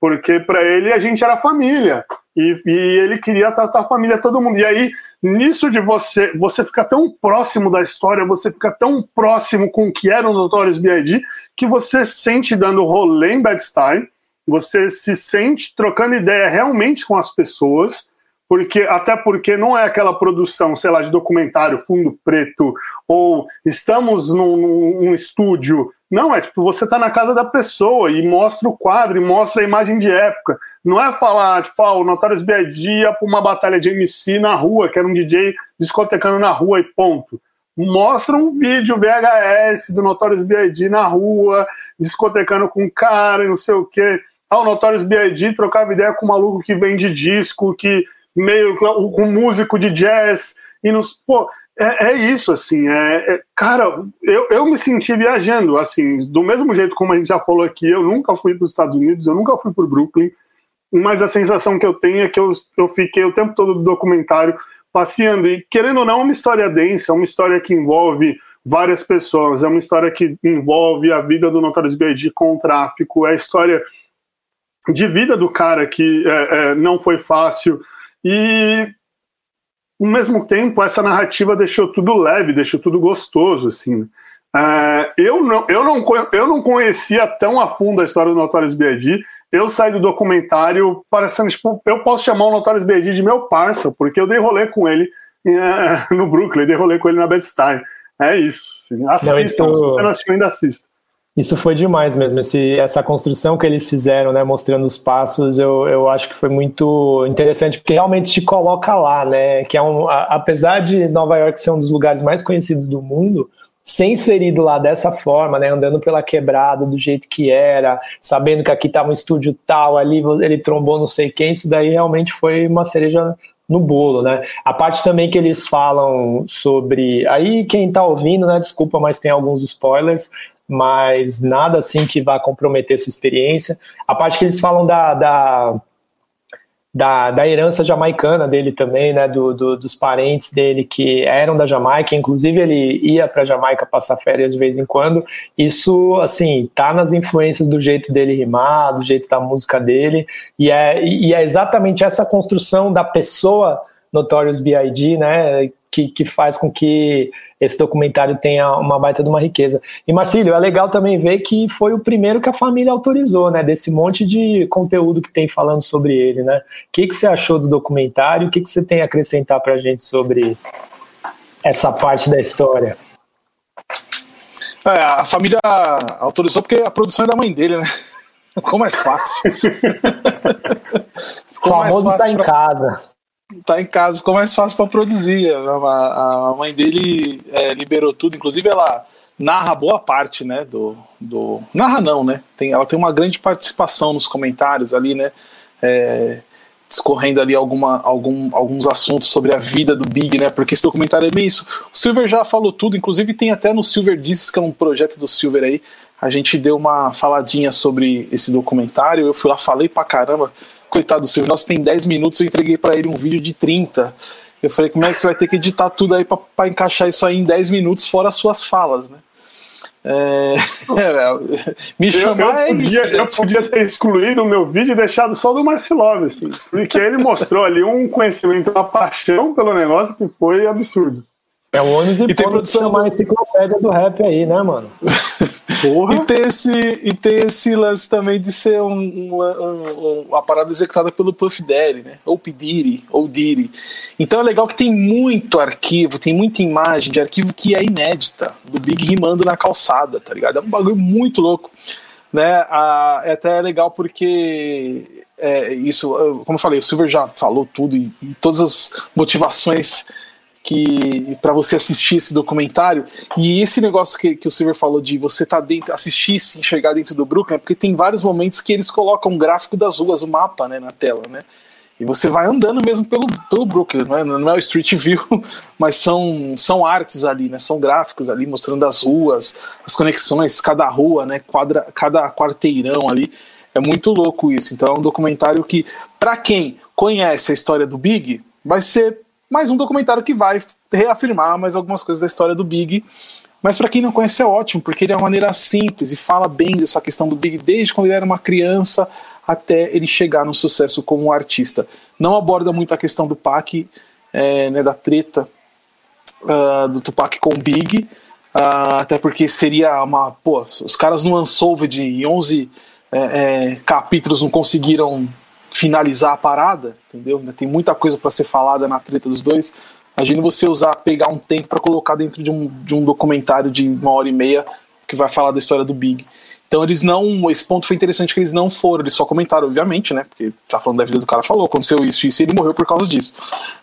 porque para ele a gente era família, e, e, ele queria tratar a família todo mundo. E aí, nisso de você, você fica tão próximo da história, você fica tão próximo com o que era o Notorious B.I.D., que você sente dando rolê em Bad Style, você se sente trocando ideia realmente com as pessoas, porque até porque não é aquela produção, sei lá, de documentário, fundo preto, ou estamos num, num estúdio. Não, é tipo, você tá na casa da pessoa e mostra o quadro, e mostra a imagem de época. Não é falar, tipo, ah, o Notorious B.I.G. ia uma batalha de MC na rua, que era um DJ discotecando na rua e ponto mostra um vídeo VHS do Notorious B.I.G. na rua, discotecando com um cara e não sei o quê. Ah, o Notorious B.I.G. trocava ideia com um maluco que vende disco, que meio com um músico de jazz e nos pô é, é isso assim é, é, cara eu, eu me senti viajando assim do mesmo jeito como a gente já falou aqui eu nunca fui para os Estados Unidos eu nunca fui para Brooklyn mas a sensação que eu tenho é que eu, eu fiquei o tempo todo do documentário passeando e querendo ou não é uma história densa é uma história que envolve várias pessoas é uma história que envolve a vida do Notorious B.I.G. com o tráfico é a história de vida do cara que é, é não foi fácil e ao mesmo tempo essa narrativa deixou tudo leve, deixou tudo gostoso, assim. Uh, eu, não, eu, não, eu não conhecia tão a fundo a história do Notorious B.I.G., eu saí do documentário parecendo, tipo, eu posso chamar o Notorious B.I.G. de meu parça, porque eu dei rolê com ele uh, no Brooklyn, dei rolê com ele na Bed-Stuy. É isso. Assim, assistam, não, se você não assistiu ainda, assista. Isso foi demais mesmo, esse, essa construção que eles fizeram, né, mostrando os passos, eu, eu acho que foi muito interessante, porque realmente te coloca lá, né, que é um, a, apesar de Nova York ser um dos lugares mais conhecidos do mundo, ser inserido lá dessa forma, né, andando pela quebrada do jeito que era, sabendo que aqui estava um estúdio tal, ali ele trombou não sei quem, isso daí realmente foi uma cereja no bolo, né? A parte também que eles falam sobre. Aí, quem tá ouvindo, né? Desculpa, mas tem alguns spoilers mas nada assim que vá comprometer sua experiência. A parte que eles falam da, da, da, da herança jamaicana dele também, né, do, do, dos parentes dele que eram da Jamaica, inclusive ele ia para Jamaica passar férias de vez em quando. Isso, assim, tá nas influências do jeito dele rimar, do jeito da música dele, e é, e é exatamente essa construção da pessoa Notorious B.I.G., né, que, que faz com que esse documentário tenha uma baita de uma riqueza. E Marcílio, é legal também ver que foi o primeiro que a família autorizou, né? Desse monte de conteúdo que tem falando sobre ele, né? O que, que você achou do documentário? O que, que você tem a acrescentar pra gente sobre essa parte da história? É, a família autorizou porque a produção é da mãe dele, né? Ficou mais fácil. Ficou o famoso tá em pra... casa tá em casa, ficou mais fácil para produzir. A, a, mãe dele é, liberou tudo, inclusive ela narra boa parte, né, do, do... narra não, né, tem, ela tem uma grande participação nos comentários ali, né, é, discorrendo ali alguma, algum, alguns assuntos sobre a vida do Big, né, porque esse documentário é bem isso. O Silver já falou tudo, inclusive tem até no Silver Discs, que é um projeto do Silver aí, a gente deu uma faladinha sobre esse documentário, eu fui lá, falei pra caramba, coitado do Silvio, nós tem 10 minutos, eu entreguei para ele um vídeo de 30. Eu falei, como é que você vai ter que editar tudo aí para encaixar isso aí em 10 minutos, fora as suas falas, né? É... me chamar eu, eu, podia, é eu podia ter excluído o meu vídeo e deixado só do Marcelov, assim, porque ele mostrou ali um conhecimento, uma paixão pelo negócio que foi absurdo. É o ônibus e, e tem produção chamar a enciclopédia do rap aí, né, mano? Porra. E ter esse, e ter esse lance também de ser um, uma, um, uma parada executada pelo Puff Daddy, né? Ou Pediri, ou Diri. Então é legal que tem muito arquivo, tem muita imagem de arquivo que é inédita, do Big rimando na calçada, tá ligado? É um bagulho muito louco. Né? Ah, é até legal porque é, isso, como eu falei, o Silver já falou tudo e, e todas as motivações que para você assistir esse documentário e esse negócio que, que o Silver falou de você tá dentro assistir se enxergar dentro do Brooklyn é porque tem vários momentos que eles colocam um gráfico das ruas o mapa né na tela né? E você vai andando mesmo pelo, pelo Brooklyn não é, não é o Street View mas são são artes ali né? São gráficos ali mostrando as ruas as conexões cada rua né? Quadra cada quarteirão ali. É muito louco isso. Então é um documentário que para quem conhece a história do Big vai ser mais um documentário que vai reafirmar mais algumas coisas da história do Big. Mas para quem não conhece é ótimo, porque ele é uma maneira simples e fala bem dessa questão do Big desde quando ele era uma criança até ele chegar no sucesso como artista. Não aborda muito a questão do Pac, é, né, da treta uh, do Tupac com o Big, uh, até porque seria uma. Pô, os caras no Unsolved em 11 é, é, capítulos não conseguiram finalizar a parada, entendeu? Ainda tem muita coisa para ser falada na treta dos dois. Imagina você usar, pegar um tempo para colocar dentro de um, de um documentário de uma hora e meia que vai falar da história do Big. Então eles não. Esse ponto foi interessante que eles não foram, eles só comentaram, obviamente, né? Porque tá falando da vida do cara, falou, aconteceu isso, isso e ele morreu por causa disso.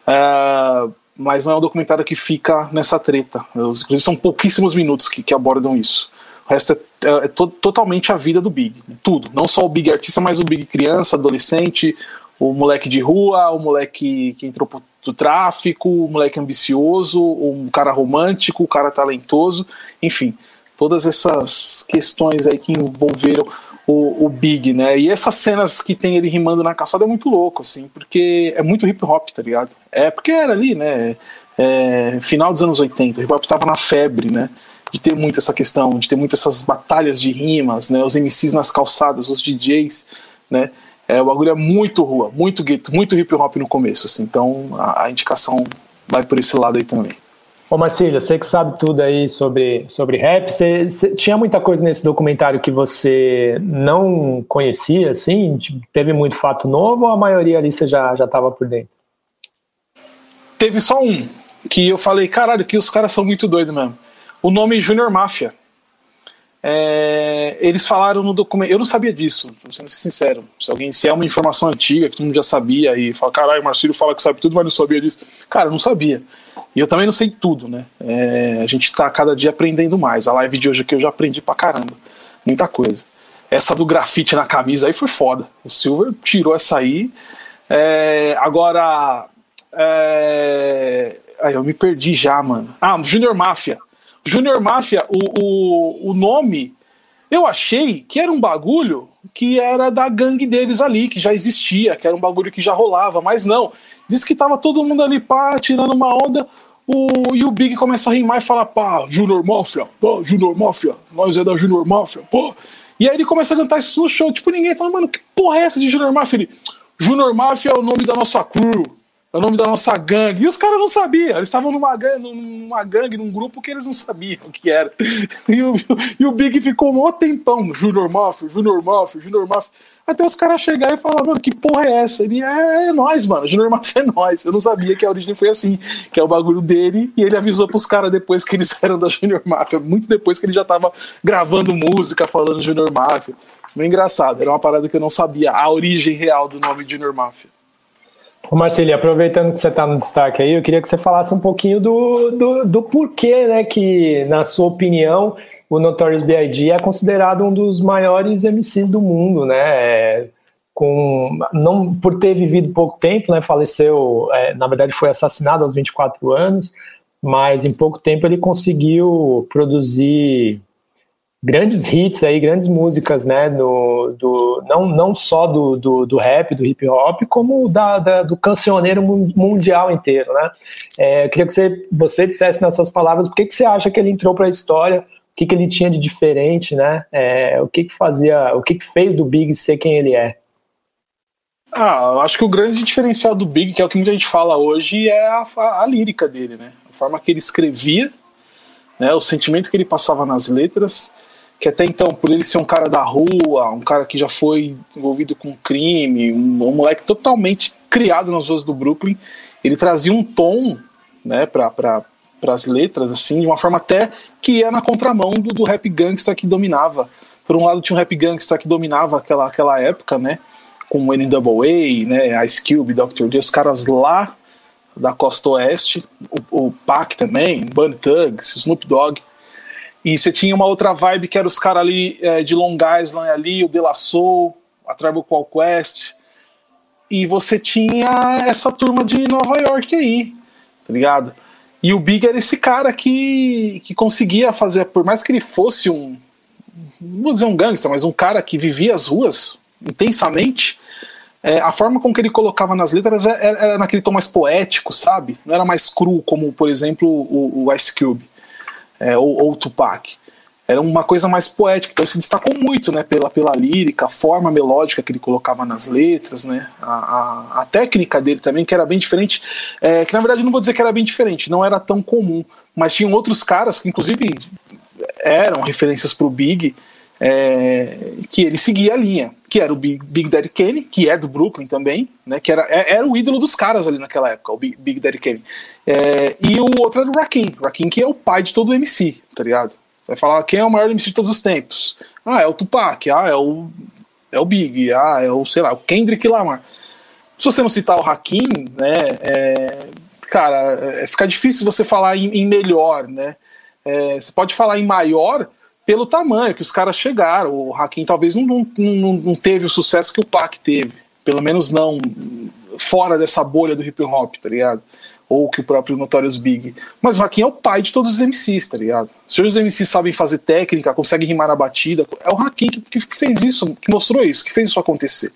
É, mas não é um documentário que fica nessa treta. Inclusive são pouquíssimos minutos que, que abordam isso. O resto é, é, é to, totalmente a vida do Big. Né? Tudo. Não só o Big artista, mas o Big criança, adolescente, o moleque de rua, o moleque que entrou pro, pro tráfico, o moleque ambicioso, o cara romântico, o cara talentoso, enfim todas essas questões aí que envolveram o, o, Big, né? E essas cenas que tem ele rimando na calçada é muito louco, assim, porque é muito hip hop, tá ligado? É porque era ali, né? É, final dos anos 80, o hip hop tava na febre, né? De ter muito essa questão, de ter muitas essas batalhas de rimas, né? Os MCs nas calçadas, os DJs, né? É, o bagulho é muito rua, muito gueto, muito hip hop no começo, assim. Então a, a indicação vai por esse lado aí também. Ô Marcílio, você que sabe tudo aí sobre, sobre rap, você, você, tinha muita coisa nesse documentário que você não conhecia, assim? Tipo, teve muito fato novo ou a maioria ali você já estava por dentro? Teve só um, que eu falei, caralho, que os caras são muito doidos mesmo. O nome Junior Máfia. É, eles falaram no documento. Eu não sabia disso, sendo sincero. Se alguém se é uma informação antiga que todo mundo já sabia e fala, caralho, o Marcílio fala que sabe tudo, mas não sabia disso. Cara, eu não sabia. E eu também não sei tudo, né? É, a gente tá cada dia aprendendo mais. A live de hoje aqui eu já aprendi pra caramba. Muita coisa. Essa do grafite na camisa aí foi foda. O Silver tirou essa aí. É, agora. É... Aí eu me perdi já, mano. Ah, Junior Máfia. Junior Máfia, o, o, o nome, eu achei que era um bagulho que era da gangue deles ali, que já existia, que era um bagulho que já rolava, mas não. Diz que tava todo mundo ali, pá, tirando uma onda. O, e o Big começa a rimar e fala, pá, Junior Mafia, pô, Junior Mafia, nós é da Junior Mafia, pô. E aí ele começa a cantar isso no show, tipo, ninguém fala, mano, que porra é essa de Junior Mafia? Ele, Junior Mafia é o nome da nossa crew, é o nome da nossa gangue. E os caras não sabiam, eles estavam numa numa gangue, num grupo que eles não sabiam o que era. E o, e o Big ficou um maior tempão, Junior Mafia, Junior Mafia, Junior Mafia. Até os caras chegarem e falar, mano, que porra é essa? Ele é, é nós, mano. Junior Mafia é nós. Eu não sabia que a origem foi assim, que é o bagulho dele, e ele avisou pros caras depois que eles eram da Junior Mafia, muito depois que ele já tava gravando música falando Junior Mafia. Meio engraçado, era uma parada que eu não sabia, a origem real do nome Junior Mafia. Ô Marcelo, aproveitando que você está no destaque aí, eu queria que você falasse um pouquinho do, do, do, porquê, né, que, na sua opinião, o Notorious B.I.G. é considerado um dos maiores MCs do mundo, né, é, com, não, por ter vivido pouco tempo, né, faleceu, é, na verdade foi assassinado aos 24 anos, mas em pouco tempo ele conseguiu produzir grandes hits aí, grandes músicas, né, do, do, não, não só do, do, do rap, do hip hop, como da, da, do cancioneiro mundial inteiro, né. É, eu queria que você, você dissesse nas suas palavras o que, que você acha que ele entrou para a história, o que, que ele tinha de diferente, né, é, o que que fazia, o que que fez do Big ser quem ele é. Ah, eu acho que o grande diferencial do Big, que é o que a gente fala hoje, é a, a, a lírica dele, né, a forma que ele escrevia, né, o sentimento que ele passava nas letras, que até então, por ele ser um cara da rua, um cara que já foi envolvido com crime, um, um moleque totalmente criado nas ruas do Brooklyn, ele trazia um tom né, para as letras, assim, de uma forma até que ia na contramão do, do rap gangsta que dominava. Por um lado, tinha um rap gangsta que dominava aquela, aquela época, né? Com o NWA, né, Ice Cube, Dr. Dre, os caras lá da costa oeste, o, o Pac também, Bunny Thugs, Snoop Dogg. E você tinha uma outra vibe que era os caras ali é, de Long Island ali, o De La Soul, a Tribal Call Quest. E você tinha essa turma de Nova York aí, tá ligado? E o Big era esse cara que, que conseguia fazer, por mais que ele fosse um, não vou dizer um gangster, mas um cara que vivia as ruas intensamente, é, a forma com que ele colocava nas letras era, era, naquele tom mais poético, sabe? Não era mais cru, como, por exemplo, o, o Ice Cube é, ou, ou Tupac. Era uma coisa mais poética, então se destacou muito né, pela, pela lírica, a forma melódica que ele colocava nas letras, né, a, a, a técnica dele também, que era bem diferente, é, que na verdade não vou dizer que era bem diferente, não era tão comum, mas tinham outros caras que inclusive eram referências para o Big, é, que ele seguia a linha, que era o Big, Daddy Kane, que é do Brooklyn também, né, que era, é, era o ídolo dos caras ali naquela época, o Big, Big Daddy Kane. É, e o outro era o Rakim, Rakim que é o pai de todo o MC, tá ligado? Você vai falar quem é o maior MC de todos os tempos. Ah, é o Tupac, ah, é o, é o Big, ah, é o, sei lá, o Kendrick Lamar. Se você não citar o Rakim, né, é, cara, é, fica difícil você falar em, em melhor, né? É, você pode falar em maior pelo tamanho que os caras chegaram. O Hakim talvez não, não, não, teve o sucesso que o Pac teve. Pelo menos não fora dessa bolha do hip hop, tá ligado? Ou que o próprio Notorious Big. Mas o Hakim é o pai de todos os MCs, tá ligado? Se os MCs sabem fazer técnica, conseguem rimar na batida, é o Hakim que, que fez isso, que mostrou isso, que fez isso acontecer.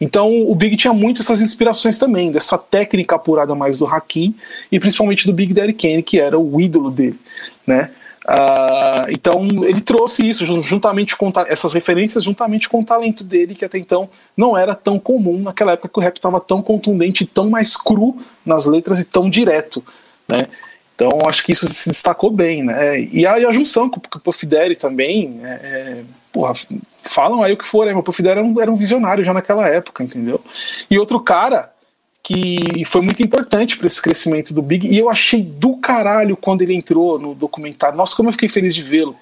Então o Big tinha muito essas inspirações também, dessa técnica apurada mais do Hakim e principalmente do Big Daddy Kane, que era o ídolo dele, né? Uh, então ele trouxe isso juntamente com essas referências juntamente com o talento dele que até então não era tão comum naquela época que o rap estava tão contundente, tão mais cru nas letras e tão direto, né? Então acho que isso se destacou bem, né? E a, a junção com, com o Puff Daddy também, é, é, porra, falam aí o que for, né? o Puff Daddy era um, era um visionário já naquela época, entendeu? E outro cara que foi muito importante para esse crescimento do Big. E eu achei do caralho quando ele entrou no documentário. Nossa, como eu fiquei feliz de vê-lo.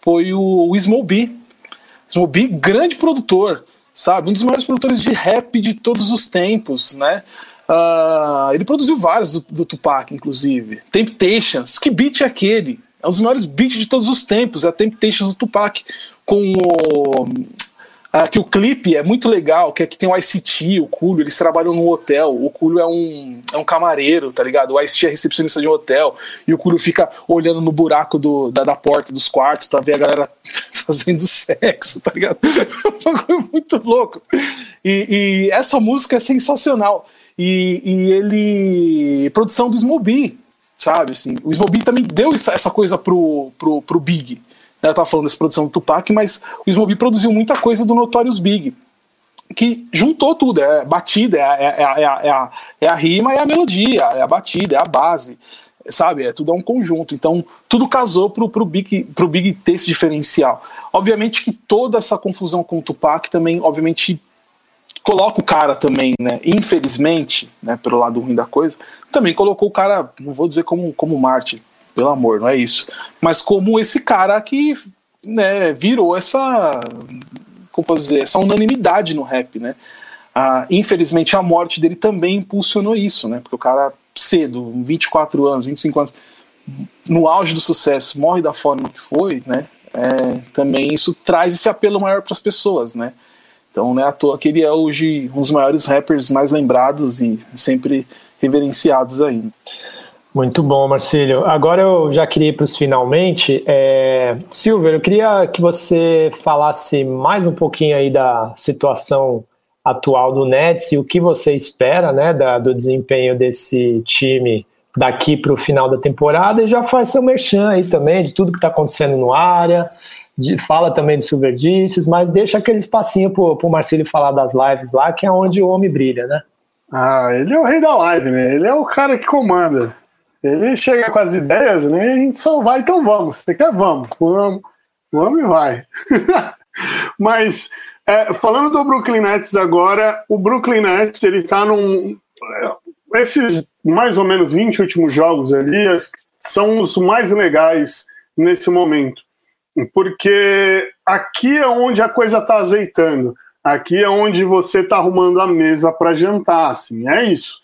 Foi o, o. Smolby, grande produtor, sabe? Um dos maiores produtores de rap de todos os tempos, né? Uh, ele produziu vários do, do Tupac, inclusive. Temptations, que beat é aquele? É um dos maiores beats de todos os tempos, é a Temptations do Tupac, com o ah, que o clipe é muito legal, que aqui tem o ICT, o Cúlio, eles trabalham no hotel, o Cúlio é um, é um camareiro, tá ligado? O ICT é recepcionista de um hotel, e o Cúlio fica olhando no buraco do, da, da porta dos quartos para ver a galera fazendo sexo, tá ligado? É muito louco. E, e, essa música é sensacional. E, e ele. produção do Smoby, sabe? Assim, o Smoby também deu essa coisa pro, pro, pro Big né, eu tava falando dessa produção do Tupac, mas o Smoby produziu muita coisa do Notorious Big, que juntou tudo, é batida, é, é, é, é, a, é a rima, é a melodia, é a batida, é a base, sabe? É tudo é um conjunto. Então, tudo casou pro, pro, Big, pro Big ter esse diferencial. Obviamente que toda essa confusão com o Tupac também, obviamente, coloca o cara também, né? Infelizmente, né, pelo lado ruim da coisa, também colocou o cara, não vou dizer como, como Marte, pelo amor, não é isso. Mas como esse cara que né, virou essa, como posso dizer, essa unanimidade no rap, né? Ah, infelizmente a morte dele também impulsionou isso, né? Porque o cara cedo, 24 anos, 25 anos, no auge do sucesso, morre da forma que foi, né? É, também isso traz esse apelo maior para as pessoas, né? Então não é à toa que ele é hoje um dos maiores rappers mais lembrados e sempre reverenciados ainda. Muito bom, Marcílio. Agora eu já queria ir para os finalmente. É... Silver, eu queria que você falasse mais um pouquinho aí da situação atual do Nets e o que você espera né, da, do desempenho desse time daqui para o final da temporada e já faz seu merchan aí também de tudo que está acontecendo no área, de, fala também de Silver Disses, mas deixa aquele espacinho para o Marcílio falar das lives lá, que é onde o homem brilha, né? Ah, ele é o rei da live, né? Ele é o cara que comanda. Ele chega com as ideias, né? A gente só vai, então vamos. Você quer? Vamos. Vamos, vamos e vai. Mas, é, falando do Brooklyn Nets agora, o Brooklyn Nets, ele tá num... Esses mais ou menos 20 últimos jogos ali são os mais legais nesse momento. Porque aqui é onde a coisa tá azeitando. Aqui é onde você tá arrumando a mesa para jantar, assim. É isso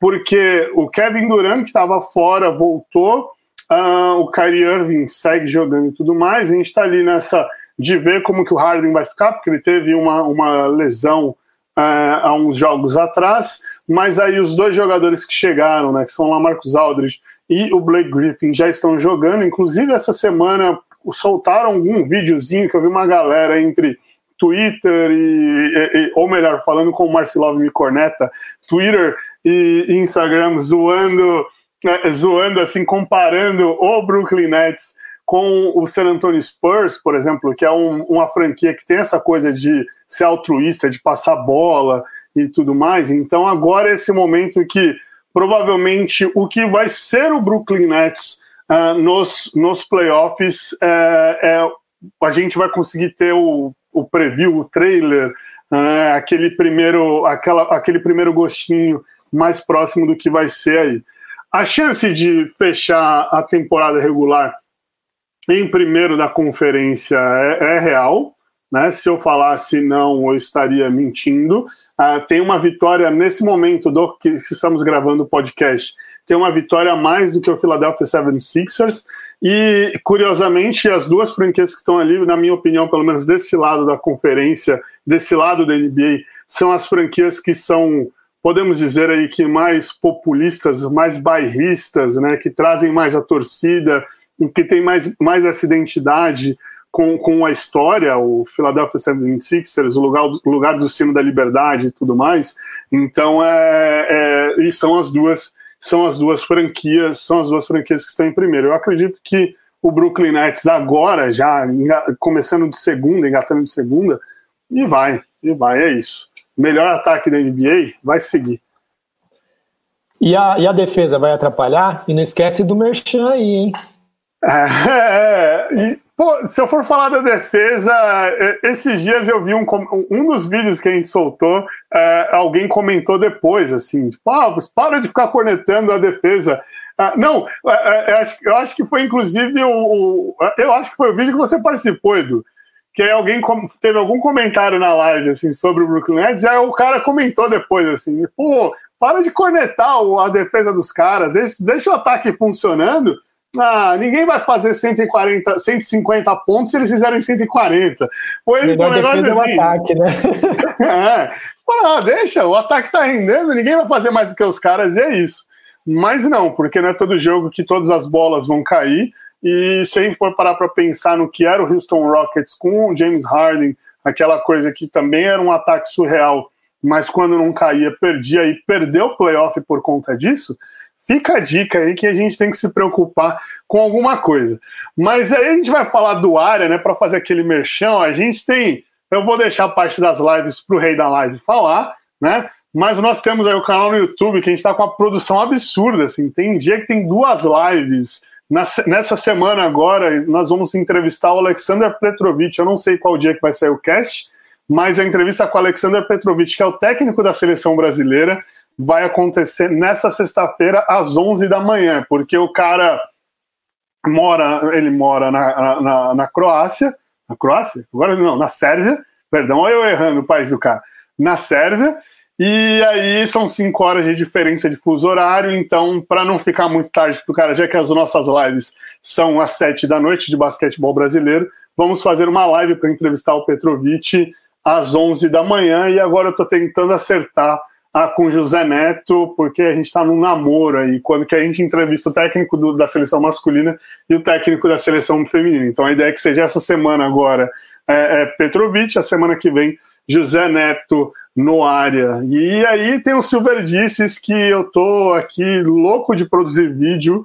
porque o Kevin Durant, que estava fora, voltou, uh, o Kyrie Irving segue jogando e tudo mais, a gente está ali nessa de ver como que o Harden vai ficar, porque ele teve uma, uma lesão uh, há uns jogos atrás, mas aí os dois jogadores que chegaram, né, que são lá Marcos Aldridge e o Blake Griffin, já estão jogando, inclusive essa semana soltaram algum videozinho que eu vi uma galera entre Twitter e, e ou melhor, falando com o Marcelov me corneta, Twitter e Instagram zoando, né, zoando assim, comparando o Brooklyn Nets com o San Antonio Spurs, por exemplo, que é um, uma franquia que tem essa coisa de ser altruísta, de passar bola e tudo mais. Então agora é esse momento que provavelmente o que vai ser o Brooklyn Nets uh, nos, nos playoffs é, é a gente vai conseguir ter o, o preview, o trailer, né, aquele, primeiro, aquela, aquele primeiro gostinho mais próximo do que vai ser aí. A chance de fechar a temporada regular em primeiro da conferência é, é real. Né? Se eu falasse não, eu estaria mentindo. Uh, tem uma vitória nesse momento do que estamos gravando o podcast. Tem uma vitória a mais do que o Philadelphia 76ers. E, curiosamente, as duas franquias que estão ali, na minha opinião, pelo menos desse lado da conferência, desse lado da NBA, são as franquias que são, podemos dizer aí, que mais populistas, mais bairristas, né, que trazem mais a torcida, que tem mais, mais essa identidade com, com a história, o Philadelphia 76ers, o lugar, lugar do sino da liberdade e tudo mais. Então, é, é, e são as duas são as duas franquias, são as duas franquias que estão em primeiro. Eu acredito que o Brooklyn Nets agora, já começando de segunda, engatando de segunda, e vai, e vai, é isso. Melhor ataque da NBA vai seguir. E a, e a defesa vai atrapalhar? E não esquece do Merchan aí, hein? É, e, pô, se eu for falar da defesa, é, esses dias eu vi um, um dos vídeos que a gente soltou, é, alguém comentou depois, assim, tipo, ah, para de ficar cornetando a defesa. Ah, não, é, é, eu acho, eu acho que foi inclusive o, o, Eu acho que foi o vídeo que você participou, Edu. Que alguém teve algum comentário na live assim, sobre o Brooklyn Nets, e aí o cara comentou depois, assim, pô, para de cornetar a defesa dos caras, deixa, deixa o ataque funcionando ah, ninguém vai fazer 140, 150 pontos se eles fizerem 140. Foi um negócio assim. É ataque, né? é. Não, deixa, o ataque tá rendendo, ninguém vai fazer mais do que os caras, e é isso. Mas não, porque não é todo jogo que todas as bolas vão cair. E se a gente for parar para pensar no que era o Houston Rockets com o James Harden, aquela coisa que também era um ataque surreal, mas quando não caía, perdia e perdeu o playoff por conta disso fica a dica aí que a gente tem que se preocupar com alguma coisa. Mas aí a gente vai falar do área, né, para fazer aquele merchão. A gente tem, eu vou deixar parte das lives para o rei da live falar, né? Mas nós temos aí o canal no YouTube que a gente está com uma produção absurda, assim. Tem dia que tem duas lives. Nessa semana agora, nós vamos entrevistar o Alexander Petrovic. Eu não sei qual dia que vai sair o cast, mas a entrevista com o Alexander Petrovic, que é o técnico da seleção brasileira vai acontecer nessa sexta-feira às 11 da manhã, porque o cara mora, ele mora na, na, na Croácia, na Croácia? Agora não, na Sérvia, perdão, eu errando o país do cara, na Sérvia, e aí são cinco horas de diferença de fuso horário, então para não ficar muito tarde para o cara, já que as nossas lives são às sete da noite de basquetebol brasileiro, vamos fazer uma live para entrevistar o Petrovic às 11 da manhã, e agora eu estou tentando acertar ah, com José Neto, porque a gente está num namoro aí, quando que a gente entrevista o técnico do, da seleção masculina e o técnico da seleção feminina. Então a ideia é que seja essa semana agora é, é Petrovic, a semana que vem José Neto no área. E aí tem o Silver Disses que eu tô aqui louco de produzir vídeo,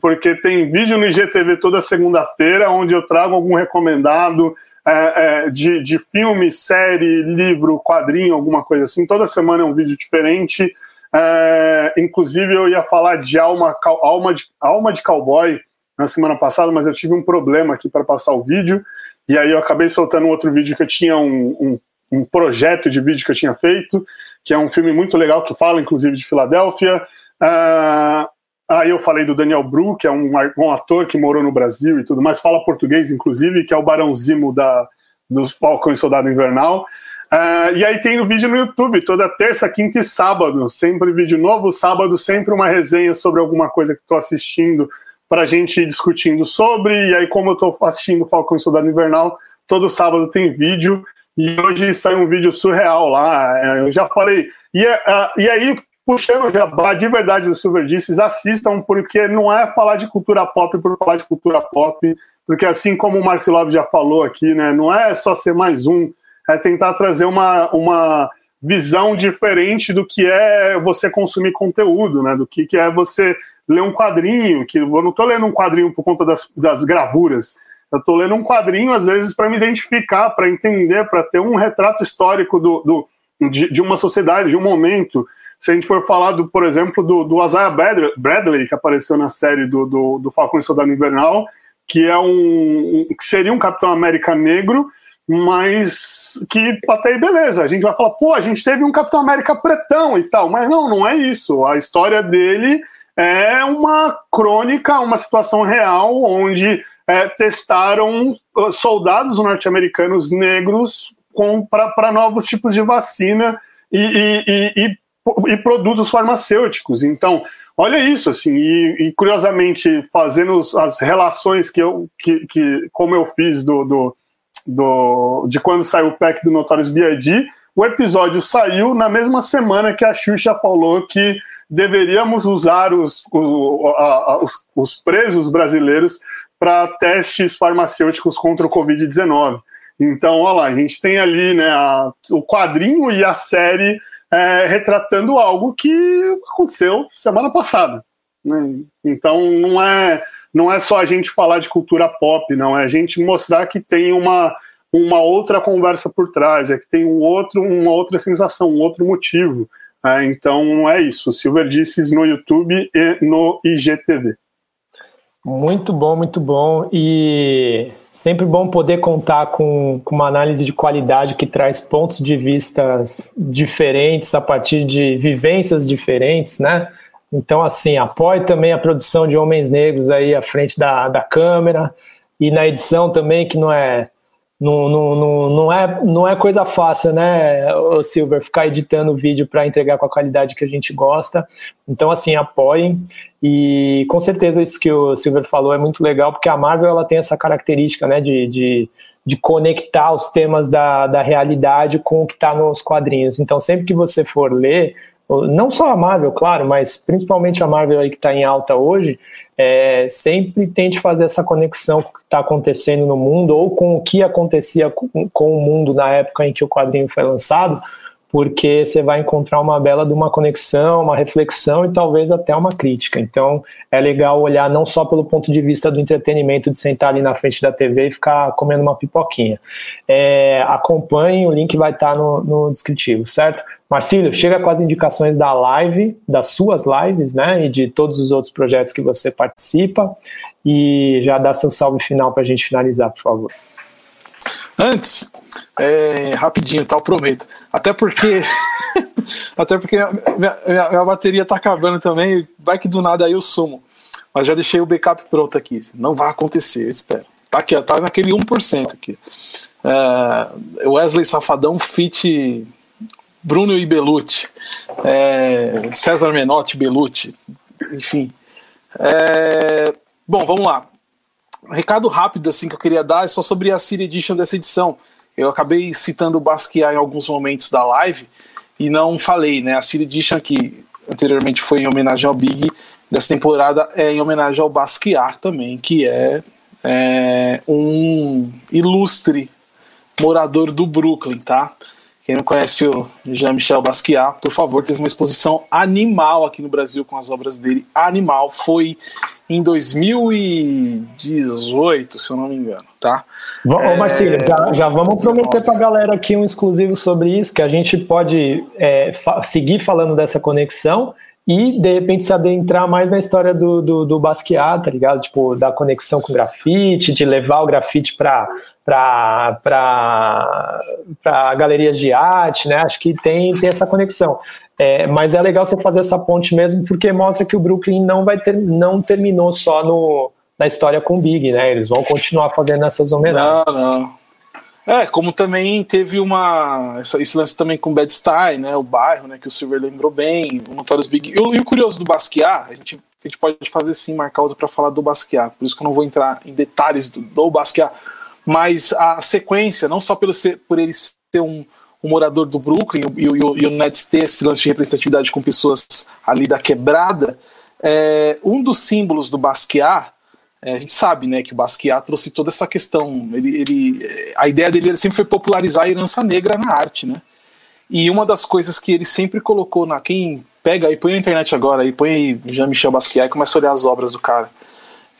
porque tem vídeo no IGTV toda segunda-feira, onde eu trago algum recomendado, é, é, de, de filme, série, livro, quadrinho, alguma coisa assim. Toda semana é um vídeo diferente. É, inclusive, eu ia falar de alma, alma, de alma de cowboy na semana passada, mas eu tive um problema aqui para passar o vídeo. E aí eu acabei soltando outro vídeo que eu tinha um, um, um projeto de vídeo que eu tinha feito, que é um filme muito legal que fala, inclusive, de Filadélfia. Uh, Aí eu falei do Daniel Bru, que é um, um, ator que morou no Brasil e tudo mais, fala português, inclusive, que é o Barão Zimo da, do Falcão e Soldado Invernal. Uh, e aí tem o vídeo no YouTube, toda terça, quinta e sábado, sempre vídeo novo, sábado sempre uma resenha sobre alguma coisa que estou assistindo para a gente ir discutindo sobre. E aí, como eu estou assistindo Falcão e Soldado Invernal, todo sábado tem vídeo. E hoje sai um vídeo surreal lá. É, eu já falei. E, uh, e aí, puxando o jabá de verdade do Silver Disses, assistam, porque não é falar de cultura pop por falar de cultura pop, porque assim como o Marcelov já falou aqui, né, não é só ser mais um, é tentar trazer uma, uma visão diferente do que é você consumir conteúdo, né, do que, que é você ler um quadrinho, que eu não estou lendo um quadrinho por conta das, das gravuras, eu estou lendo um quadrinho, às vezes, para me identificar, para entender, para ter um retrato histórico do, do de, de, uma sociedade, de um momento, se a gente for falar, do, por exemplo, do, do Isaiah Bradley, que apareceu na série do, do, do Falcão e Soldado Invernal, que é um que seria um Capitão América negro, mas que até aí beleza, a gente vai falar, pô, a gente teve um Capitão América pretão e tal, mas não, não é isso. A história dele é uma crônica, uma situação real onde é, testaram uh, soldados norte-americanos negros para novos tipos de vacina e, e, e, e, produtos farmacêuticos. Então, olha isso, assim, e, curiosamente, fazendo as relações que eu, que, que como eu fiz do, do, do de quando saiu o pack do Notorious B.I.G., o episódio saiu na mesma semana que a Xuxa falou que deveríamos usar os, os, os presos brasileiros para testes farmacêuticos contra o Covid-19. Então, olha lá, a gente tem ali né, a, o quadrinho e a série é, retratando algo que aconteceu semana passada. Né? Então, não é, não é só a gente falar de cultura pop, não, é a gente mostrar que tem uma, uma outra conversa por trás, é que tem um outro, uma outra sensação, um outro motivo. É, então, é isso. Silver Disses no YouTube e no IGTV. Muito bom, muito bom. E sempre bom poder contar com, com, uma análise de qualidade que traz pontos de vistas diferentes a partir de vivências diferentes, né? Então, assim, apoie também a produção de Homens Negros aí à frente da, da câmera e na edição também, que não é não, não, não, não, é, não é coisa fácil, né, o Silver, ficar editando vídeo para entregar com a qualidade que a gente gosta. Então, assim, apoiem. E com certeza isso que o Silver falou é muito legal, porque a Marvel ela tem essa característica né, de, de, de conectar os temas da, da realidade com o que está nos quadrinhos. Então, sempre que você for ler, não só a Marvel, claro, mas principalmente a Marvel aí que está em alta hoje, é, sempre tente fazer essa conexão com o que está acontecendo no mundo ou com o que acontecia com, com, o mundo na época em que o quadrinho foi lançado, porque você vai encontrar uma bela de uma conexão, uma reflexão e talvez até uma crítica. Então é legal olhar não só pelo ponto de vista do entretenimento, de sentar ali na frente da TV e ficar comendo uma pipoquinha. É, acompanhe, o link vai estar no, no descritivo, certo? Marcílio, chega com as indicações da live, das suas lives, né, e de todos os outros projetos que você participa, e já dá seu salve final para a gente finalizar, por favor. Antes, é, rapidinho, tal, tá, prometo. Até porque, até porque minha, minha, minha, bateria tá acabando também, vai que do nada aí eu sumo. Mas já deixei o backup pronto aqui. Não vai acontecer, eu espero. Tá aqui, ó, tá naquele 1% aqui. É, Wesley Safadão fit Bruno e Belucci, é, César Menotti Belucci, enfim. É, bom, vamos lá. Um recado rápido assim que eu queria dar é só sobre a City Edition dessa edição. Eu acabei citando o Basquiat em alguns momentos da live e não falei, né? A City Edition que anteriormente foi em homenagem ao Big, dessa temporada é em homenagem ao Basquiat também, que é, é um ilustre morador do Brooklyn, tá? Quem não conhece o Jean-Michel Basquiat, por favor, teve uma exposição animal aqui no Brasil com as obras dele. Animal. Foi em 2018, se eu não me engano, tá? Ô, é... Marcílio, já, já vamos prometer para a galera aqui um exclusivo sobre isso, que a gente pode é, fa seguir falando dessa conexão e de repente se adentrar mais na história do, do, do Basquiat, tá ligado? Tipo, da conexão com o grafite, de levar o grafite para para galerias de arte, né? Acho que tem, tem essa conexão. É, mas é legal você fazer essa ponte mesmo, porque mostra que o Brooklyn não vai ter, não terminou só no, na história com o Big, né? Eles vão continuar fazendo essas homenagens. Não, não. É, como também teve uma. Esse lance também com Bad Style, né? O bairro, né? Que o Silver lembrou bem, o Notorious Big. E o, e o curioso do Basquiat, a gente, a gente pode fazer sim, marcar outro para falar do Basquiat. Por isso que eu não vou entrar em detalhes do, do Basquiat mas a sequência, não só pelo ser, por ele ser um, um morador do Brooklyn e, e, e o Nets ter esse lance de representatividade com pessoas ali da quebrada, é, um dos símbolos do Basquiat, é, a gente sabe né, que o Basquiat trouxe toda essa questão. Ele, ele, a ideia dele sempre foi popularizar a herança negra na arte. Né? E uma das coisas que ele sempre colocou na. Quem pega e põe na internet agora e põe Jean-Michel Basquiat e começa a olhar as obras do cara.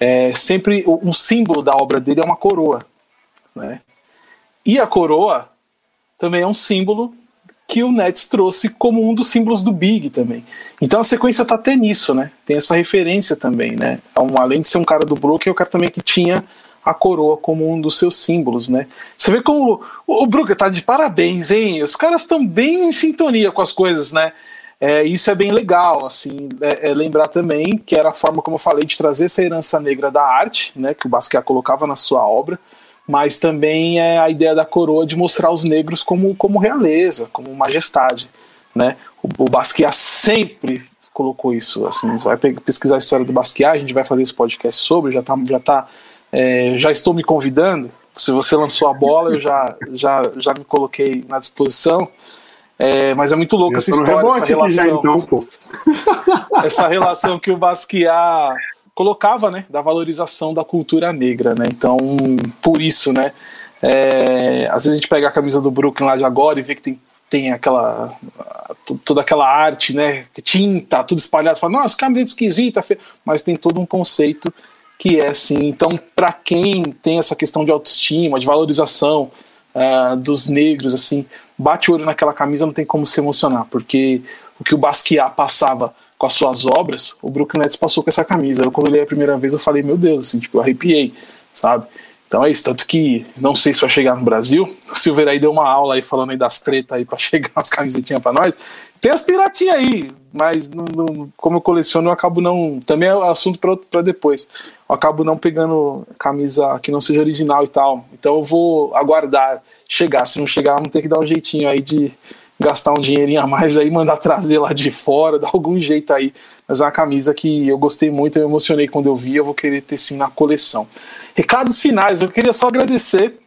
É, sempre um símbolo da obra dele é uma coroa. Né? E a coroa também é um símbolo que o Nets trouxe como um dos símbolos do Big também. Então a sequência tá até nisso, né? Tem essa referência também, né? Um, além de ser um cara do Brooklyn, é o cara também que tinha a coroa como um dos seus símbolos, né? Você vê como o, o Brooklyn tá de parabéns, hein? Os caras estão bem em sintonia com as coisas, né? É, isso é bem legal, assim, é, é, lembrar também que era a forma, como eu falei, de trazer essa herança negra da arte, né, que o Basquiat colocava na sua obra, mas também é a ideia da coroa de mostrar os negros como, como realeza, como majestade, né? O, o Basquiat sempre colocou isso, assim, você vai pesquisar a história do Basquiat, a gente vai fazer esse podcast sobre, já tá, já tá, é, já estou me convidando, se você lançou a bola, eu já, já, já me coloquei na disposição, é, mas é muito louco essa história, essa relação. Já, então, essa relação que o Basquiat colocava, né, da valorização da cultura negra, né? Então, por isso, né, é, às vezes a gente pega a camisa do Brooklyn lá de agora e vê que tem, tem aquela toda aquela arte, né, tinta, tudo espalhado, fala, nossa, camisa esquisita, mas tem todo um conceito que é assim. Então, para quem tem essa questão de autoestima, de valorização, uh, dos negros, assim, bate o olho naquela camisa, não tem como se emocionar, porque o que o Basquiat passava com as suas obras, o Brooklyn Nets passou com essa camisa. Eu, quando eu li a primeira vez, eu falei, meu Deus, assim, tipo, eu arrepiei, sabe? Então é isso, tanto que não sei se vai chegar no Brasil. O Silver aí deu uma aula aí falando aí das tretas aí para chegar as camisetinhas para nós. Tem as piratinhas aí, mas não, não, como eu coleciono, eu acabo não. Também é assunto para depois. Eu acabo não pegando camisa que não seja original e tal. Então eu vou aguardar chegar. Se não chegar, vamos ter que dar um jeitinho aí de gastar um dinheirinho a mais aí, mandar trazer lá de fora, dar algum jeito aí. Mas é uma camisa que eu gostei muito, eu emocionei quando eu vi, eu vou querer ter sim na coleção. Recados finais, eu queria só agradecer.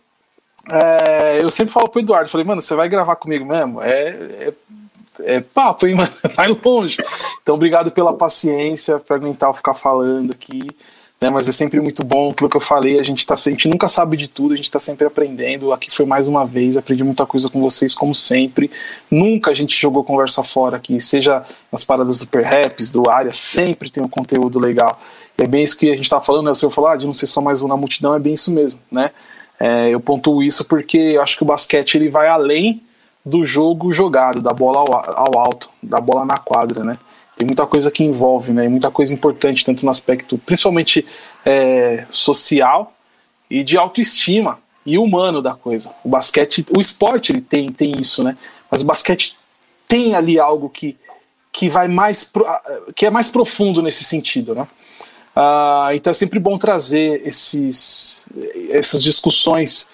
É, eu sempre falo pro Eduardo, falei, mano, você vai gravar comigo mesmo? É, é, é papo, hein, mano? Vai longe. Então, obrigado pela paciência, para aguentar eu ficar falando aqui. Né, mas é sempre muito bom, aquilo que eu falei, a gente, tá, a gente nunca sabe de tudo, a gente está sempre aprendendo. Aqui foi mais uma vez, aprendi muita coisa com vocês, como sempre. Nunca a gente jogou conversa fora aqui, seja nas paradas do Perhaps, do área, sempre tem um conteúdo legal. É bem isso que a gente estava falando, né? O senhor falou ah, de não ser só mais um na multidão, é bem isso mesmo, né? É, eu pontuo isso porque eu acho que o basquete ele vai além do jogo jogado, da bola ao, ao alto, da bola na quadra, né? Tem muita coisa que envolve, né? muita coisa importante, tanto no aspecto principalmente é, social e de autoestima e humano da coisa. O basquete, o esporte ele tem, tem isso, né? Mas o basquete tem ali algo que, que vai mais pro, que é mais profundo nesse sentido, né? Uh, então é sempre bom trazer esses, essas discussões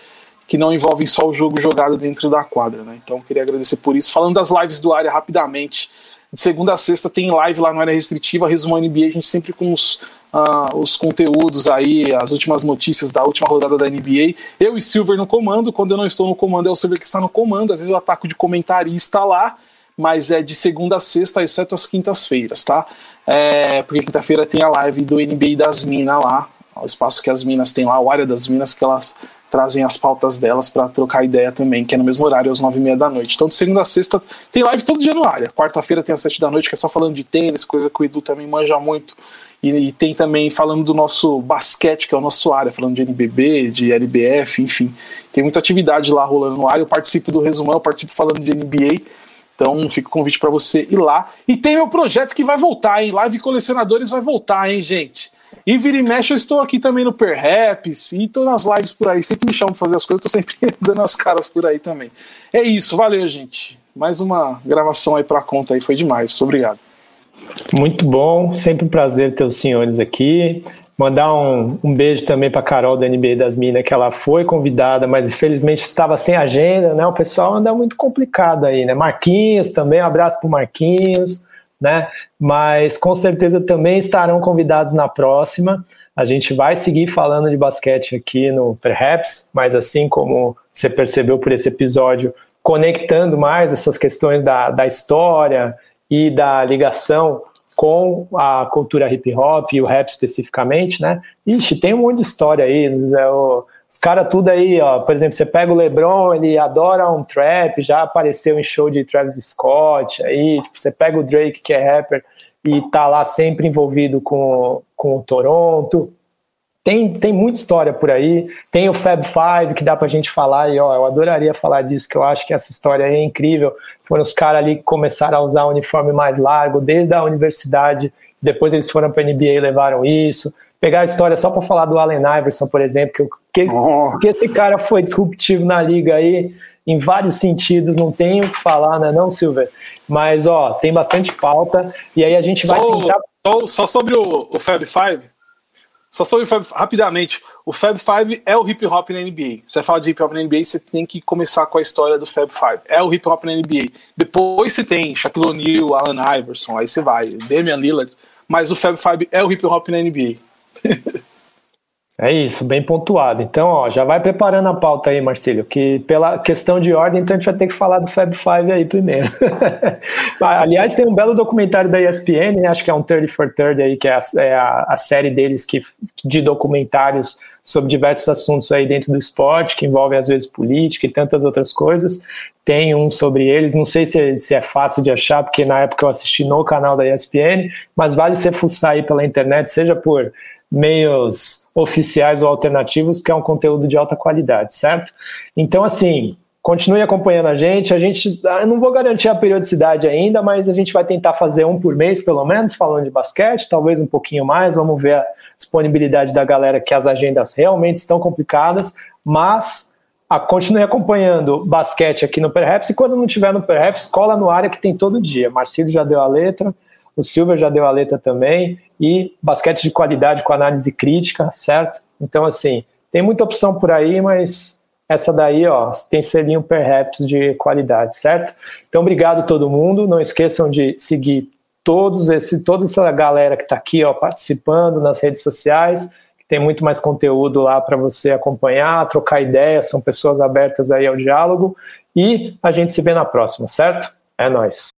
que não envolvem só o jogo jogado dentro da quadra. Né? Então queria agradecer por isso. Falando das lives do área rapidamente, de segunda a sexta tem live lá no área restritiva, resumo NBA, a gente sempre com os, uh, os conteúdos aí, as últimas notícias da última rodada da NBA. Eu e Silver no comando, quando eu não estou no comando é o Silver que está no comando, às vezes eu ataco de comentarista lá, mas é de segunda a sexta, exceto as quintas-feiras, tá? É, porque quinta-feira tem a live do NBA das Minas lá, o espaço que as minas têm lá, o área das minas que elas trazem as pautas delas para trocar ideia também, que é no mesmo horário, às nove e meia da noite. Então, de segunda a sexta, tem live todo dia no área. Quarta-feira tem às sete da noite, que é só falando de tênis, coisa que o Edu também manja muito. E, e, tem também falando do nosso basquete, que é o nosso área, falando de NBB, de LBF, enfim. Tem muita atividade lá rolando no área. Eu participo do resumão, eu participo falando de NBA. Então fica o convite para você ir lá. E tem meu projeto que vai voltar, hein? Live Colecionadores vai voltar, hein, gente? E vira e mexe, eu estou aqui também no Perhaps e estou nas lives por aí. Sempre me chamam para fazer as coisas, estou sempre dando as caras por aí também. É isso, valeu, gente. Mais uma gravação aí para conta aí, foi demais. Obrigado. Muito bom, sempre um prazer ter os senhores aqui. Mandar um, um beijo também para Carol da NBA das Minas, que ela foi convidada, mas infelizmente estava sem agenda, né? O pessoal anda muito complicado aí, né? Marquinhos também, um abraço para Marquinhos, né? Mas com certeza também estarão convidados na próxima. A gente vai seguir falando de basquete aqui no Perhaps, mas assim como você percebeu por esse episódio, conectando mais essas questões da, da história e da ligação com a cultura hip hop e o rap especificamente, né? Ixi, tem um monte de história aí. Né? Os caras tudo aí, ó. Por exemplo, você pega o LeBron, ele adora um trap, já apareceu em show de Travis Scott. Aí, tipo, você pega o Drake, que é rapper, e tá lá sempre envolvido com, com o Toronto. tem, tem muita história por aí. Tem o Fab Five que dá pra gente falar, e ó, eu adoraria falar disso, que eu acho que essa história é incrível. Foram os caras ali que começaram a usar o uniforme mais largo desde a universidade, depois eles foram pra NBA e levaram isso. Pegar a história só para falar do Allen Iverson, por exemplo, que, que, que esse cara foi disruptivo na liga aí em vários sentidos, não tenho o que falar, né, não, Silver? Mas, ó, tem bastante pauta, e aí a gente vai só, tentar... Só, só sobre o, o Fab Five, só sobre o Fab, rapidamente, o Fab Five é o hip hop na NBA. Você fala de hip hop na NBA, você tem que começar com a história do Fab Five. É o hip hop na NBA. Depois você tem Shaquille O'Neal, Allen Iverson, aí você vai, Damian Lillard. Mas o Fab Five é o hip hop na NBA. É isso, bem pontuado. Então, ó, já vai preparando a pauta aí, Marcílio, que pela questão de ordem, então a gente vai ter que falar do Fab Five aí primeiro. Aliás, tem um belo documentário da ESPN, né, acho que é um 30 for 30 aí, que é a, é a, a série deles que, de documentários sobre diversos assuntos aí dentro do esporte, que envolvem às vezes política e tantas outras coisas. Tem um sobre eles, não sei se, se é fácil de achar, porque na época eu assisti no canal da ESPN, mas vale você fuçar aí pela internet, seja por meios oficiais ou alternativos, porque é um conteúdo de alta qualidade, certo? Então, assim, continue acompanhando a gente. A gente, ah, eu não vou garantir a periodicidade ainda, mas a gente vai tentar fazer um por mês, pelo menos, falando de basquete, talvez um pouquinho mais. Vamos ver a disponibilidade da galera, que as agendas realmente estão complicadas, mas a, continue acompanhando basquete aqui no Perhaps e quando não tiver no Perhaps, cola no área que tem todo dia. Marcelo já deu a letra, o Silver já deu a letra também, e basquete de qualidade com análise crítica, certo? Então, assim, tem muita opção por aí, mas essa daí, ó, tem selinho perhaps de qualidade, certo? Então, obrigado todo mundo. Não esqueçam de seguir todos esse, toda essa galera que está aqui, ó, participando nas redes sociais. Tem muito mais conteúdo lá para você acompanhar, trocar ideias. São pessoas abertas aí ao diálogo. E a gente se vê na próxima, certo? É nós.